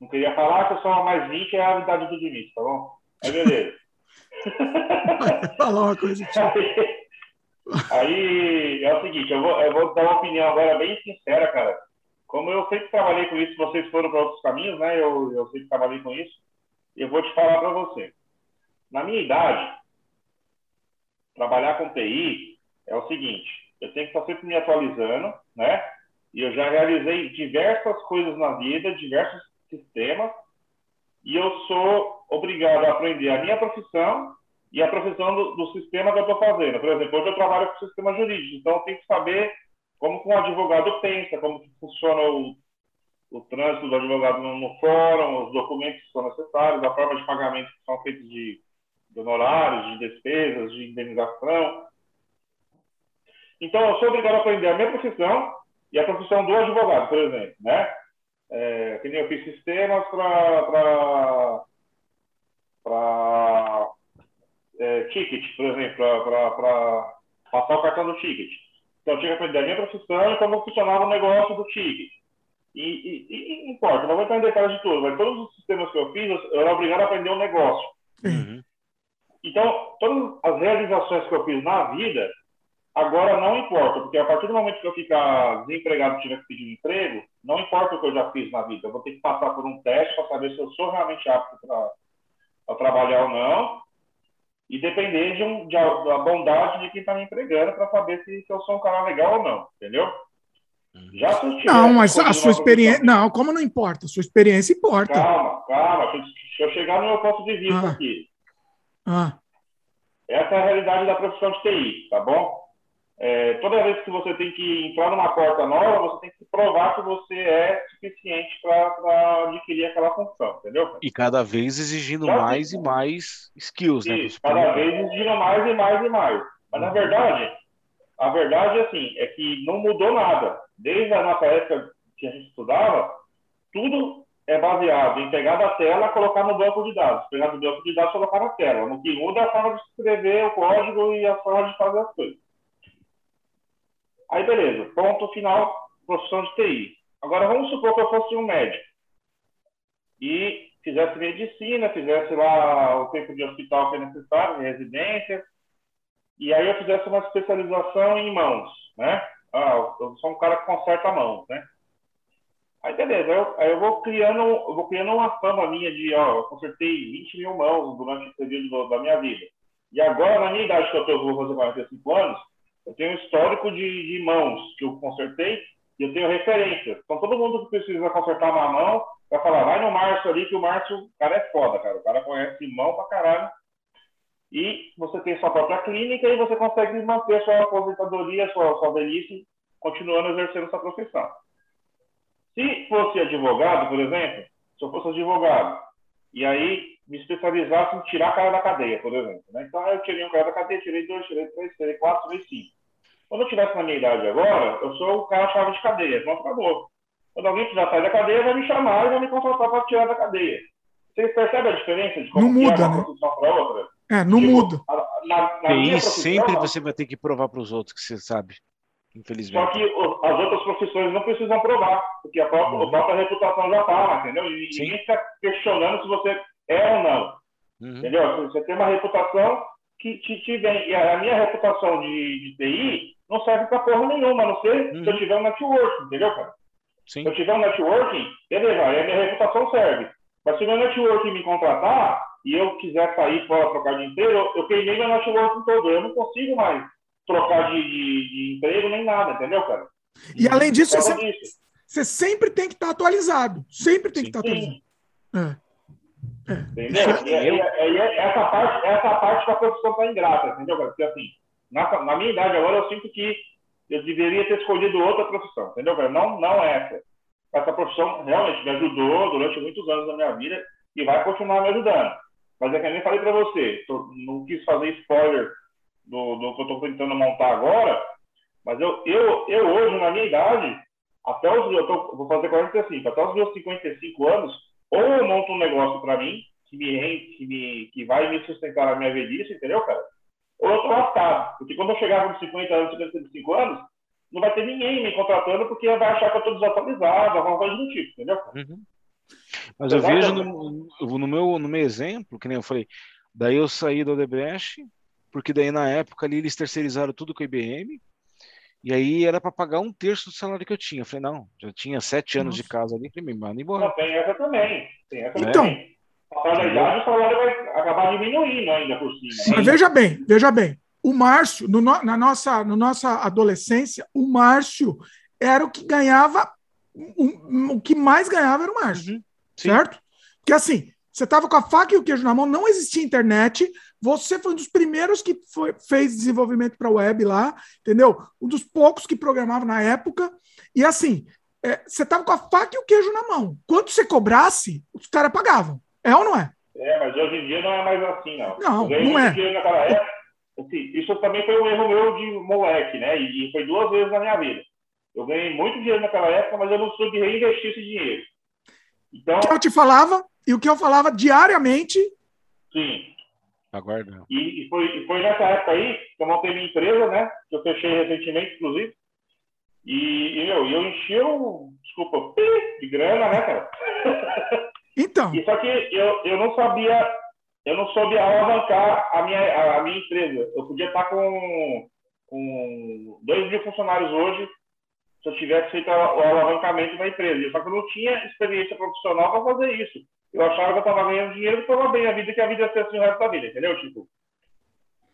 Não queria falar que eu sou mais 20 é a idade do Diniz, tá bom? Aí beleza. falar uma coisa aí, aí é o seguinte, eu vou, eu vou dar uma opinião agora bem sincera, cara. Como eu sempre trabalhei com isso, vocês foram para outros caminhos, né? Eu, eu sempre trabalhei com isso. Eu vou te falar para você. Na minha idade, trabalhar com TI é o seguinte: eu tenho que estar sempre me atualizando, né? E eu já realizei diversas coisas na vida, diversos sistemas, e eu sou obrigado a aprender a minha profissão e a profissão do, do sistema que eu estou fazendo. Por exemplo, hoje eu trabalho com sistema jurídico, então eu tenho que saber como que um advogado pensa, como que funciona o, o trânsito do advogado no, no fórum, os documentos que são necessários, a forma de pagamento que são feitos de, de honorários, de despesas, de indenização. Então, eu sou obrigado a aprender a minha profissão e a profissão do advogado, por exemplo, né? É, que nem eu fiz sistemas para para é, ticket, por exemplo, para passar o cartão do ticket. Então, eu tinha que aprender a minha profissão e como funcionava o negócio do ticket. E, e, e importa, não vou entrar em detalhes de tudo, mas todos os sistemas que eu fiz, eu era obrigado a aprender um negócio. Uhum. Então, todas as realizações que eu fiz na vida, agora não importa, porque a partir do momento que eu ficar desempregado e tiver que pedir um emprego, não importa o que eu já fiz na vida, eu vou ter que passar por um teste para saber se eu sou realmente apto para trabalhar ou não, e depender de, um, de da bondade de quem está me empregando para saber se, se, eu sou um cara legal ou não, entendeu? Uhum. Já se Não, mas a sua experiência. Não, como não importa? A sua experiência importa. Calma, calma. Se eu chegar no meu ponto de vista ah. aqui. Ah. Essa é a realidade da profissão de TI, tá bom? É, toda vez que você tem que entrar numa porta nova, você tem que provar que você é suficiente para adquirir aquela função, entendeu? E cada vez exigindo Já mais e mais skills, né? Cada vez exigindo mais e mais e mais. Mas na verdade, a verdade assim, é que não mudou nada. Desde a nossa época que a gente estudava, tudo é baseado em pegar da tela colocar no banco de dados. Pegar do banco de dados colocar na tela. O que muda é a forma de escrever o código e a forma de fazer as coisas. Aí, beleza, ponto final, profissão de TI. Agora, vamos supor que eu fosse um médico e fizesse medicina, fizesse lá o tempo de hospital que é necessário, residência, e aí eu fizesse uma especialização em mãos, né? Ah, eu sou um cara que conserta mãos, né? Aí beleza, eu, aí eu vou criando, eu vou criando uma fama minha de, ó, eu consertei 20 mil mãos durante o período da minha vida. E agora, na minha idade que eu, tô, eu vou fazer 45 anos, eu tenho um histórico de, de mãos que eu consertei e eu tenho referência. Então, todo mundo que precisa consertar uma mão vai falar, vai no Márcio ali, que o Márcio, o cara é foda, cara. O cara conhece mão pra caralho. E você tem sua própria clínica e você consegue manter sua aposentadoria, sua, sua velhice, continuando exercendo sua profissão. Se fosse advogado, por exemplo, se eu fosse advogado, e aí me especializasse em tirar a cara da cadeia, por exemplo. Né? Então, eu tirei um cara da cadeia, tirei dois, tirei três, tirei quatro, tirei cinco. Quando eu estivesse na minha idade agora, eu sou o cara chave de cadeia. Pronto, acabou. Quando alguém quiser sair da cadeia, vai me chamar e vai me contratar para tirar da cadeia. Vocês percebem a diferença de como não muda, é uma né? para outra? É, não tipo, muda. Na, na e sempre você vai ter que provar para os outros que você sabe. Infelizmente. Só que as outras profissões não precisam provar, porque a própria, uhum. a própria reputação já está, entendeu? E Sim. ninguém fica questionando se você é ou não. Uhum. Entendeu? Você tem uma reputação que te, te vem. E a minha reputação de, de TI não serve para porra nenhuma, a não ser uhum. se eu uhum. tiver um networking, entendeu, cara? Sim. Se eu tiver um networking, beleza, aí a minha reputação serve. Mas se o meu networking me contratar e eu quiser sair fora, trocar de emprego, eu, eu queimei meu networking todo. Eu não consigo mais trocar de, de, de emprego nem nada, entendeu, cara? E além disso, você, você sempre tem que estar atualizado. Sempre tem Sim. que estar atualizado. É. Entendeu? E, e, e, essa, parte, essa parte que a profissão está ingrata, entendeu? Porque assim, na, na, minha idade agora eu sinto que eu deveria ter escolhido outra profissão, entendeu? Não, não essa. Essa profissão realmente me ajudou durante muitos anos da minha vida e vai continuar me ajudando. Mas é que eu nem falei para você, tô, não quis fazer spoiler do, do que eu estou tentando montar agora, mas eu, eu, eu hoje, na minha idade, até os, eu tô, vou fazer 45, até os meus 55 anos, ou eu monto um negócio para mim, que me, que me que vai me sustentar na minha velhice, entendeu, cara? Ou eu tô lascado. Porque quando eu chegar com 50 anos, 55 anos, não vai ter ninguém me contratando porque vai achar que eu tô desatualizado, alguma coisa do tipo, entendeu? Uhum. Mas eu vejo no, no, meu, no meu exemplo, que nem eu falei, daí eu saí do Odebrecht, porque daí na época ali eles terceirizaram tudo com a IBM, e aí era para pagar um terço do salário que eu tinha. Eu falei, não, já tinha sete anos Nossa. de casa ali, falei, me manda embora. Não, tem essa também. Tem essa então, também. Na verdade, o salário vai acabar diminuindo ainda por cima. Né? Veja bem, veja bem. O Márcio, no, na, nossa, na nossa adolescência, o Márcio era o que ganhava, o, o que mais ganhava era o Márcio. Uhum. Certo? Porque assim, você estava com a faca e o queijo na mão, não existia internet, Você foi um dos primeiros que foi, fez desenvolvimento para web lá, entendeu? Um dos poucos que programava na época. E assim, é, você tava com a faca e o queijo na mão. Quanto você cobrasse, os caras pagavam. É ou não é? É, mas hoje em dia não é mais assim, não. Não, não é. Naquela época, assim, isso também foi um erro meu de moleque, né? E, e foi duas vezes na minha vida. Eu ganhei muito dinheiro naquela época, mas eu não soube reinvestir esse dinheiro. Então, o que eu te falava e o que eu falava diariamente. Sim. Aguarda. E, e, foi, e foi nessa época aí que eu montei minha empresa, né? Que eu fechei recentemente, inclusive. E, e meu, eu enchi o, desculpa, de grana, né, cara? Então. E só que eu, eu não sabia, eu não soube alavancar a minha, a, a minha empresa. Eu podia estar com, com dois mil funcionários hoje se eu tivesse feito o alavancamento da empresa. Só que eu não tinha experiência profissional para fazer isso. Eu achava que eu estava ganhando dinheiro e estava bem a vida, que a vida ia ser assim o resto da vida, entendeu, Tipo?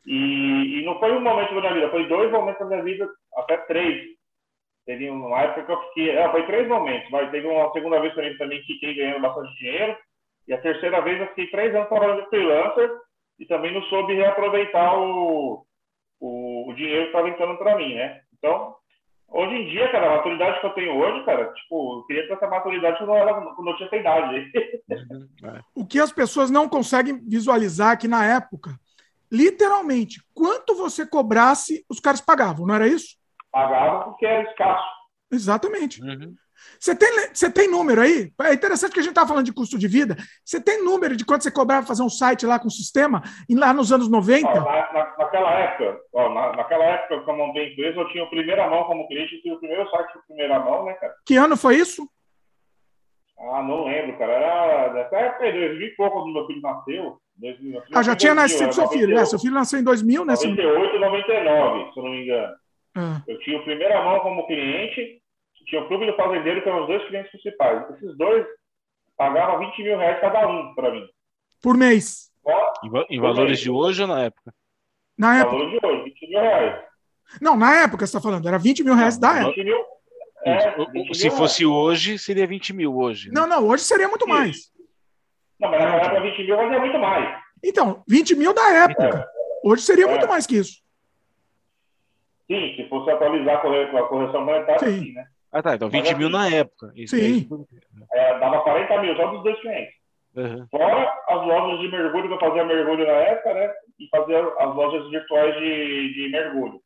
E, e não foi um momento da minha vida, foi dois momentos da minha vida, até três. Teve uma época que eu fiquei. É, foi três momentos, mas teve uma segunda vez também, também fiquei ganhando bastante dinheiro. E a terceira vez eu fiquei três anos trabalhando de freelancer e também não soube reaproveitar o, o, o dinheiro que estava entrando para mim, né? Então, hoje em dia, cara, a maturidade que eu tenho hoje, cara, tipo, eu queria ter essa maturidade quando eu, era, quando eu tinha essa idade. o que as pessoas não conseguem visualizar é que na época, literalmente, quanto você cobrasse, os caras pagavam, não era isso? Pagava porque era escasso. Exatamente. Uhum. Você, tem, você tem número aí? É interessante que a gente estava falando de custo de vida. Você tem número de quanto você cobrava fazer um site lá com o sistema, lá nos anos 90? Ó, na, na, naquela época, ó, na, naquela época que eu montei empresa, eu tinha o primeira mão como cliente, eu tinha o primeiro site de primeira mão, né, cara? Que ano foi isso? Ah, não lembro, cara. Era nessa época aí, 2000 e pouco, quando meu filho nasceu. 2000, ah, já tinha nascido seu filho, né? Seu filho nasceu em 2000, né? 98 e 99, se eu não me engano. Ah. Eu tinha o primeira mão como cliente, tinha o Clube do Fazendeiro, que eram os dois clientes principais. Esses dois pagavam 20 mil reais cada um para mim. Por mês. Em, em valores mês. de hoje ou na época? Na época. Valores de hoje, 20 mil reais. Não, na época você está falando, era 20 mil reais da época. 20 mil, é, Se fosse hoje, seria 20 mil hoje. Né? Não, não, hoje seria muito Sim. mais. Não, mas na época 20 mil fazia muito mais. Então, 20 mil da época. É. Hoje seria é. muito mais que isso. Sim, se fosse atualizar com a correção monetária, sim, sim né? Ah, tá. Então 20 assim, mil na época. Isso sim. É, dava 40 mil só dos dois clientes. Uhum. Fora as lojas de mergulho que eu fazia mergulho na época, né? E fazia as lojas virtuais de, de mergulho.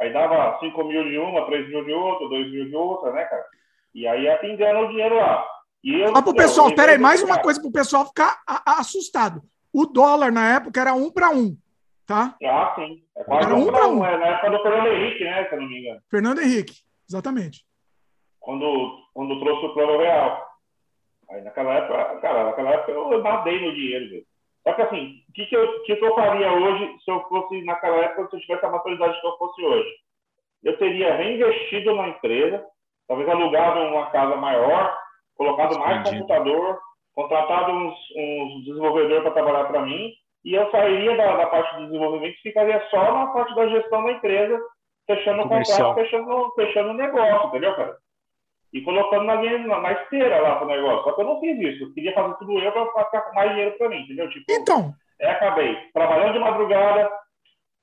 Aí dava 5 mil de uma, 3 mil de outra, 2 mil de outra, né, cara? E aí ia pingando o dinheiro lá. E eu, Só pro pessoal, peraí, mais uma coisa pro pessoal ficar assustado. O dólar na época era um para um. Tá? Ah, sim. É quase Era um para um. É na época do Fernando Henrique, né? Se eu não me engano. Fernando Henrique, exatamente. Quando, quando trouxe o plano real. Aí naquela época, cara, naquela época eu nadei no dinheiro, velho. Só que assim, o que, que, eu, que, que eu faria hoje se eu fosse naquela época, se eu tivesse a maturidade que eu fosse hoje? Eu teria reinvestido na empresa, talvez alugado uma casa maior, colocado mais computador, contratado uns, uns desenvolvedores para trabalhar para mim e eu sairia da, da parte de desenvolvimento e ficaria só na parte da gestão da empresa, fechando o contrato, fechando, fechando o negócio, entendeu, cara? E colocando na, na, na esteira lá pro negócio. Só que eu não fiz isso. Eu queria fazer tudo eu para ficar com mais dinheiro para mim, entendeu? Tipo, então. É, acabei trabalhando de madrugada,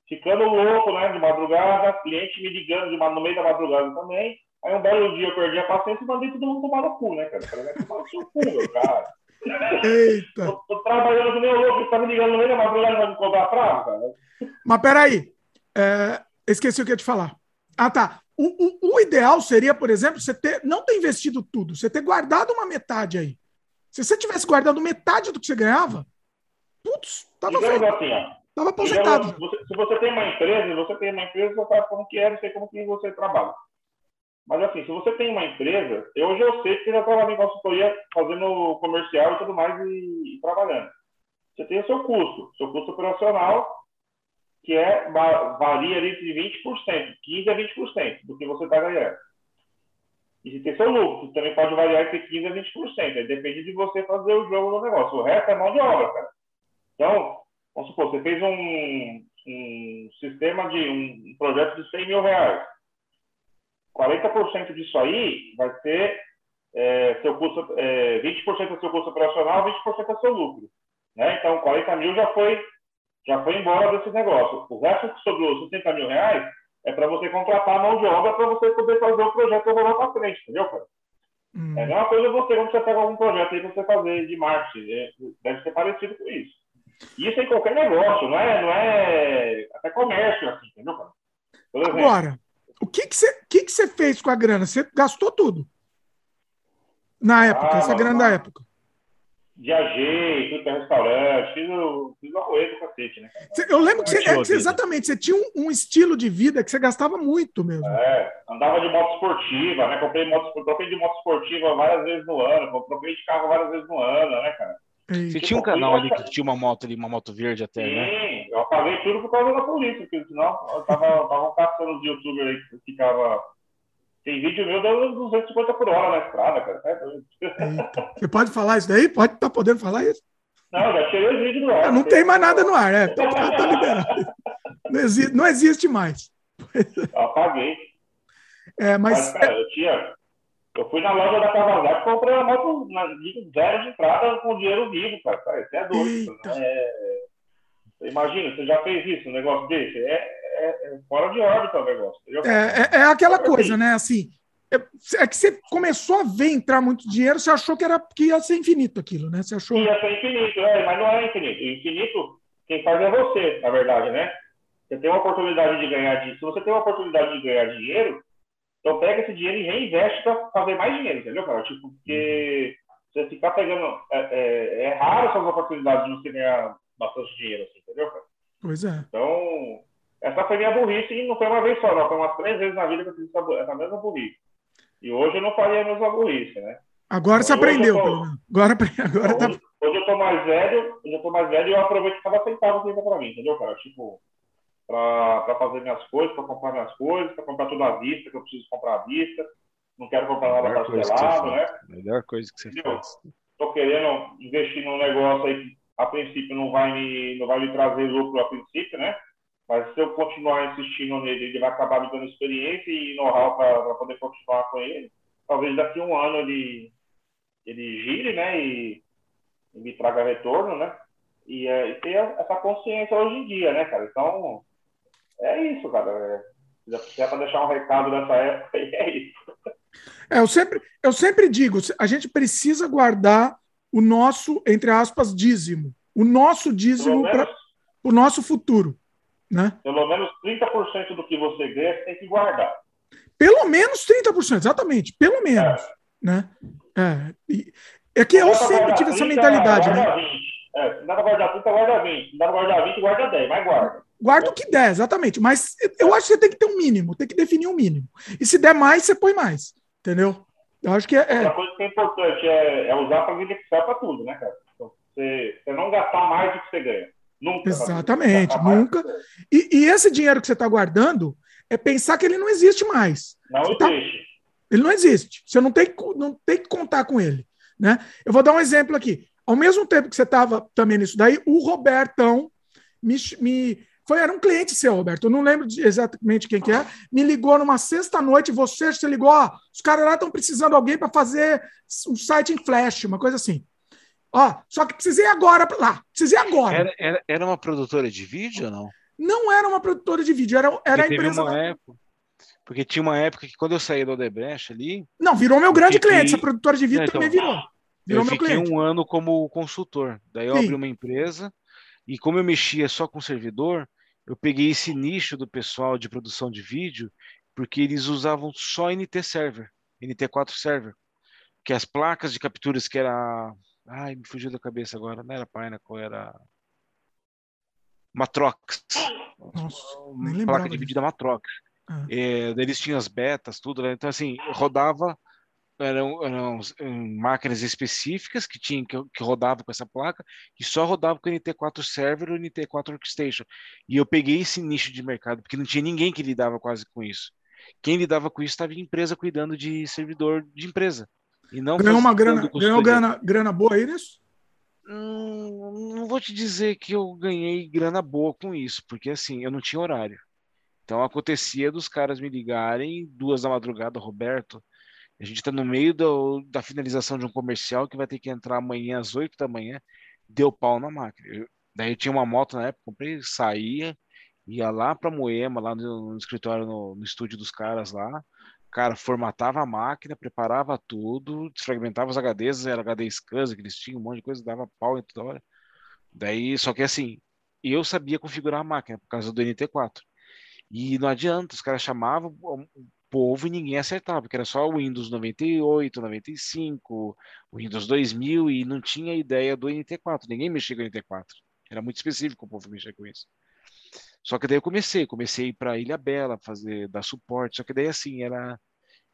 ficando louco, né, de madrugada, cliente me ligando de, no meio da madrugada também. Aí um belo dia eu perdi a paciência e mandei todo mundo tomar no cu, né, cara? Falei, tomar no seu cu, meu cara. Eita. Tô, tô trabalhando com meu louco, tá me ligando no meio da madrugada pra me cobrar prazo, cara. Mas peraí, é, esqueci o que ia te falar. Ah, tá. O, o, o, ideal seria, por exemplo, você ter, não ter investido tudo, você ter guardado uma metade aí. Se você tivesse guardado metade do que você ganhava, putz, tava feito. assim. Tava aposentado. você, se você tem uma empresa, você tem uma empresa, você sabe como que é, não sei como que você trabalha. Mas assim, se você tem uma empresa, eu, hoje eu sei que você já trabalha em consultoria, fazendo comercial e tudo mais e, e, trabalhando. Você tem o seu custo, seu custo operacional, que é varia ali de 20%, 15% a 20% do que você está ganhando. E você tem seu lucro, também pode variar entre 15% a 20%. Aí depende de você fazer o jogo do negócio. O resto é mão de obra, cara. Então, vamos supor, você fez um, um sistema de um projeto de 100 mil reais 40% disso aí vai ser é, seu custo, é, 20% é seu custo operacional, 20% é seu lucro. Né? Então, 40 mil já foi, já foi embora desse negócio. O resto que sobrou, 60 mil reais, é para você contratar a mão de obra para você poder fazer o projeto rolar para frente, entendeu, cara? Hum. É a mesma coisa você, quando você pega algum projeto aí para você fazer de marketing, é, deve ser parecido com isso. Isso em qualquer negócio, não é, não é até comércio, assim, entendeu, cara? Exemplo, Agora, o que que você que que fez com a grana? Você gastou tudo? Na época, ah, essa grana da época viajei, fui para restaurante, fiz o, fiz o arroio do cacete, né? Eu lembro que, você, é, que exatamente, você tinha um, um, estilo de vida que você gastava muito mesmo. É, andava de moto esportiva, né? Comprei moto, troquei de moto esportiva várias vezes no ano, troquei de carro várias vezes no ano, né, cara? Você tinha um canal ali que tinha uma moto ali, uma moto verde até, Sim, né? Sim, eu apaguei tudo por causa da polícia, porque senão eu tava, tava caçando os youtubers aí que ficava tem vídeo meu dando 250 por hora na estrada, cara. É Você pode falar isso daí? Pode estar tá podendo falar isso? Não, já tirei os vídeos do ar. Não, tem mais nada no ar, é. Tá, tá, tá liberado. Não existe, não existe mais. Apaguei. É, mas. mas cara, eu tinha. Eu fui na loja da Kawasaki e comprei uma moto na, zero de entrada com dinheiro vivo, cara. Isso é doido. É... Imagina, você já fez isso, um negócio desse? É, é, é, fora de órbita o negócio. É, é, é, aquela coisa, né? Assim, é, é, que você começou a ver entrar muito dinheiro, você achou que, era, que ia ser infinito aquilo, né? Você achou... Ia ser infinito, é, mas não é infinito. Infinito, quem faz é você, na verdade, né? Você tem uma oportunidade de ganhar dinheiro. Se você tem uma oportunidade de ganhar dinheiro, então pega esse dinheiro e reinveste para fazer mais dinheiro, entendeu, cara? Tipo, porque você ficar pegando. É, é, é raro essas oportunidades de você ganhar bastante dinheiro, assim, entendeu, cara? Pois é. Então, essa foi minha burrice e não foi uma vez só, não. Foi umas três vezes na vida que eu fiz essa, essa mesma burrice. E hoje eu não faria a mesma burrice, né? Agora você aprendeu, tô, Agora, agora hoje, tá... hoje eu tô mais velho, hoje eu tô mais velho e eu aproveito cada centavo que entra pra mim, entendeu, cara? Tipo, pra, pra fazer minhas coisas, pra comprar minhas coisas, pra comprar tudo à vista, que eu preciso comprar à vista. Não quero comprar nada parcelado, né? Melhor coisa que você entendeu? faz. Tô querendo investir num negócio aí que a princípio não vai me, não vai me trazer lucro a princípio, né? Mas se eu continuar insistindo nele, ele vai acabar me dando experiência e know-how para poder continuar com ele. Talvez daqui a um ano ele, ele gire, né? E, e me traga retorno, né? E, é, e ter essa consciência hoje em dia, né, cara? Então, é isso, cara. Se é para deixar um recado nessa época, é isso. É, eu sempre, eu sempre digo, a gente precisa guardar o nosso, entre aspas, dízimo. O nosso dízimo para o nosso futuro. Né? Pelo menos 30% do que você ganha, você tem que guardar. Pelo menos 30%, exatamente. Pelo menos. É. Né? É, e, é que eu sempre tive essa mentalidade. Guarda né? 20. É, não dá para guardar 30, guarda 20. Não dá para guardar 20, guarda 10, mas guarda. Guarda o que der, exatamente. Mas eu acho que você tem que ter um mínimo, tem que definir um mínimo. E se der mais, você põe mais. Entendeu? Eu acho que é. é... Outra coisa que é importante é, é usar para vida que para tudo, né, cara? Então, você, você não gastar mais do que você ganha. Nunca. Exatamente, nunca. E, e, esse dinheiro que você está guardando é pensar que ele não existe mais. Não você existe. Tá... Ele não existe. Você não tem, não tem que contar com ele. Né? Eu vou dar um exemplo aqui. Ao mesmo tempo que você estava também nisso daí, o Robertão me, me foi, era um cliente seu, Roberto. Eu não lembro exatamente quem que é. Me ligou numa sexta-noite. Você se ligou, ó, os caras lá estão precisando de alguém para fazer um site em Flash, uma coisa assim. Ó, só que precisei agora lá. Precisei agora. Era, era, era, uma produtora de vídeo ou não? Não era uma produtora de vídeo, era, era a empresa. Uma época, porque tinha uma época que quando eu saí do Odebrecht ali. Não, virou meu grande fiquei... cliente. Essa produtora de vídeo então, também virou. Virou eu meu fiquei cliente. um ano como consultor. Daí eu Sim. abri uma empresa e como eu mexia só com servidor, eu peguei esse nicho do pessoal de produção de vídeo porque eles usavam só NT Server, NT4 Server, que as placas de capturas que era Ai, me fugiu da cabeça agora. Não era Pinnacle, era. Matrox. Nossa, nem placa de vídeo da Matrox. Ah. É, eles tinham as betas, tudo. Né? Então, assim, rodava. Eram, eram, máquinas específicas que tinham que, que rodavam com essa placa e só rodava com o NT4 Server ou NT4 Workstation. E eu peguei esse nicho de mercado, porque não tinha ninguém que lidava quase com isso. Quem lidava com isso estava em empresa cuidando de servidor de empresa. E não ganhou uma grana, ganhou grana, grana boa aí nisso? Hum, não vou te dizer que eu ganhei grana boa com isso, porque assim, eu não tinha horário. Então acontecia dos caras me ligarem duas da madrugada, Roberto. A gente está no meio do, da finalização de um comercial que vai ter que entrar amanhã às oito da manhã. Deu pau na máquina. Eu, Daí eu tinha uma moto na época, comprei, saía, ia lá para Moema, lá no, no escritório, no, no, estúdio dos caras lá. Cara, formatava a máquina, preparava tudo, desfragmentava os HDs, era HD SCSI que eles tinham, um monte de coisa, dava pau em toda hora. Daí, só que assim, eu sabia configurar a máquina por causa do NT4. E não adianta, os caras chamavam o povo e ninguém acertava, porque era só o Windows 98, 95, o Windows 2000 e não tinha ideia do NT4. Ninguém mexia com o NT4. Era muito específico o povo mexer com isso. Só que daí eu comecei, comecei para Ilha Bela fazer dar suporte. Só que daí assim era,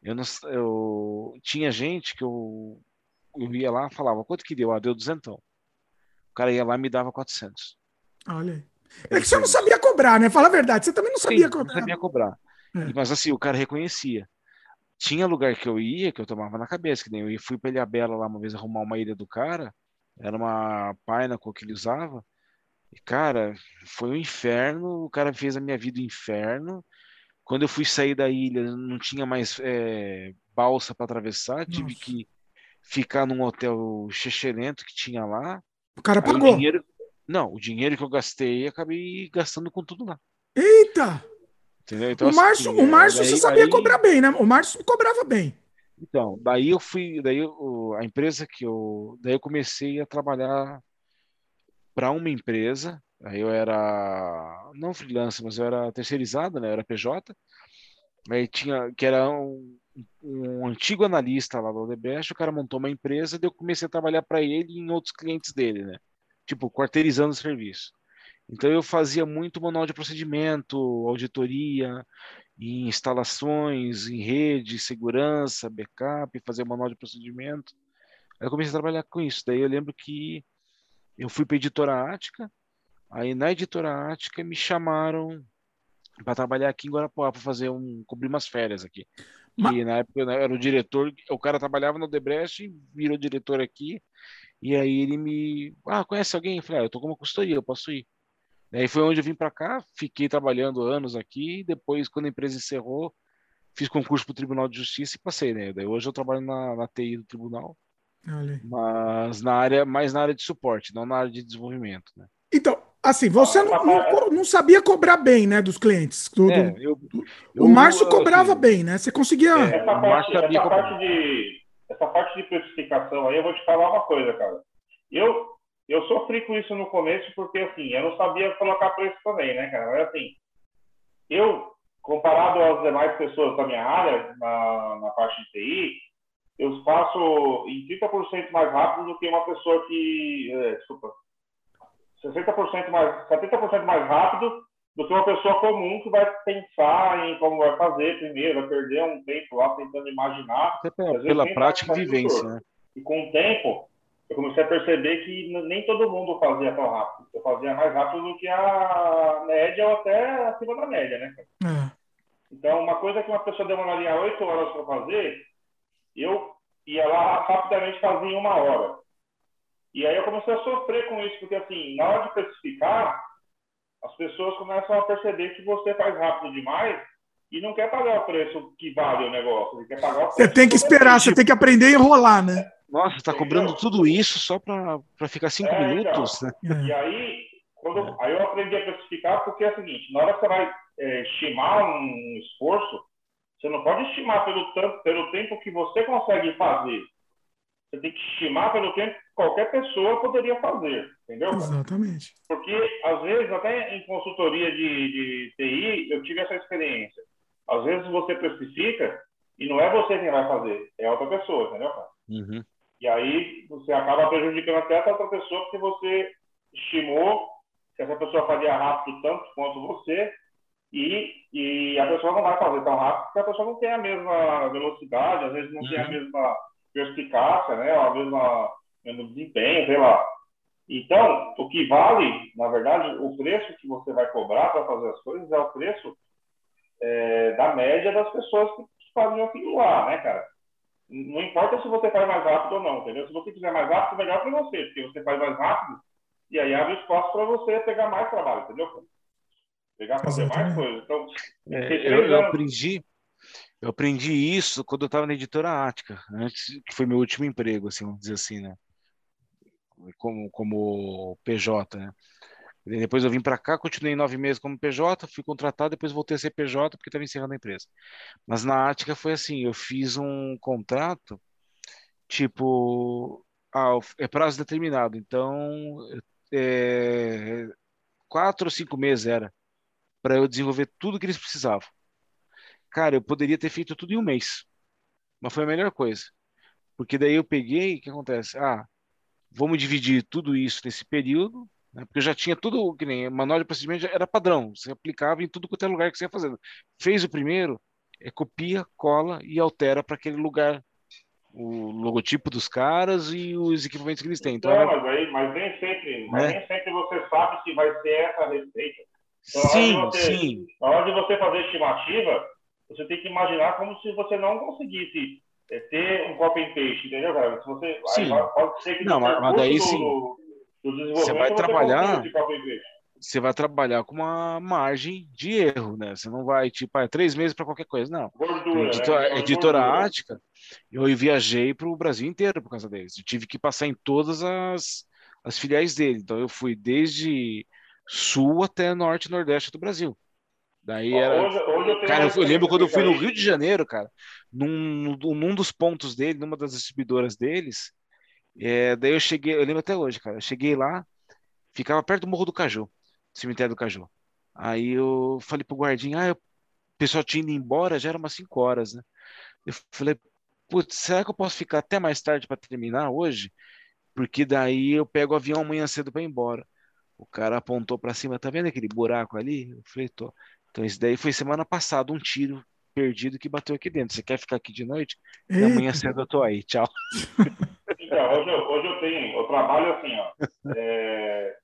eu, não, eu tinha gente que eu, eu ia lá, falava quanto que deu, ah, deu duzentão. O cara ia lá e me dava 400. Olha aí. É que você não sabia cobrar, né? Fala a verdade, você também não sabia Sim, cobrar. Não sabia cobrar. É. Mas assim, o cara reconhecia. Tinha lugar que eu ia, que eu tomava na cabeça, que nem eu fui para Ilha Bela lá uma vez arrumar uma ilha do cara, era uma Pinnacle que ele usava, e cara, foi um inferno, o cara fez a minha vida um inferno. Quando eu fui sair da ilha, não tinha mais é, balsa para atravessar, tive Nossa. que ficar num hotel chechelento que tinha lá. O cara pagou. O dinheiro, não, o dinheiro que eu gastei, acabei gastando com tudo lá. Eita! Então, o Márcio, assim, o Márcio daí, você sabia aí... cobrar bem, né? O Márcio cobrava bem. Então, daí eu fui, daí eu, a empresa que eu, daí eu comecei a trabalhar para uma empresa. Aí eu era não freelancer, mas eu era terceirizado, né? Eu era PJ. Aí tinha que era um, um antigo analista lá do Odebrecht, o cara montou uma empresa, daí eu comecei a trabalhar para ele e em outros clientes dele, né? Tipo, quarteirizando o serviço. Então eu fazia muito manual de procedimento, auditoria, em instalações, em rede, segurança, backup, fazer manual de procedimento. Aí eu comecei a trabalhar com isso. Daí eu lembro que eu fui para a editora Ática, aí na editora Ática me chamaram para trabalhar aqui em Guarapuá, para fazer um cobrir umas férias aqui. Mas... E na época eu era o diretor, o cara trabalhava no Debrecht, virou diretor aqui, e aí ele me, ah, conhece alguém? Eu falei, ah, eu tô com uma consultoria, eu posso ir. Daí foi onde eu vim para cá, fiquei trabalhando anos aqui, depois quando a empresa encerrou, fiz concurso para o Tribunal de Justiça e passei, né? Daí hoje eu trabalho na, na TI do tribunal. Mas na área, mais na área de suporte, não na área de desenvolvimento, né? Então, assim, você não, não, não sabia cobrar bem, né, dos clientes. Do, é, eu, eu, o Márcio cobrava assim, bem, né? Você conseguia. É, essa, parte, essa, parte de, essa parte de precificação aí, eu vou te falar uma coisa, cara. Eu, eu sofri com isso no começo porque, assim, eu não sabia colocar preço também, né, cara? Mas, assim, eu, comparado às demais pessoas da minha área, na, na parte de TI, eu faço em 30% mais rápido do que uma pessoa que. É, desculpa. 60% mais, 70% mais rápido do que uma pessoa comum que vai pensar em como vai fazer primeiro, vai perder um tempo lá tentando imaginar. Até pela, pela prática e vivência, né? E com o tempo, eu comecei a perceber que nem todo mundo fazia tão rápido. Eu fazia mais rápido do que a média ou até acima da média, né? É. Então, uma coisa que uma pessoa demoraria oito horas para fazer, eu ia lá rapidamente fazia em uma hora. E aí eu comecei a sofrer com isso, porque assim, na hora de especificar, as pessoas começam a perceber que você faz rápido demais e não quer pagar o preço que vale o negócio. Você quer pagar o Você tem que esperar, você tem que aprender a enrolar, né? Nossa, está cobrando tudo isso só para ficar cinco é, minutos, então. né? E aí, quando, aí eu aprendi a especificar porque é o seguinte, na hora que você vai é, estimar um esforço, você não pode estimar pelo, tanto, pelo tempo que você consegue fazer. Você tem que estimar pelo tempo que qualquer pessoa poderia fazer, entendeu? Exatamente. Porque, às vezes, até em consultoria de, de TI, eu tive essa experiência. Às vezes você especifica e não é você quem vai fazer, é outra pessoa, entendeu? Uhum. E aí você acaba prejudicando até essa outra pessoa porque você estimou que essa pessoa fazia rápido tanto quanto você e, e a pessoa não vai fazer tão rápido porque a pessoa não tem a mesma velocidade, às vezes não uhum. tem a uhum. mesma perspicácia, né? A mesma mesmo desempenho, sei lá. Então, o que vale, na verdade, o preço que você vai cobrar para fazer as coisas é o preço é, da média das pessoas que faziam aquilo lá, né, cara? Não importa se você faz mais rápido ou não, entendeu? Se você quiser mais rápido, melhor para você, porque você faz mais rápido e aí abre espaço para você pegar mais trabalho, entendeu? Pegar fazer mais coisas. Então, é, eu, eu aprendi, eu aprendi isso quando eu estava na editora Ática, antes que foi meu último emprego, assim, vamos dizer assim, né? Como, como PJ, né? Depois eu vim para cá, continuei nove meses como PJ, fui contratado, depois voltei a ser PJ porque estava encerrando a empresa. Mas na Ática foi assim, eu fiz um contrato, tipo, ah, é prazo determinado, então é, quatro ou cinco meses era para eu desenvolver tudo que eles precisavam. Cara, eu poderia ter feito tudo em um mês, mas foi a melhor coisa, porque daí eu peguei, o que acontece? Ah, vamos dividir tudo isso nesse período, né? porque eu já tinha tudo, que nem manual de procedimento era padrão, você aplicava em tudo quanto é lugar que você ia fazendo. Fez o primeiro, é copia, cola e altera para aquele lugar o logotipo dos caras e os equipamentos que eles têm. Então, então mas, aí, mas nem sempre, mas né? nem sempre você sabe se vai ser essa receita. Então, sim, você, sim. Na hora de você fazer estimativa, você tem que imaginar como se você não conseguisse é, ter um copy and paste, entendeu, cara? Se você, sim. Aí, pode ser que não, mas, mas daí sim. Do, do você vai trabalhar você vai trabalhar com uma margem de erro, né? Você não vai, tipo, ah, é três meses para qualquer coisa, não. Gordura, editora, né? editora Ática, eu viajei para o Brasil inteiro por causa deles. Eu tive que passar em todas as, as filiais dele. Então eu fui desde sul até norte e nordeste do Brasil. Daí era. Hoje, hoje eu cara, eu, lembro quando eu fui no Rio de Janeiro, cara, num, num dos pontos dele, numa das distribuidoras deles. É, daí eu cheguei, eu lembro até hoje, cara. Eu cheguei lá, ficava perto do Morro do Caju cemitério do Caju. Aí eu falei pro guardinha, ah, o pessoal tinha ido embora, já era umas 5 horas, né? Eu falei, putz, será que eu posso ficar até mais tarde para terminar hoje? Porque daí eu pego o avião amanhã cedo para ir embora. O cara apontou para cima, tá vendo aquele buraco ali? Eu falei, tô. Então, esse daí foi semana passada, um tiro perdido que bateu aqui dentro. Você quer ficar aqui de noite? E amanhã cedo eu tô aí. Tchau. Então, hoje eu, hoje eu tenho, eu trabalho assim, ó. É,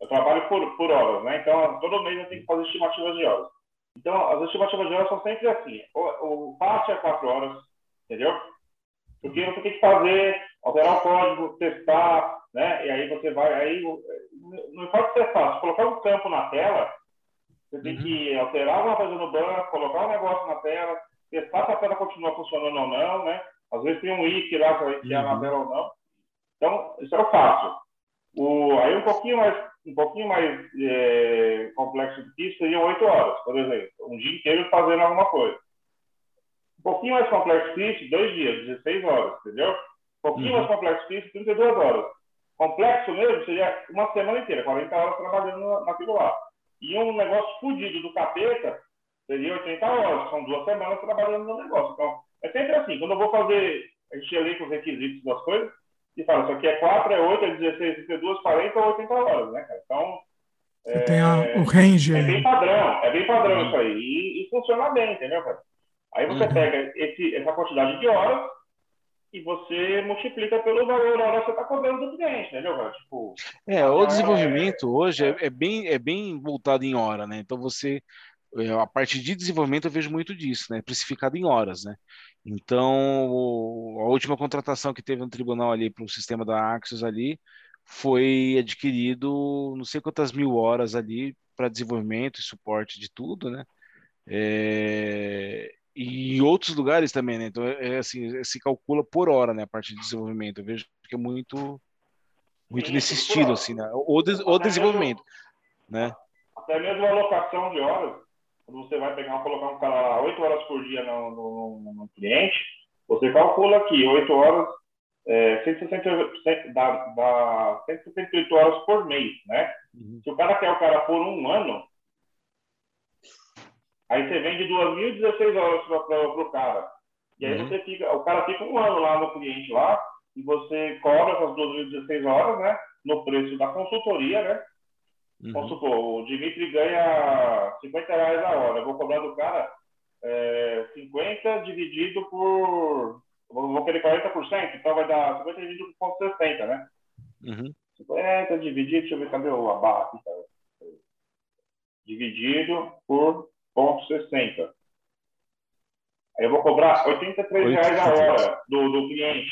eu trabalho por, por horas, né? Então, todo mês eu tenho que fazer estimativas de horas. Então, as estimativas de horas são sempre assim. O, o passe é quatro horas, entendeu? Porque você tem que fazer, alterar o código, testar, né? E aí você vai, aí não importa se é fácil, colocar um campo na tela, você tem uhum. que alterar alguma coisa no banco, colocar um negócio na tela, testar se a tela continua funcionando ou não, né? Às vezes tem um IC lá para enfiar uhum. na tela ou não. Então, isso é o fácil. O, aí um pouquinho mais um pouquinho mais é, complexo do que isso seriam oito horas, por exemplo, um dia inteiro fazendo alguma coisa. Um pouquinho mais complexo que isso, dois dias, 16 horas, entendeu? Um pouquinho uhum. mais complexo que isso, 32 horas. Complexo mesmo seria uma semana inteira, 40 horas trabalhando naquilo lá. E um negócio fudido do capeta seria 80 horas, são duas semanas trabalhando no negócio. Então, é sempre assim, quando eu vou fazer, a gente elenca os requisitos das coisas, e fala, isso aqui é 4, é 8, é 16, 32, 40 ou 80 horas, né, cara? Então. É, tem a, o range É bem padrão, é bem padrão uhum. isso aí. E, e, funciona bem, entendeu, cara? Aí você uhum. pega esse, essa quantidade de horas e você multiplica pelo valor hora que você está cobrando do cliente, cara? Tipo, é, o desenvolvimento é, hoje é, é, bem, é bem voltado em hora, né? Então você é, a parte de desenvolvimento eu vejo muito disso, né? Precificado em horas, né? Então, a última contratação que teve no tribunal ali para o sistema da Axios ali foi adquirido não sei quantas mil horas ali para desenvolvimento e suporte de tudo, né? É, e outros lugares também, né? Então, é, é assim, se calcula por hora, né? A parte de desenvolvimento. Eu vejo que é muito, muito nesse estilo, assim, né? O, o desenvolvimento, né? Até mesmo a alocação de horas quando você vai pegar, colocar um cara lá 8 horas por dia no, no, no cliente, você calcula aqui 8 horas, é, 168, dá, dá 168 horas por mês, né? Uhum. Se o cara quer o cara por um ano, aí você vende 2.016 horas para o cara. E aí uhum. você fica, o cara fica um ano lá no cliente lá, e você cobra essas 2.016 horas, né? No preço da consultoria, né? Uhum. Vamos supor, o Dimitri ganha 50 reais a hora. Eu vou cobrar do cara é, 50 dividido por. Vou querer 40%, então vai dar 50 dividido por ponto 60, né? Uhum. 50 dividido, deixa eu ver, cadê a barra aqui, cara? Dividido por ponto 60. Aí eu vou cobrar 83 reais a hora do, do cliente,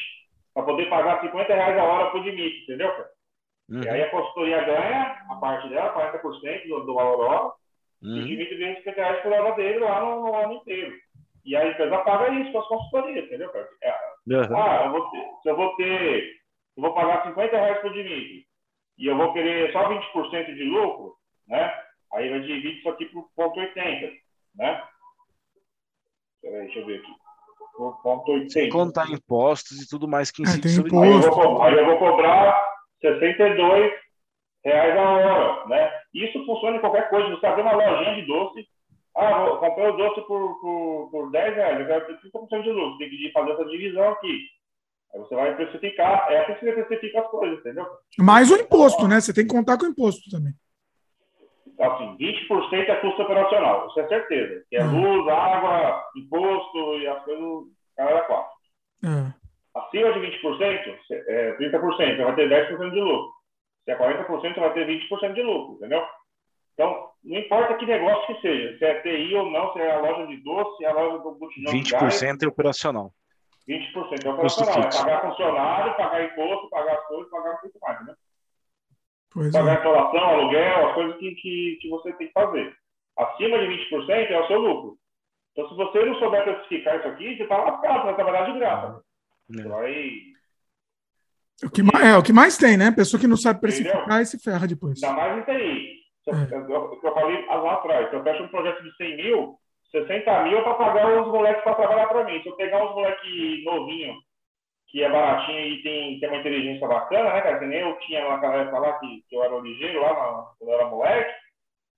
para poder pagar 50 reais a hora pro Dimitri, entendeu, cara? Uhum. E aí a consultoria ganha a parte dela, 40% do, do valor hora, uhum. e divide 20 reais por hora dele lá no, no, ano inteiro. E a empresa paga isso com as consultorias, entendeu, cara? É, uhum. Ah, eu vou ter, se eu vou ter, eu vou pagar 50 reais por Dimitri. e eu vou querer só 20% de lucro, né? Aí eu divido isso aqui por ponto 80, né? Peraí, deixa eu ver aqui. Por ponto 80. Sem contar impostos e tudo mais que É, incide tem sobre imposto. Aí eu, vou, aí eu vou cobrar 62 reais a hora, né? Isso funciona em qualquer coisa. Você abre uma lojinha de doce, ah, vou, comprei o doce por, por, por 10 reais, eu quero ter 30% de lucro. Tem que fazer essa divisão aqui. Aí você vai precificar, é assim que você precifica as coisas, entendeu? Mais o imposto, né? Você tem que contar com o imposto também. Assim, 20% é custo operacional, isso é certeza. Que é Hum. luz, água, imposto e as coisas, cada quatro. É. Acima de 20%, cê- é, 30%, você vai ter 10% de lucro. Se é 40%, você vai ter 20% de lucro, entendeu? Então, não importa que negócio que seja, se é TI ou não, se é a loja de doce, se é a loja do botijão de gás, 20% é operacional. 20% é operacional. É pagar funcionário, pagar imposto, pagar as coisas, pagar muito mais, né? Pois Pagar é. instalação, aluguel, as coisas que, que, que você tem que fazer. Acima de 20% é o seu lucro. Então, se você não souber classificar isso aqui, você está lascado, você vai trabalhar de graça. Você né? vai O que, ma- é o que mais tem, né? Pessoa que não sabe precificar e se ferra depois. Ainda mais em TI. Eu- É. eu- O que eu falei lá atrás, se eu fecho um projeto de 100 mil, 60 mil é para pagar os moleques para trabalhar para mim. Se eu pegar uns moleques novinhos, que é baratinho e tem, tem uma inteligência bacana, né, cara? Que nem eu tinha naquela época lá, que, que eu era ligeiro lá, na- quando eu era moleque,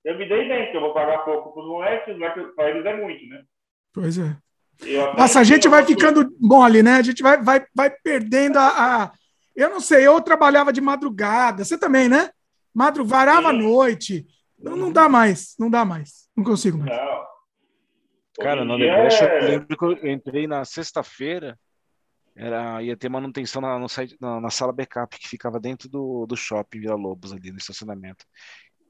eu me dei bem, porque eu vou pagar pouco para os moleques, os moleques para eles é muito, né? Pois é. Eu Nossa, a gente vai ficando mole, né? A gente vai, vai, vai perdendo a, a- Eu não sei, eu trabalhava de madrugada. Você também, né? Madru... Varava à noite. Não, não dá mais, não dá mais. Não consigo mais. Não. Cara, na Nebrecha, é- eu lembro que eu entrei na sexta-feira, era, ia ter manutenção na, no site- na, na sala backup que ficava dentro do, do shopping Vila Lobos, ali no estacionamento.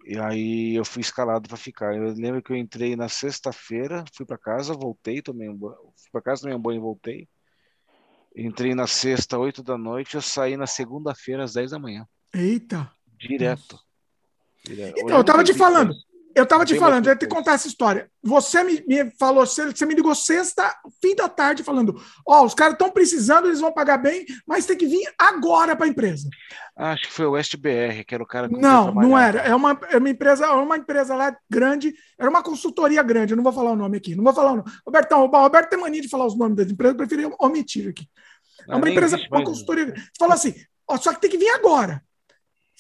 E aí eu fui escalado para ficar. Eu lembro que eu entrei na sexta-feira, fui para casa, voltei, tomei um banho, fui para casa, tomei um banho e voltei. Entrei na sexta, oito da noite, eu saí na segunda-feira às 10 da manhã, Eita. direto. Direto. Então, eu tava te falando. Eu tava te falando, eu ia te contar essa história. Você me, me falou, você, você me ligou sexta, fim da tarde, falando: Ó, os caras estão precisando, eles vão pagar bem, mas tem que vir agora para a empresa. Ah, Acho que foi o West BR, que era o cara eu Não, não era. É uma, é uma empresa, é uma empresa lá grande, era uma consultoria grande, eu não vou falar o nome aqui, não vou falar o nome. Robertão, o Roberto tem mania de falar os nomes das empresas, eu preferi omitir aqui. É Ah, uma nem empresa, existe uma mais. consultoria. Você falou assim, ó, só que tem que vir agora.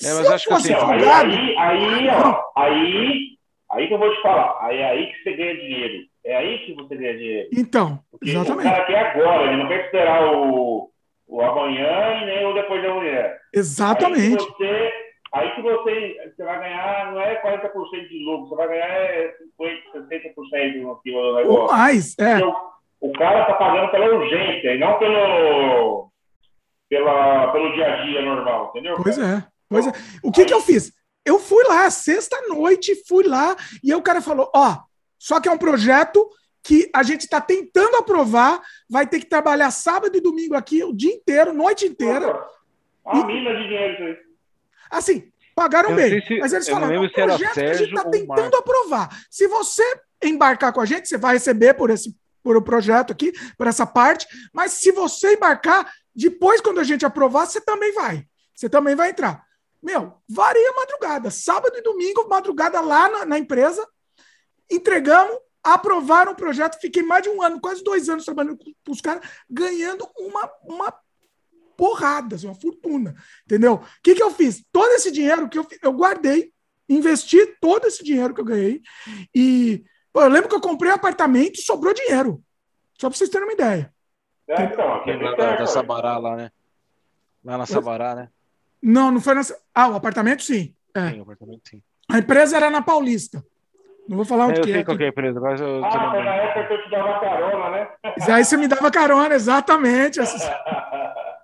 É, mas acho que assim, aí, aí, ó, aí, aí que eu vou te falar. Aí é aí que você ganha dinheiro. É aí que você ganha dinheiro. Então, Porque exatamente. o cara quer agora, ele não quer esperar o, o amanhã e nem o depois de amanhã. Aí Exatamente. que você, aí que você, você vai ganhar, não é 40% de lucro, você vai ganhar é 50%, 60% no quilo do Ou negócio. mais, é. Porque o, o cara está pagando pela urgência e não pelo, pela, pelo dia a dia normal, entendeu? Pois é. Pois é. O que, que eu fiz? Eu fui lá, sexta-noite, fui lá, e aí o cara falou: ó, só que é um projeto que a gente está tentando aprovar, vai ter que trabalhar sábado e domingo aqui o dia inteiro, noite inteira. Uma mina de dinheiro isso aí. Assim, pagaram Eu bem. se- mas eles falaram: é um projeto que a gente está tentando Marco. aprovar. Se você embarcar com a gente, você vai receber por esse por o projeto aqui, por essa parte, mas se você embarcar, depois, quando a gente aprovar, você também vai. Você também vai entrar. Meu, varia a madrugada. Sábado e domingo, madrugada lá na, na empresa. Entregamos, aprovaram o projeto. Fiquei mais de um ano, quase dois anos trabalhando com, com os caras, ganhando uma, uma porrada, assim, uma fortuna. Entendeu? O que, que eu fiz? Todo esse dinheiro que eu, eu guardei, investi todo esse dinheiro que eu ganhei. E pô, eu lembro que eu comprei um apartamento e sobrou dinheiro. Só para vocês terem uma ideia. É, então, aqui é Lá olha. Sabará, lá, né? Lá na Sabará, né? Não, não foi nessa. Ah, o apartamento sim. É. Sim, o apartamento sim. A empresa era na Paulista. Não vou falar É, onde eu que sei é. qual que é a empresa, agora eu Ah, foi na época que eu te dava carona, né? Mas Aí você me dava carona, exatamente.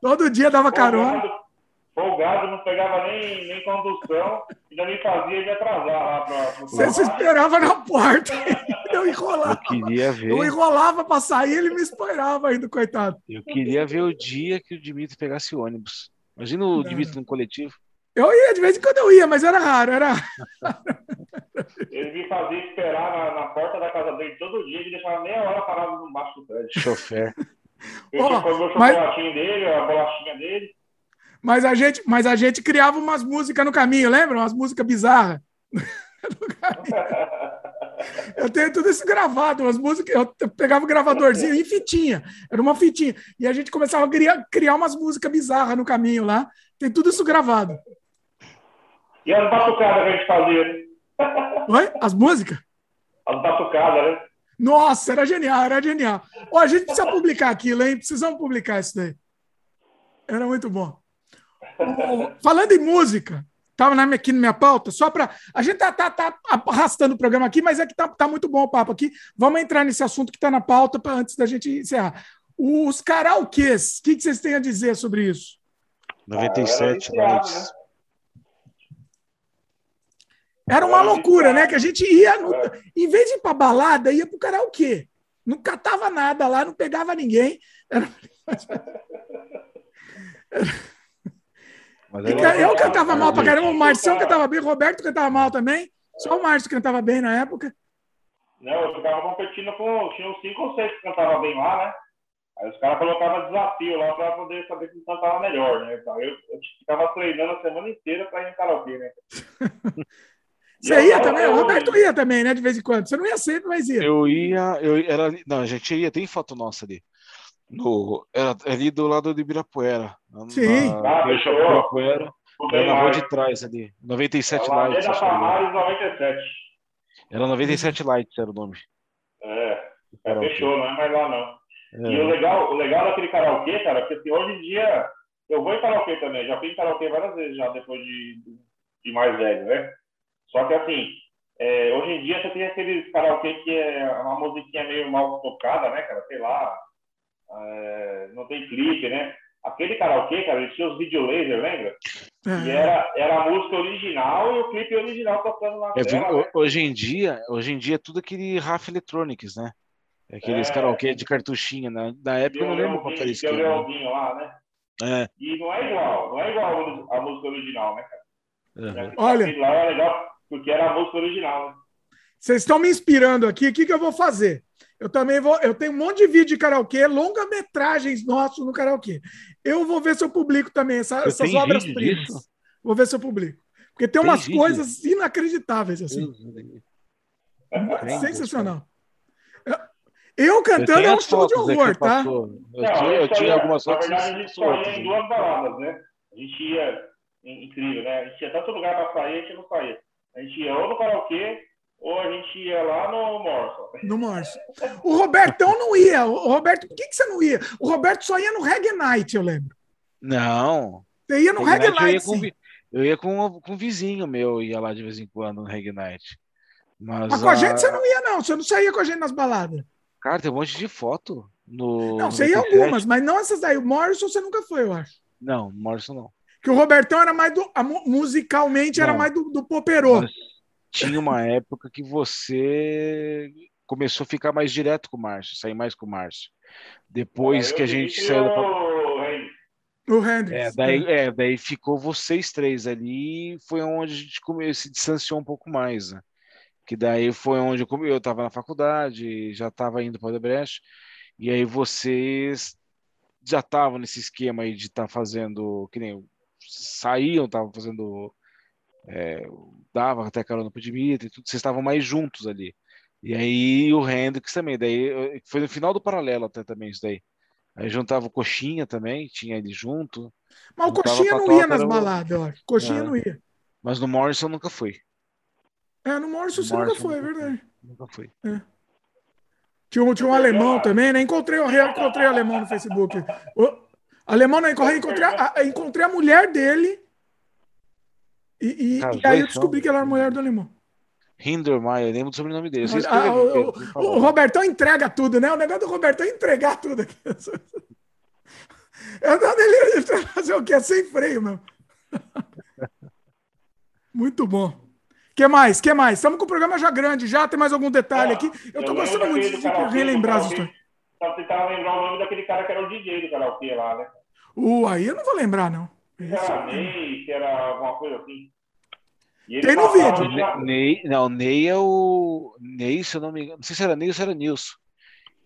Todo dia dava carona. Folgado, não pegava nem, nem condução, ainda me fazia de atrasar lá pra, Você se trabalho. esperava na porta. Eu Eu enrolava. queria ver, Eu enrolava para sair, ele me esperava ainda, coitado. eu queria ver o dia que o Dimitri pegasse o ônibus. Imagina o Não, Dimitri no coletivo. Eu ia, de vez em quando eu ia, mas era raro, era. Ele me fazia esperar na, na porta da casa dele todo dia, ele deixava meia hora parado embaixo do prédio. Chofer. Que comer o mas- chocolatinho dele, a bolachinha dele. Mas a gente, mas a gente criava umas músicas no caminho, lembra? Umas músicas bizarras. Eu tenho tudo isso gravado, umas músicas. Eu pegava o gravadorzinho em fitinha, era uma fitinha. E a gente começava a criar, criar umas músicas bizarras no caminho lá. Tem tudo isso gravado. E as batucadas que a gente fazia? Oi? As músicas? As batucadas, né? Nossa, era genial, era genial. Ó, a gente precisa publicar aquilo, hein? Precisamos publicar isso daí. Era muito bom. Falando em música, estava aqui na minha pauta, só para. A gente tá, tá, tá, arrastando o programa aqui, mas é que tá, tá muito bom o papo aqui. Vamos entrar nesse assunto que está na pauta pra, antes da gente encerrar. Os karaokês, o que, que, vocês têm a dizer sobre isso? 97 ah, likes. Né? Era uma loucura, né? Que a gente ia, no... em vez de ir para balada, ia para o karaokê. Não catava nada lá, não pegava ninguém. Era... eu cantava mal pra caramba, o Marcião cantava bem, o Roberto cantava mal também. Só o Márcio cantava bem na época. Não, eu ficava competindo com. Tinha uns cinco ou seis que cantavam bem lá, né? Aí os caras colocavam desafio lá para poder saber quem cantava melhor, né? Então, eu, eu ficava treinando a semana inteira para ir em karaokê, né? Você ia também? O Roberto ia também, né? De vez em quando. Você não ia sempre, mas ia. Eu ia, eu era. Não, a gente ia, tem foto nossa ali. No, era ali do lado de Ibirapuera. Sim. Na, ah, deixa eu Ibirapuera. Era na rua de trás ali. 97 era Lights. Era Samares 97. Era 97 Lights, era o nome. É, é fechou, não é mais lá não. É. E o legal, o legal daquele karaokê, cara, porque assim, hoje em dia eu vou em karaokê também, já fui em karaokê várias vezes já depois de, de mais velho, né? Só que assim, é, hoje em dia você tem aqueles karaokê que é uma musiquinha meio mal tocada, né, cara? Sei lá, é, não tem clipe, né? Aquele karaokê, cara, ele tinha os video laser, lembra? E é. era, era a música original e o clipe original tocando na é, tela, né? Hoje em dia, hoje em dia é tudo aquele RAF Electronics, né? Aqueles é, karaokê de cartuchinha, né? Na época eu não lembro qual era esse esquema. lá, né? É. E não é igual, não é igual a música original, né, cara? Uhum. Olha, lá era legal porque era a música original, né? Vocês estão me inspirando aqui, o que, que eu vou fazer? Eu também vou. Eu tenho um monte de vídeo de karaokê, longa-metragens nossos no karaokê. Eu vou ver se eu publico também essa, essas obras-primas. Vou ver se eu publico. Porque tem, tem umas vídeo. coisas inacreditáveis, assim. É sensacional. Eu cantando eu é um show de horror, tá? Eu, não, tinha, eu tinha algumas fotos. Na verdade, a gente só ia em duas baladas, né? A gente ia. Incrível, né? A gente ia tanto lugar para sair, a gente não saía. A gente ia ou no karaokê ou a gente ia lá no Morso. No Morso. O Robertão não ia. O Roberto, por que, que você não ia? O Roberto só ia no Reggae Night, eu lembro. Não. Você ia no Reggae, Reggae Night, eu ia, com, eu ia com, com um vizinho meu, ia lá de vez em quando no Reggae Night. Mas, Mas com a... a gente você não ia, não. Você não saía com a gente nas baladas. Cara, tem um monte de foto. No, não, você ia algumas, mas não essas daí. O Morrison você nunca foi, eu acho. Não, Morrison não. Que o Robertão era mais do. musicalmente não. era mais do, do poperô. Mas tinha uma época que você começou a ficar mais direto com o Márcio, sair mais com o Márcio. Depois é, que a gente saiu da. O Hendrix. É, daí, é, daí ficou vocês três ali, foi onde a gente se distanciou um pouco mais, né? Que daí foi onde eu, eu tava na faculdade, já estava indo para o Odebrecht, e aí vocês já estavam nesse esquema aí de estar tá fazendo, que nem saíam, estavam fazendo é, dava até carona pro Dimitri, tudo, vocês estavam mais juntos ali. E aí o Hendrix também, daí foi no final do paralelo até também isso daí. Aí juntava o Coxinha também, tinha ele junto. Mas o Coxinha não ia nas baladas, eu acho. Coxinha é. não ia. Mas no Morrison nunca foi. É, no Morrison você nunca foi, é verdade. Nunca foi. É. Tinha um, tinha um alemão também, né? Encontrei, eu encontrei o alemão no Facebook. O alemão, não, encontrei, encontrei, a, encontrei a mulher dele e, e, e aí eu descobri que ela era mulher do alemão. Hindermeyer, lembro do sobrenome dele. Ah, o, o, o, Robertão entrega tudo, né? O negócio do Robertão é entregar tudo aqui. Eu não, ele fazer o quê? Sem freio, meu. Muito bom. que mais? que mais? Estamos com o programa já grande, já tem mais algum detalhe aqui? Eu tô gostando muito de relembrar as histórias. Só tentava lembrar o nome daquele cara que era o DJ do karaokê lá, né? Uh, aí eu não vou lembrar, não. Que era Ney, que era alguma coisa assim. Tem no vídeo. Ney, não, Ney é o. Ney, se eu não me engano. Não sei se era Ney ou se era Nilson.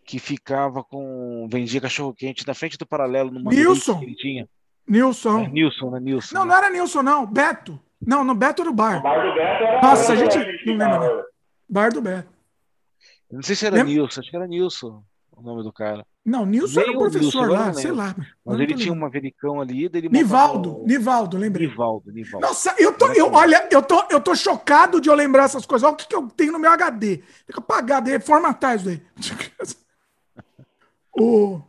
Que ficava com. Vendia cachorro quente na frente do paralelo numa Nilson. que ele tinha. Nilson. É, Nilson, né? Nilson. Não, né? não era Nilson, não. Beto. Não, no Beto era o O bar. bar do Beto era. Nossa, a gente que não lembra, ficava. Bar do Beto. Não sei se era Lembra? Nilson, acho que era Nilson o nome do cara. Não, Nilson era o Nem o Nilson, professor agora lá, não sei lá. Mas ele tinha um manjericão ali, dele Nivaldo, Nivaldo, lembrei. Nivaldo, Nivaldo. Nossa, eu tô, eu, olha, eu tô, eu tô chocado de eu lembrar essas coisas. Olha o que, que eu tenho no meu HD. Tem que apagar, formatar isso daí. O,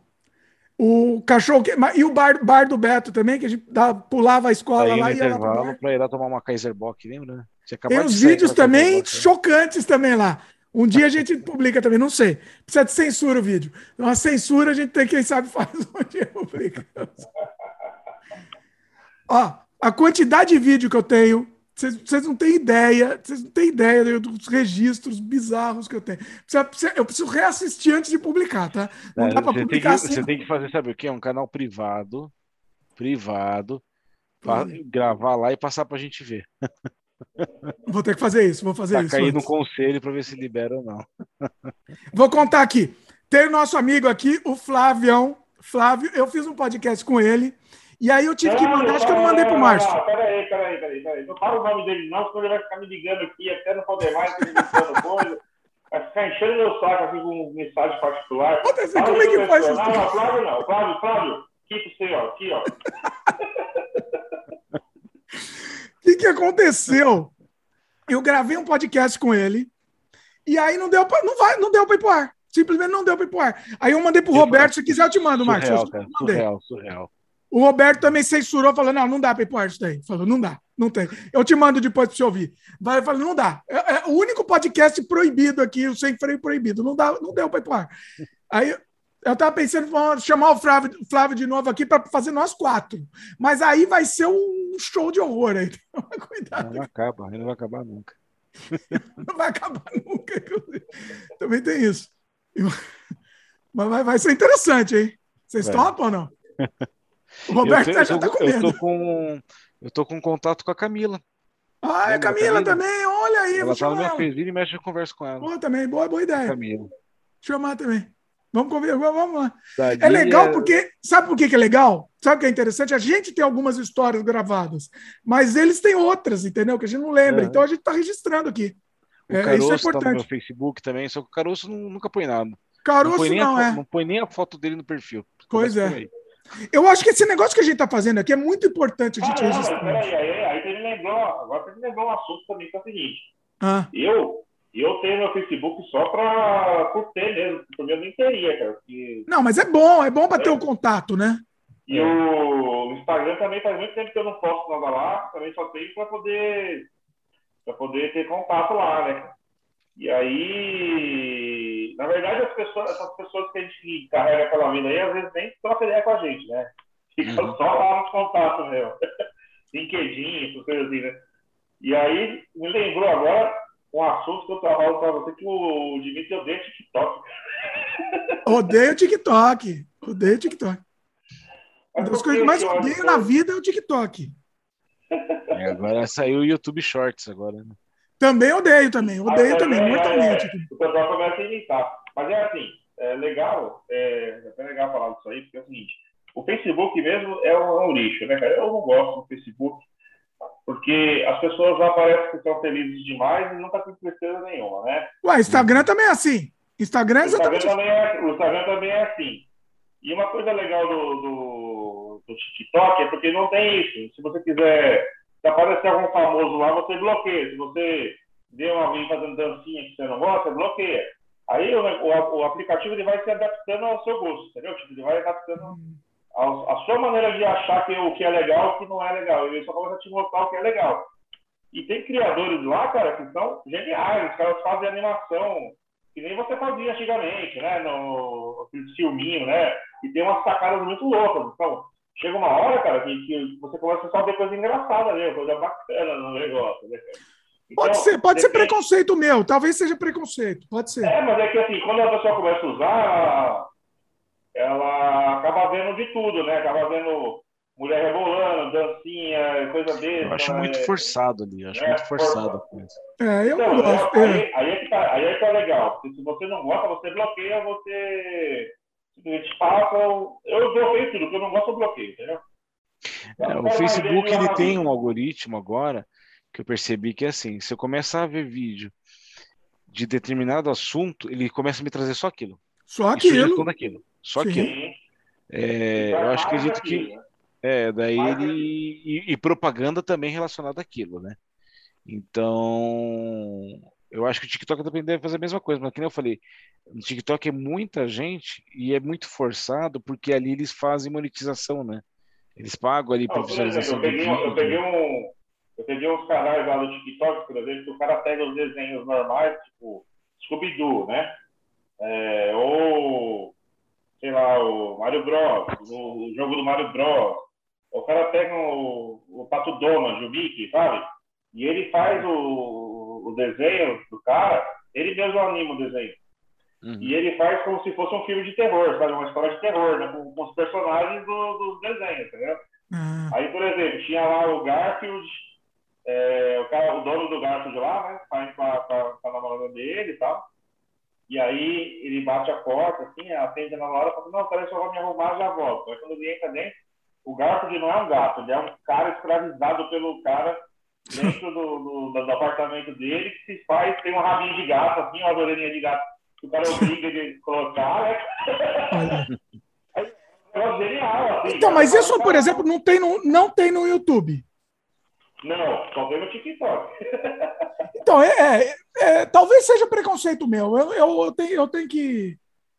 o cachorro. que- E o bar, bar do Beto também, que a gente pulava a escola Aí lá e ia lá pra ir lá tomar uma Kaiser Bock, lembra? né? Tinha Tem sair vídeos também né? chocantes também lá. Um dia a gente publica também, não sei. Precisa de censura o vídeo. Então a censura a gente tem, quem sabe, faz um dia publica. Ó, a quantidade de vídeo que eu tenho, vocês não têm ideia, vocês não têm ideia dos registros bizarros que eu tenho. Precisa- precisa- eu preciso reassistir antes de publicar, tá? Não É, dá pra você, tem que, publicar assim. você tem que fazer, sabe o quê? Um canal privado, privado, pa- Hum. gravar lá e passar pra gente ver. Vou ter que fazer isso, vou fazer Pra isso. cair no conselho pra ver se libera ou não. Vou contar aqui. Tem o nosso amigo aqui, o Flavião. Flávio, eu fiz um podcast com ele. E aí eu tive que mandar, acho que eu não mandei pro Márcio. Não, peraí, peraí, peraí, peraí. Não fala o nome dele, não, senão ele vai ficar me ligando aqui até não poder mais, coisa. Vai ficar enchendo meu saco aqui com mensagem particular. Assim, Fala como é que faz isso? Não, não, Flávio não. Flávio, Flávio, aqui pro você, ó. Aqui, ó. O que, aconteceu? Eu gravei um podcast com ele. E aí não deu pra, não vai, não deu para ir pro ar. Simplesmente não deu para ir pro ar. Aí eu mandei pro Roberto, se quiser eu te mando, Marcos. Surreal, cara. Surreal, surreal. O Roberto também censurou, falou: não, não dá para ir pro ar isso daí. Falou, não dá, não tem. Eu te mando depois para você ouvir. Vai, falei, não dá. É, é o único podcast proibido aqui, o sem freio proibido. Não, dá, não deu para ir pro ar. Aí eu tava pensando em chamar o Flávio, Flávio de novo aqui para fazer nós quatro. Mas aí vai ser um show de horror aí. Então, cuidado, Não acaba, não vai acabar nunca. não vai acabar nunca. Também tem isso. Mas vai, vai ser interessante, hein? Vocês Vai. topam ou não? O Roberto eu, já tô, tá com eu, medo. tô com, eu tô com contato com a Camila. Ah, a Lembra, Camila Camila? também, olha aí, Ela tá no meu e mexe, eu converso com ela. Boa também, boa, boa ideia. Camila. Chamar também. Vamos conversar, vamos lá. Dali É legal é- porque, sabe por que que é legal? Sabe o que é interessante? A gente tem algumas histórias gravadas, mas eles têm outras, entendeu? Que a gente não lembra. É. Então a gente está registrando aqui. O É, Caroço isso é tá no meu importante. Facebook também, só que o Caroço não- nunca põe nada. Não Caroço não, a, é. não põe nem a foto dele no perfil. Pois é. aí. Eu acho que esse negócio que a gente está fazendo aqui é muito importante a gente Caramba, registrar. peraí, aí, aí você me lembrou, agora me lembrou um assunto também, que é o seguinte. Ah, Eu, eu tenho meu Facebook só pra por ter mesmo, porque eu nem teria, cara. porque- não, mas é bom, é bom para ter o contato, né? E o Instagram também faz muito tempo que eu não posto nada lá, também só tenho para poder para poder ter contato lá, né? E aí, na verdade, as pessoas, essas pessoas que a gente carrega pela vida aí, às vezes nem trocam ideia com a gente, né? Fica Uhum. só lá nos contatos, meu. LinkedIn, essas coisas assim, né? E aí, me lembrou agora um assunto que eu falando para você, que o Dimitri odeia TikTok. Odeio o TikTok. Odeio o TikTok. Uma das coisas que mais eu odeio na vida é o TikTok. É, agora saiu o YouTube Shorts agora. né? Também odeio também. Odeio Ah, também, é, mortalmente. é, O pessoal começa a imitar. Mas é assim, é legal, é, é até legal falar disso aí, porque é o seguinte, o Facebook mesmo é um, é um lixo, né, cara? Eu não gosto do Facebook, porque as pessoas lá parecem que estão felizes demais e nunca tem tristeza nenhuma, né? Ué, Instagram também é assim. Instagram é Instagram, exatamente assim. também é, o Instagram também é assim. E uma coisa legal do, do, do TikTok é porque não tem isso. Se você quiser, se aparecer algum famoso lá, você bloqueia. Se você vê alguém fazendo dancinha que você não gosta, bloqueia. Aí o, o, o aplicativo ele vai se adaptando ao seu gosto, entendeu? Tipo, ele vai adaptando ao- a sua maneira de achar que o que é legal e o que não é legal. Ele só começa a te mostrar o que é legal. E tem criadores lá, cara, que são geniais. Os caras fazem animação que nem você fazia antigamente, né? No aquele filminho, né? E tem umas sacadas muito loucas. Então, chega uma hora, cara, que, que você começa só a ver coisa engraçada ali, coisa bacana no negócio, né? cara? Pode Então, ser, pode ser depende- preconceito meu. Talvez seja preconceito. Pode ser. É, mas é que assim, quando a pessoa começa a usar, ela acaba vendo de tudo, né? Acaba vendo mulher rebolando, dancinha, coisa desse. Eu acho muito forçado ali, eu acho é, muito forçado a coisa. É, eu Então, gosto. aí, É. aí, aí é que tá, aí é que tá legal. Porque se você não gosta, você bloqueia, você simplesmente passa. Eu bloqueio tudo, porque eu não gosto, eu bloqueio, entendeu? É, o Facebook ele tem um algoritmo agora que eu percebi que é assim, se eu começar a ver vídeo de determinado assunto, ele começa a me trazer só aquilo. Só aquilo. Daquilo, só Sim. aquilo. É, eu acho que acredito que é, daí ele e, e, propaganda também relacionada àquilo, né? Então, eu acho que o TikTok também deve fazer a mesma coisa, mas como eu falei, no TikTok é muita gente e é muito forçado porque ali eles fazem monetização, né? Eles pagam ali para visualização eu peguei, Eu peguei, um, eu peguei uns canais lá do TikTok, por exemplo, que o cara pega os desenhos normais, tipo Scooby-Doo, né? É, ou, sei lá, o Mario Bros, o, jogo do Mario Bros. O cara pega o, o Pato Donald, o Mickey, sabe? E ele faz o, o desenho do cara, ele mesmo anima o desenho. Uhum. E ele faz como se fosse um filme de terror, sabe? Uma história de terror, né? com, com os personagens do, dos desenhos, entendeu? Uhum. Aí, por exemplo, tinha lá o Garfield, é, o, cara, o dono do Garfield lá, né? Sai com a, com a namorada dele e tal. E aí ele bate a porta, assim, atende a namorada e fala, não, peraí, só vou me arrumar já volto. Aí quando ele entra dentro, o Garfield não é um gato, ele é um cara escravizado pelo cara dentro do, do, do, apartamento dele, que se faz, tem um rabinho de gato, assim, uma orelhinha de gato o cara obriga de colocar, né? É genial, assim, então, mas isso, por exemplo, não tem no, não tem no YouTube. Não, só tem no TikTok. Então, é, é, é, talvez seja preconceito meu. Eu, eu, eu, tenho, eu tenho que.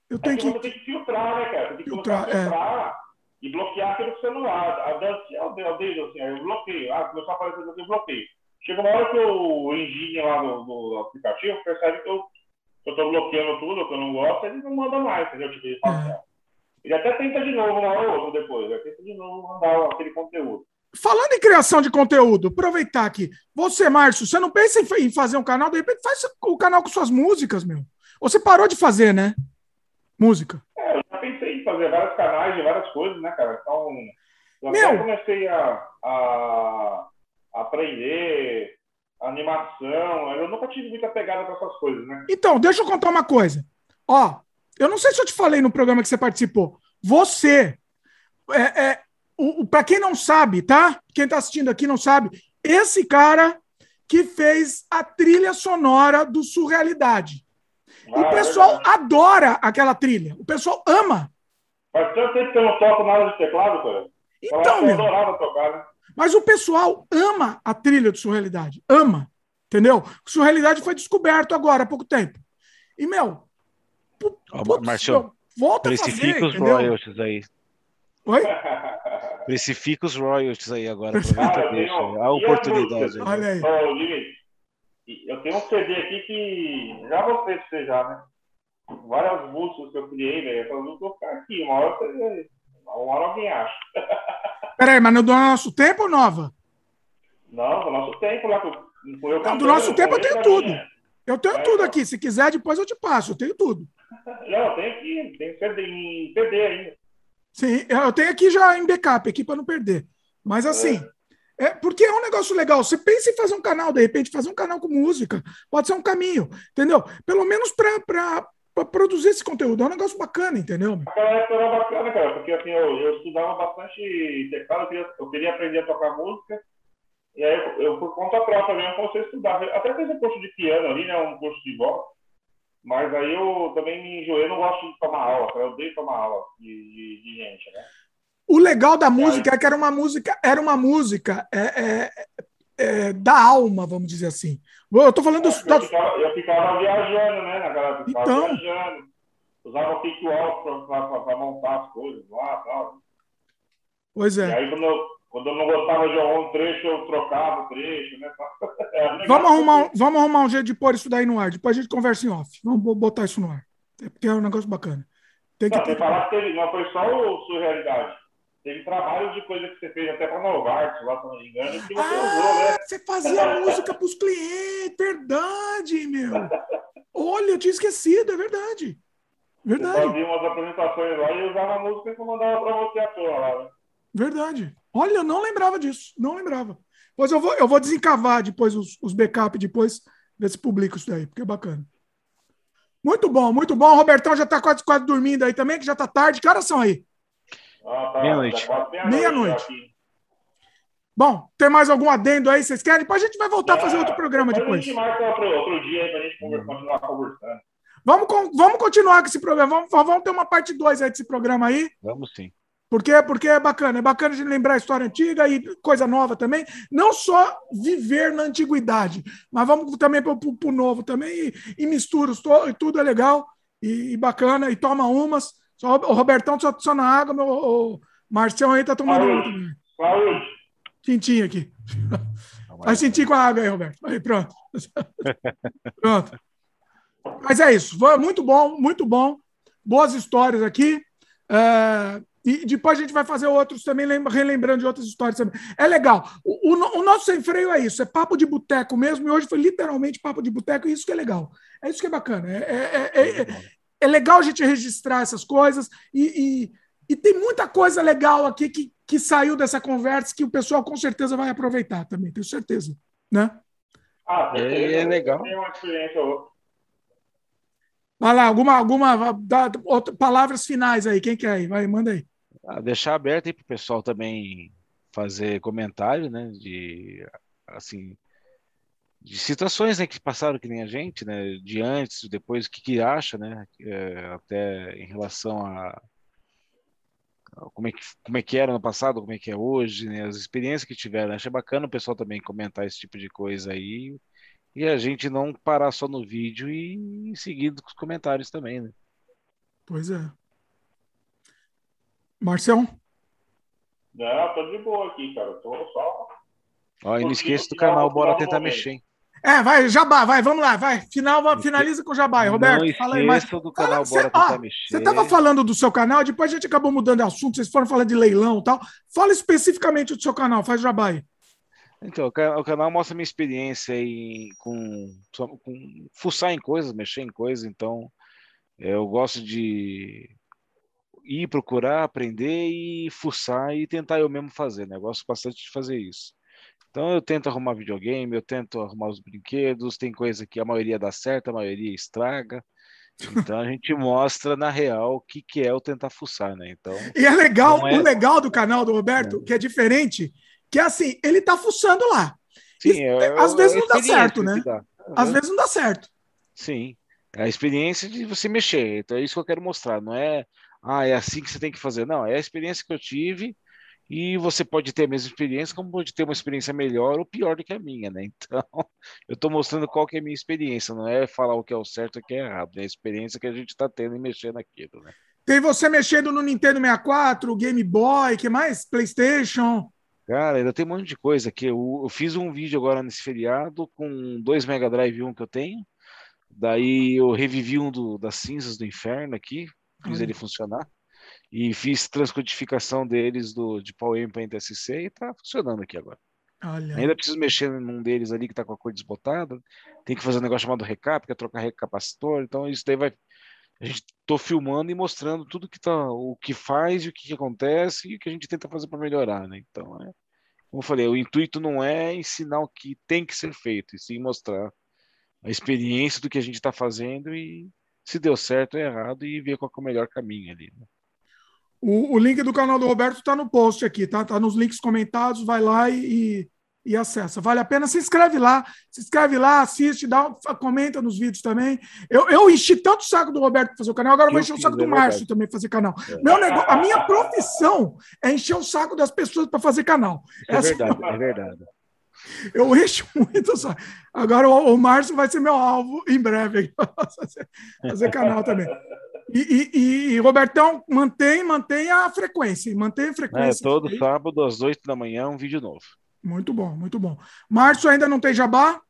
Eu é tenho que, que... Tem que filtrar, né, cara? Você tem que filtrar, filtrar é. e bloquear que você não A dança, eu dei, assim, eu bloqueio. Ah, começou a aparecer eu bloqueio. Chega uma hora que o engine lá do, do aplicativo percebe que eu eu tô bloqueando tudo, que eu não gosto, ele não manda mais, entendeu? Tipo, ele, fala, é. ele até tenta de novo uma hora ou outra depois, ele tenta de novo mandar aquele conteúdo. Falando em criação de conteúdo, aproveitar aqui. Você, Márcio, você não pensa em fazer um canal? De repente faz o canal com suas músicas, meu. Você parou de fazer, né? Música. É, eu já pensei em fazer vários canais de várias coisas, né, cara? Então, eu meu. comecei a, a aprender animação. Eu nunca tive muita pegada com essas coisas, né? Então, deixa eu contar uma coisa. Ó, eu não sei se eu te falei no programa que você participou. Você, é, é, para quem não sabe, tá? Quem tá assistindo aqui não sabe, esse cara que fez a trilha sonora do Surrealidade. Ah, o pessoal é adora aquela trilha. O pessoal ama. Faz tanto tempo que eu não toco nada de teclado, cara. Então, eu adorava tocar, né? Mas o pessoal ama a trilha do Surrealidade. Ama. Entendeu? O Surrealidade foi descoberto agora há pouco tempo. E, meu. Putz, Marcio, volta a fazer, os entendeu? royalties aí. Oi? Precifica os royalties aí agora. Aproveita ah, deixa. A oportunidade. Olha aí. eu tenho um CD aqui que já mostrei pra você já, né? Várias músicas que eu criei, velho. Essas músicas vão ficar aqui. Uma hora, uma hora alguém acha. Peraí, mas no do nosso tempo ou nova? Não, do nosso tempo lá. Eu não, do nosso tempo eu tenho tudo. Eu tenho é, tudo aqui. Se quiser, depois eu te passo. Eu tenho tudo. Não, tem aqui. Tem CD, em CD ainda. Sim, eu tenho aqui já em backup, aqui para não perder. Mas assim, é. é. porque é um negócio legal. Você pensa em fazer um canal, de repente, fazer um canal com música. Pode ser um caminho, entendeu? Pelo menos para para produzir esse conteúdo. É um negócio bacana, entendeu? Aquela época era bacana, cara, porque assim, eu, eu estudava bastante teclado, eu queria, eu queria aprender a tocar música. E aí, eu, eu por conta própria mesmo, comecei a estudar. Até fiz um curso de piano ali, né? Um curso de voz. Mas aí eu também me enjoei, não gosto de tomar aula, eu odeio tomar aula de, de, de gente, né? O legal da música é que era uma música, era uma música é, é, é, da alma, vamos dizer assim. Eu tô falando. É, eu, ficava, eu, ficava, viajando, né? Naquela, então... viajando. Usava o pick para montar as coisas lá tal. Pois é. E aí, quando eu, quando eu não gostava de algum trecho, eu trocava o trecho, né? É, vamos, arrumar, vamos arrumar um jeito de pôr isso daí no ar. Depois a gente conversa em off. Vamos botar isso no ar. É porque é um negócio bacana. Tem que não, ter... falar que ele não foi só o surrealidade. Teve trabalho de coisa que você fez até para Novartis, lá, se não me engano, que você ah, usou, né? Você fazia música para os clientes, verdade, meu. Olha, eu tinha esquecido, é verdade. Verdade. Eu fazia umas apresentações lá e usava a música que eu mandava para você à toa lá, né? Verdade. Olha, eu não lembrava disso, não lembrava. Pois eu vou, eu vou desencavar depois os, os backup, depois ver se publico isso daí, porque é bacana. Muito bom, muito bom. O Robertão já está quase, quase dormindo aí também, que já está tarde. Que horas são aí? Ah, tá, Meia-noite. Meia-noite. Bom, tem mais algum adendo aí? Vocês querem? Depois a gente vai voltar a fazer outro programa depois. A gente marca outro, outro dia aí pra gente continuar conversando. Vamos, vamos continuar com esse programa. Vamos, vamos ter uma parte 2 aí desse programa aí. Vamos sim. Porque, porque é bacana, é bacana de lembrar a história antiga e coisa nova também. Não só viver na antiguidade, mas vamos também para o novo também e, e mistura, tudo é legal e, e, bacana, e toma umas. Só, o Robertão só, só na água, meu, o Marcião aí tá tomando uma também. Saúde. Tintim aqui. Vai sentir com a água aí, Roberto. Aí, pronto. pronto. Mas é isso. Muito bom, muito bom. Boas histórias aqui. É, e depois a gente vai fazer outros também, relembrando de outras histórias também. É legal. O, o, o nosso sem freio é isso, é papo de boteco mesmo, e hoje foi literalmente papo de boteco, e isso que é legal. É isso que é bacana. É, é, é, é, é legal a gente registrar essas coisas, e, e, e, tem muita coisa legal aqui que, que saiu dessa conversa que o pessoal com certeza vai aproveitar também, tenho certeza. Né? Ah, é, é legal. Tem uma experiência. Vai lá, alguma, alguma dá, outra, palavras finais aí, quem quer aí? Vai, manda aí. Ah, deixar aberto aí para o pessoal também fazer comentário, né? De assim de situações né, que passaram que nem a gente, né? De antes, depois, o que, que acha, né? É, até em relação a, como é, que, como é que era no passado, como é que é hoje, né? As experiências que tiveram. Achei bacana o pessoal também comentar esse tipo de coisa aí e a gente não parar só no vídeo e seguir com os comentários também, né? Pois é. Marcião? Não, tô de boa aqui, cara. Tô só. Ó, e não esqueça do canal, bora tentar mexer. Hein? É, vai, Jabá, vai, vamos lá, vai. Final, finaliza com o Jabá, Roberto. Não fala aí, mas... do canal, bora tentar ó, mexer. Você estava falando do seu canal, depois a gente acabou mudando de assunto, vocês foram falando de leilão e tal. Fala especificamente do seu canal, faz Jabá aí. Então, o canal mostra minha experiência em, com, com fuçar em coisas, mexer em coisas, então eu gosto de ir procurar, aprender e fuçar e tentar eu mesmo fazer, né? Eu gosto bastante de fazer isso. Então eu tento arrumar videogame, eu tento arrumar os brinquedos, tem coisa que a maioria dá certo, a maioria estraga. Então a gente mostra na real o que, que é o tentar fuçar, né? Então. E é legal, é... o legal do canal do Roberto, é. que é diferente, que é assim, ele tá fuçando lá. Sim, é, às vezes não dá certo, né? Dá. Uhum. Às vezes não dá certo. Sim. É a experiência de você mexer. Então é isso que eu quero mostrar. Não é, ah, é assim que você tem que fazer. Não, é a experiência que eu tive e você pode ter a mesma experiência, como pode ter uma experiência melhor ou pior do que a minha, né? Então, eu estou mostrando qual que é a minha experiência, não é falar o que é o certo e o que é errado, é a experiência que a gente está tendo em mexer naquilo, né? Tem você mexendo no Nintendo 64, Game Boy, que mais? PlayStation? Cara, ainda tem um monte de coisa aqui. Eu, eu, fiz um vídeo agora nesse feriado com dois Mega Drive 1 que eu tenho. Daí eu revivi um do, das cinzas do inferno aqui, fiz ele funcionar. E fiz transcodificação deles do, de PowerM para NTSC e tá funcionando aqui agora. Olha. Ainda preciso mexer num deles ali que tá com a cor desbotada. Tem que fazer um negócio chamado recap, que é trocar recapacitor. Então isso daí vai. A gente tô filmando e mostrando tudo que tá, o que faz e o que, acontece e o que a gente tenta fazer para melhorar, né? Então, é, como eu falei, o intuito não é ensinar o que tem que ser feito, e sim mostrar a experiência do que a gente está fazendo e se deu certo ou errado e ver qual é o melhor caminho ali. Né? O, o, link do canal do Roberto está no post aqui, tá? Tá nos links comentados, vai lá e, e acessa. Vale a pena, se inscreve lá, se inscreve lá, assiste, dá, comenta nos vídeos também. Eu, eu enchi tanto o saco do Roberto para fazer o canal, agora eu vou encher o saco do é Márcio também para fazer canal. É. Meu negócio, a minha profissão é encher o saco das pessoas para fazer canal. É Essa verdade, é verdade. Eu encho muito só. Agora o, o Márcio vai ser meu alvo em breve. fazer, fazer canal também. E, e, e, Robertão, mantém, mantém a frequência. Mantém a frequência. É, todo sábado, às 8 da manhã, um vídeo novo. Muito bom, muito bom. Márcio ainda não tem jabá?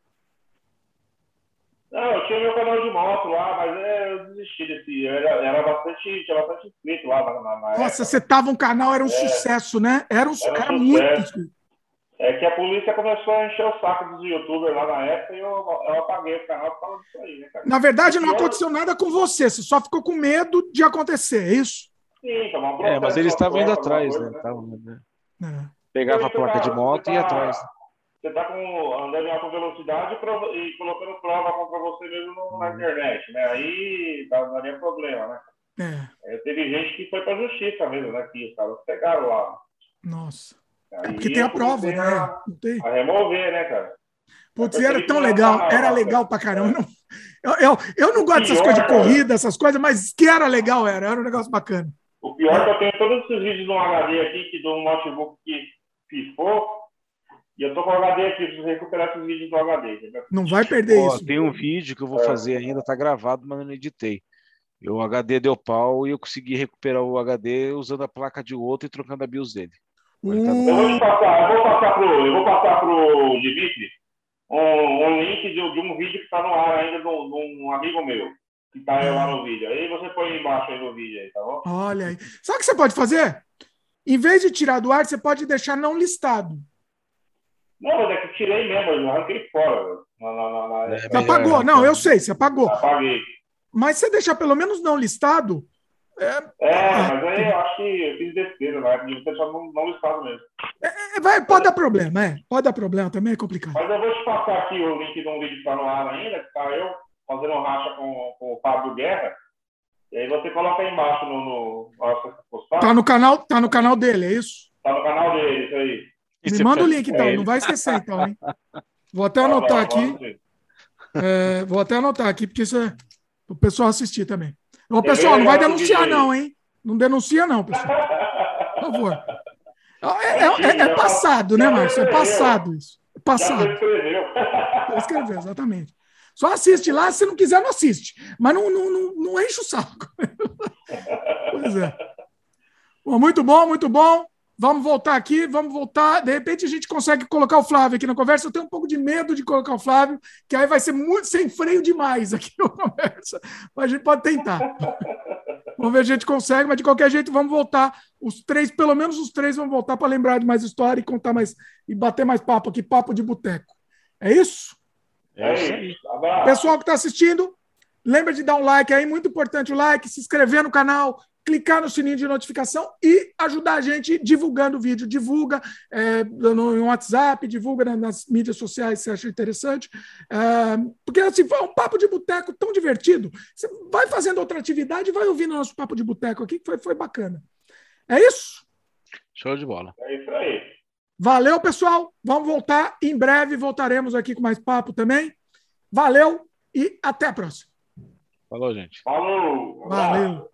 Não, eu tinha meu canal de moto lá, mas é, eu desisti desse. Era, era bastante, tinha bastante inscrito lá na, na Nossa, época. você tava um canal, era um é, sucesso, né? Era, um, era, um era muito. É que a polícia começou a encher o saco dos youtubers lá na época e eu, eu apaguei o canal por causa disso aí, né, cara? Na verdade, não aconteceu nada com você, você só ficou com medo de acontecer, é isso? Sim, um É, mas eles estavam indo atrás, coisa, né? Tavam, né? É. Pegava a placa de moto e ia tá, atrás. Você tá com, andando em alta velocidade e colocando prova contra você mesmo no, na internet, né? Aí daria problema, né? É. é. Teve gente que foi pra justiça mesmo, né? Que os caras pegaram lá. Nossa. É porque tem a prova, né? A, tem. a remover, né, cara? Putz, era tão legal, era legal pra caramba. Eu, eu, eu não gosto dessas coisas de corrida, essas coisas, mas que era legal, era, era um negócio bacana. O pior é que eu tenho todos esses vídeos no HD aqui, que do notebook que pifou, e eu tô com o HD aqui, preciso recuperar esses vídeos do HD. Não vai perder Ó, isso. Tem um vídeo que eu vou fazer ainda, tá gravado, mas eu não editei. O HD deu pau e eu consegui recuperar o HD usando a placa de outro e trocando a BIOS dele. Ele tá- Eu vou passar, eu vou passar pro, eu vou passar pro Dimitri um, um link de, de um vídeo que está no ar ainda de um, de um amigo meu, que está lá no vídeo. Aí você põe embaixo aí no vídeo aí, tá bom? Olha aí. Sabe o que você pode fazer? Em vez de tirar do ar, você pode deixar não listado. Não, mas é que tirei mesmo, eu arranquei fora. velho. Na, na, na, na... É, Você apagou. Não, eu sei, você apagou. Apaguei. Mas você deixar pelo menos não listado, É, mas aí eu acho que eu fiz besteira, né? Devia deixar não, não listado mesmo. é, vai, pode dar problema, é. Pode dar problema também, é complicado. Mas eu vou te passar aqui o link de um vídeo que está no ar ainda, que tá eu fazendo um racha com, com o Fábio Guerra. E aí você coloca aí embaixo no, no. Tá no canal, tá no canal dele, é isso? Tá no canal dele, isso aí. E Me manda o link, então. ele. Não vai esquecer, então, hein? Vou até anotar aqui. é, vou até anotar aqui, porque isso é o pessoal assistir também. Ô, pessoal, não vai denunciar, não, hein? Não denuncia, não, pessoal. Por favor. É, é- é- é passado, né, Márcio? É passado isso. É passado. você escreveu. Escrever, exatamente. Só assiste lá, se não quiser, não assiste. Mas não, não, não, não enche o saco. pois é. Bom, muito bom, muito bom. Vamos voltar aqui, vamos voltar. De repente a gente consegue colocar o Flávio aqui na conversa. Eu tenho um pouco de medo de colocar o Flávio, que aí vai ser muito sem freio demais aqui na conversa. Mas a gente pode tentar. Vamos ver se a gente consegue, mas de qualquer jeito vamos voltar. Os três, pelo menos os três, vão voltar para lembrar de mais história e contar mais e bater mais papo aqui, papo de boteco. É isso? É isso aí. Pessoal que está assistindo, lembra de dar um like aí, muito importante o like, se inscrever no canal, clicar no sininho de notificação e ajudar a gente divulgando o vídeo. Divulga é, no WhatsApp, divulga na- nas mídias sociais se você acha interessante. É, porque assim, foi um papo de boteco tão divertido. Você vai fazendo outra atividade e vai ouvindo nosso papo de boteco aqui, que foi, foi bacana. É isso? Show de bola. É isso aí. Valeu, pessoal. Vamos voltar. Em breve voltaremos aqui com mais papo também. Valeu e até a próxima. Falou, gente. Falou. Valeu.